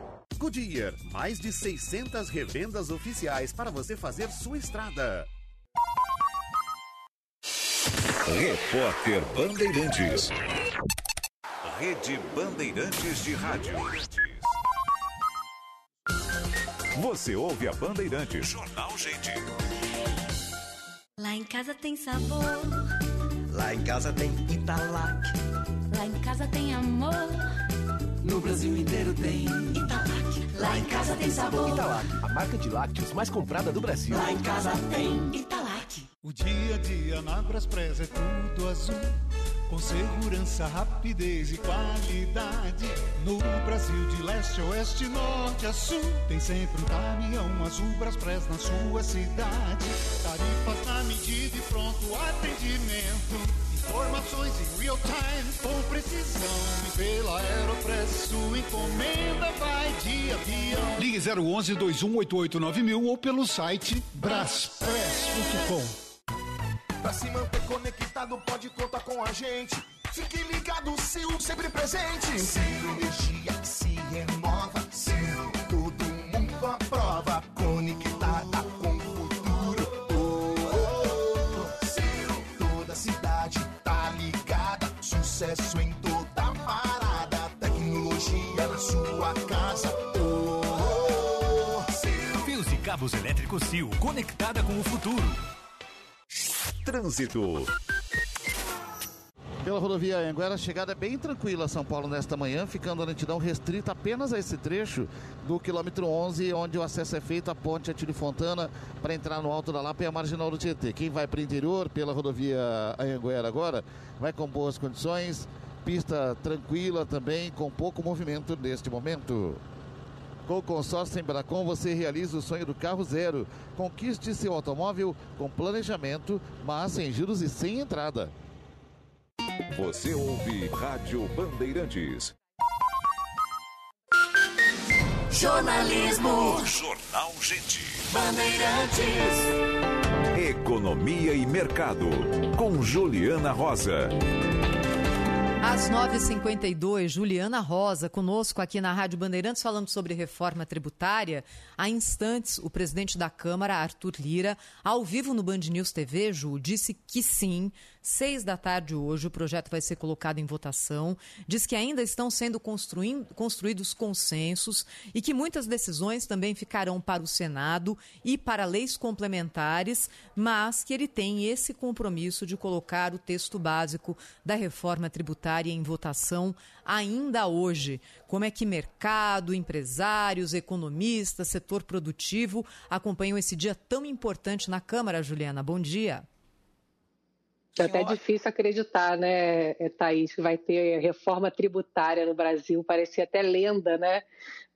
Goodyear, mais de 600 revendas oficiais para você fazer sua estrada. Repórter Bandeirantes. Rede Bandeirantes de Rádio. Você ouve a Bandeirantes. Jornal Gente. Lá em casa tem sabor. Lá em casa tem Italac. Lá em casa tem amor. No Brasil inteiro tem Italac. Lá em casa tem sabor. Italac, a marca de lácteos mais comprada do Brasil. Lá em casa tem Italac. O dia a dia na Braspress é tudo azul. Com segurança, rapidez e qualidade. No Brasil, de leste a oeste, norte a sul. Tem sempre um caminhão azul Braspress na sua cidade. Tarifas na medida e pronto atendimento. Informações em real time, com precisão. E pela Aeropress, sua encomenda vai de avião. Ligue 011 2188 9000 ou pelo site braspress.com. Pra se manter conectado, pode contar com a gente. Fique ligado, Sil, sempre presente. Sil, energia se renova. Sil, todo mundo aprova. Conectada cabos elétricos Sil, conectada com o futuro. Trânsito. Pela rodovia Anguera, a chegada é bem tranquila a São Paulo nesta manhã, ficando a lentidão restrita apenas a esse trecho do quilômetro 11, onde o acesso é feito à ponte Atílio Fontana para entrar no Alto da Lapa e a marginal do Tietê. Quem vai para o interior pela rodovia Anguera agora vai com boas condições, pista tranquila também, com pouco movimento neste momento. Com o consórcio Embracon, você realiza o sonho do carro zero. Conquiste seu automóvel com planejamento, mas sem juros e sem entrada. Você ouve Rádio Bandeirantes. Jornalismo. Jornal Gente. Bandeirantes. Economia e Mercado. Com Juliana Rosa. Às 9h52, Juliana Rosa, conosco aqui na Rádio Bandeirantes, falando sobre reforma tributária. Há instantes, o presidente da Câmara, Arthur Lira, ao vivo no Band News TV, Ju, disse que sim, seis da tarde hoje, o projeto vai ser colocado em votação. Diz que ainda estão sendo construídos consensos e que muitas decisões também ficarão para o Senado e para leis complementares, mas que ele tem esse compromisso de colocar o texto básico da reforma tributária em votação ainda hoje. Como é que mercado, empresários, economistas, setor produtivo acompanham esse dia tão importante na Câmara, Juliana? Bom dia. É até difícil acreditar, né, Thaís, que vai ter reforma tributária no Brasil. Parecia até lenda, né?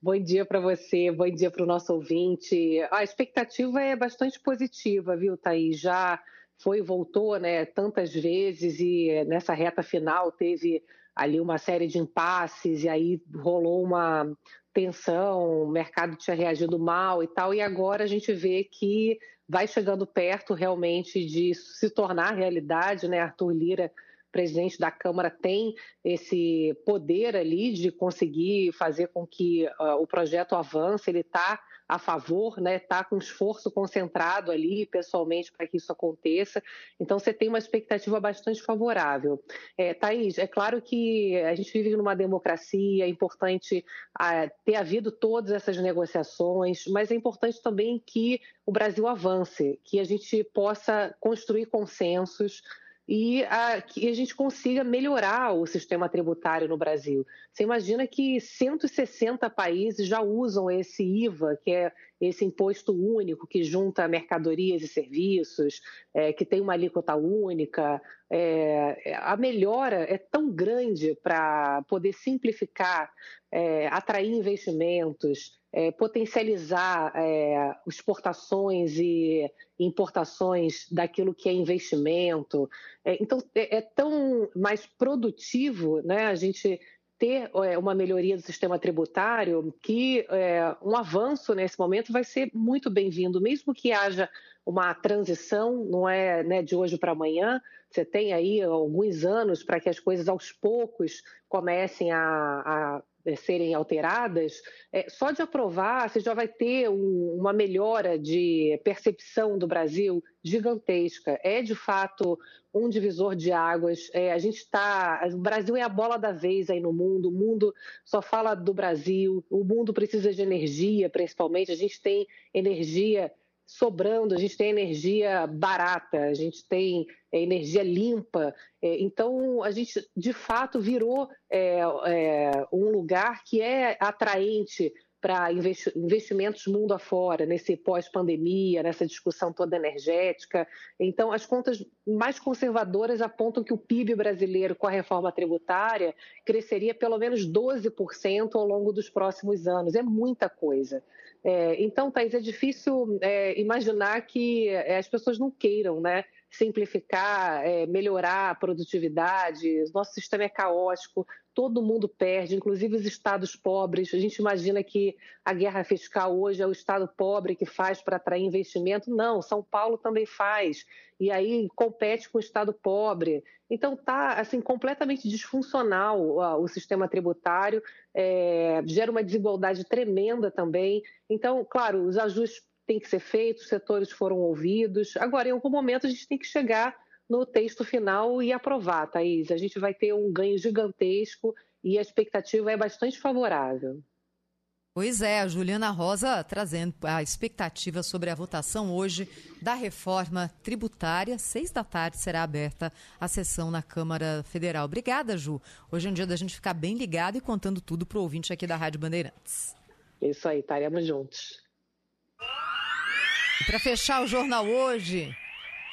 Bom dia para você, bom dia para o nosso ouvinte. A expectativa é bastante positiva, viu, Thaís? Já foi e voltou né, tantas vezes e nessa reta final teve ali uma série de impasses e aí rolou uma tensão, o mercado tinha reagido mal e tal, e agora a gente vê que vai chegando perto realmente de se tornar realidade, né? Arthur Lira, presidente da Câmara, tem esse poder ali de conseguir fazer com que uh, o projeto avance, ele está a favor, né? Está com esforço concentrado ali pessoalmente para que isso aconteça. Então você tem uma expectativa bastante favorável. É, Thaís, é claro que a gente vive numa democracia, é importante ah, ter havido todas essas negociações, mas é importante também que o Brasil avance, que a gente possa construir consensos e a, que a gente consiga melhorar o sistema tributário no Brasil. Você imagina que 160 países já usam esse IVA, que é esse imposto único que junta mercadorias e serviços, é, que tem uma alíquota única. É, a melhora é tão grande para poder simplificar, é, atrair investimentos, é, potencializar é, exportações e importações daquilo que é investimento. É, então, é, tão mais produtivo né, a gente ter é, uma melhoria do sistema tributário que é, um avanço nesse momento vai ser muito bem-vindo, mesmo que haja uma transição, não é né, de hoje para amanhã, você tem aí alguns anos para que as coisas aos poucos comecem a, a é, serem alteradas, é, só de aprovar você já vai ter um, uma melhora de percepção do Brasil gigantesca. É de fato um divisor de águas. É, a gente está, o Brasil é a bola da vez aí no mundo. O mundo só fala do Brasil. O mundo precisa de energia, principalmente. A gente tem energia sobrando, a gente tem energia barata, a gente tem é, energia limpa. É, então, a gente de fato virou é, é um lugar que é atraente para investimentos mundo afora, nesse pós-pandemia, nessa discussão toda energética. Então, as contas mais conservadoras apontam que o PIB brasileiro, com a reforma tributária, cresceria pelo menos 12% ao longo dos próximos anos. É muita coisa. É, então, Thais, é difícil é, imaginar que é, as pessoas não queiram, né? Simplificar, é, melhorar a produtividade. Nosso sistema é caótico, todo mundo perde, inclusive os estados pobres. A gente imagina que a guerra fiscal hoje é o estado pobre que faz para atrair investimento. Não, São Paulo também faz. E aí compete com o estado pobre. Então está assim completamente disfuncional ó, o sistema tributário, é, gera uma desigualdade tremenda também. Então, claro, os ajustes tem que ser feito, os setores foram ouvidos. Agora, em algum momento, a gente tem que chegar no texto final e aprovar, Thaís. A gente vai ter um ganho gigantesco e a expectativa é bastante favorável. Pois é, a Juliana Rosa trazendo a expectativa sobre a votação hoje da reforma tributária. Seis da tarde será aberta a sessão na Câmara Federal. Obrigada, Ju. Hoje é um dia da gente ficar bem ligado e contando tudo para o ouvinte aqui da Rádio Bandeirantes. Isso aí, estaremos juntos. Para fechar o jornal hoje,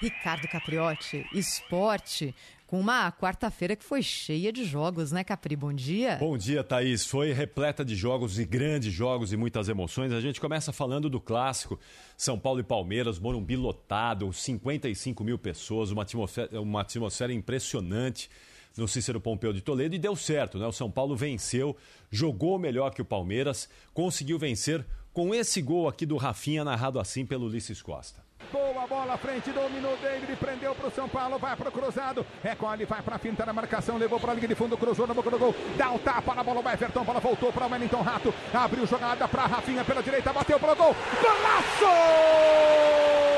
Ricardo Capriotti, esporte, com uma quarta-feira que foi cheia de jogos, né, Capri? Bom dia. Bom dia, Thaís. Foi repleta de jogos e grandes jogos e muitas emoções. A gente começa falando do clássico São Paulo e Palmeiras, Morumbi lotado, 55 mil pessoas, uma atmosfera, uma atmosfera impressionante no Cícero Pompeu de Toledo e deu certo, né? O São Paulo venceu, jogou melhor que o Palmeiras, conseguiu vencer com esse gol aqui do Rafinha, narrado assim pelo Ulisses Costa. Boa bola, frente, dominou David, prendeu pro São Paulo, vai pro cruzado, recolhe, vai pra finta na marcação, levou pra linha de fundo, cruzou na boca do gol, dá o tapa na bola, o Everton, bola voltou pra Wellington Rato, abriu jogada pra Rafinha pela direita, bateu pro gol, golaço!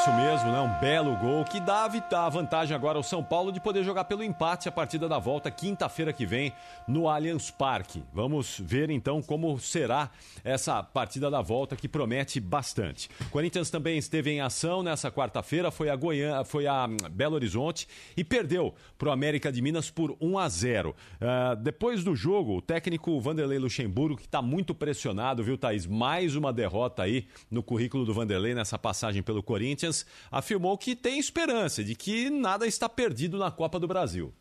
Golaço mesmo, né? Um belo gol que dá a vantagem agora ao São Paulo de poder jogar pelo empate a partida da volta quinta-feira que vem no Allianz Parque. Vamos ver então como será essa partida da volta que promete bastante. Corinthians também esteve em ação nessa quarta-feira, foi a Goiânia, foi a hum, Belo Horizonte e perdeu para o América de Minas por 1 a 0. Uh, ah, depois do jogo, o técnico Vanderlei Luxemburgo, que está muito pressionado, viu, Thaís? Mais uma derrota aí no currículo do Vanderlei nessa passagem pelo Corinthians, afirmou que tem esperança de que nada está perdido na Copa do Brasil.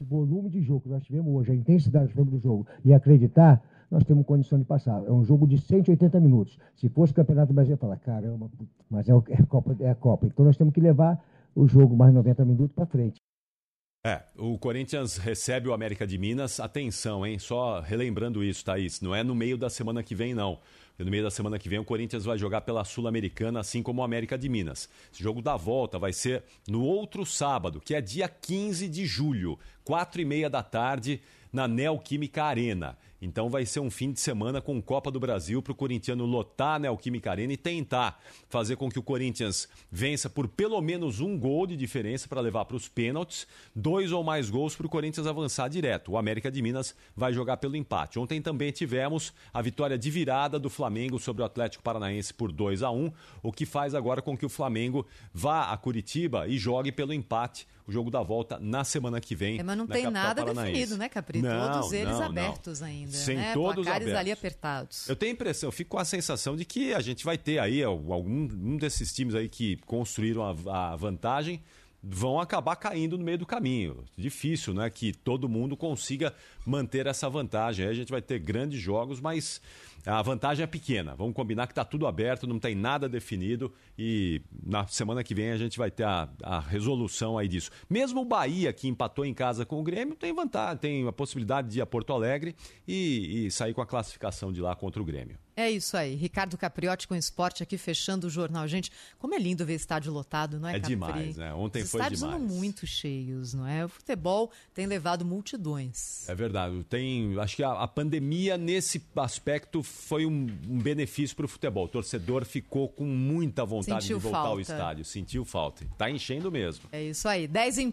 O volume de jogo que nós tivemos hoje, a intensidade do jogo e acreditar, nós temos condição de passar. É um jogo de 180 minutos. Se fosse o Campeonato Brasileiro, falar, caramba, mas é, é, a Copa, é a Copa. Então nós temos que levar o jogo mais 90 minutos para frente. É, o Corinthians recebe o América de Minas. Atenção, hein? Só relembrando isso, Thaís. Não é no meio da semana que vem, não. No meio da semana que vem, o Corinthians vai jogar pela Sul-Americana, assim como o América de Minas. Esse jogo da volta vai ser no outro sábado, que é dia 15 de julho, quatro e meia da tarde, na Neoquímica Arena. Então vai ser um fim de semana com Copa do Brasil para o corintiano lotar a Neoquímica Arena e tentar fazer com que o Corinthians vença por pelo menos um gol de diferença para levar para os pênaltis, dois ou mais gols para o Corinthians avançar direto. O América de Minas vai jogar pelo empate. Ontem também tivemos a vitória de virada do Flamengo sobre o Atlético Paranaense por 2 a 1 o que faz agora com que o Flamengo vá a Curitiba e jogue pelo empate o jogo da volta na semana que vem. É, mas não tem nada Paranaense. definido, né, Capri? Não, todos eles não, abertos não. ainda. Sem né? todos Placares abertos. ali apertados. Eu tenho a impressão, eu fico com a sensação de que a gente vai ter aí algum um desses times aí que construíram a, a vantagem vão acabar caindo no meio do caminho. Difícil, né? Que todo mundo consiga manter essa vantagem. Aí a gente vai ter grandes jogos, mas a vantagem é pequena. Vamos combinar que está tudo aberto, não tem nada definido e na semana que vem a gente vai ter a, a, resolução aí disso. Mesmo o Bahia, que empatou em casa com o Grêmio, tem vantagem, tem a possibilidade de ir a Porto Alegre e, e sair com a classificação de lá contra o Grêmio. É isso aí. Ricardo Capriotti com esporte aqui fechando o jornal. Gente, como é lindo ver estádio lotado, não é, É Capri? demais, né? Ontem Os foi estádios demais. andam muito cheios, não é? O futebol tem levado multidões. É verdade. Tem, acho que a, a pandemia nesse aspecto foi um, um benefício para o futebol. O torcedor ficou com muita vontade Sentiu de voltar ao falta. estádio, sentiu falta. Tá enchendo mesmo. É isso aí. 10 em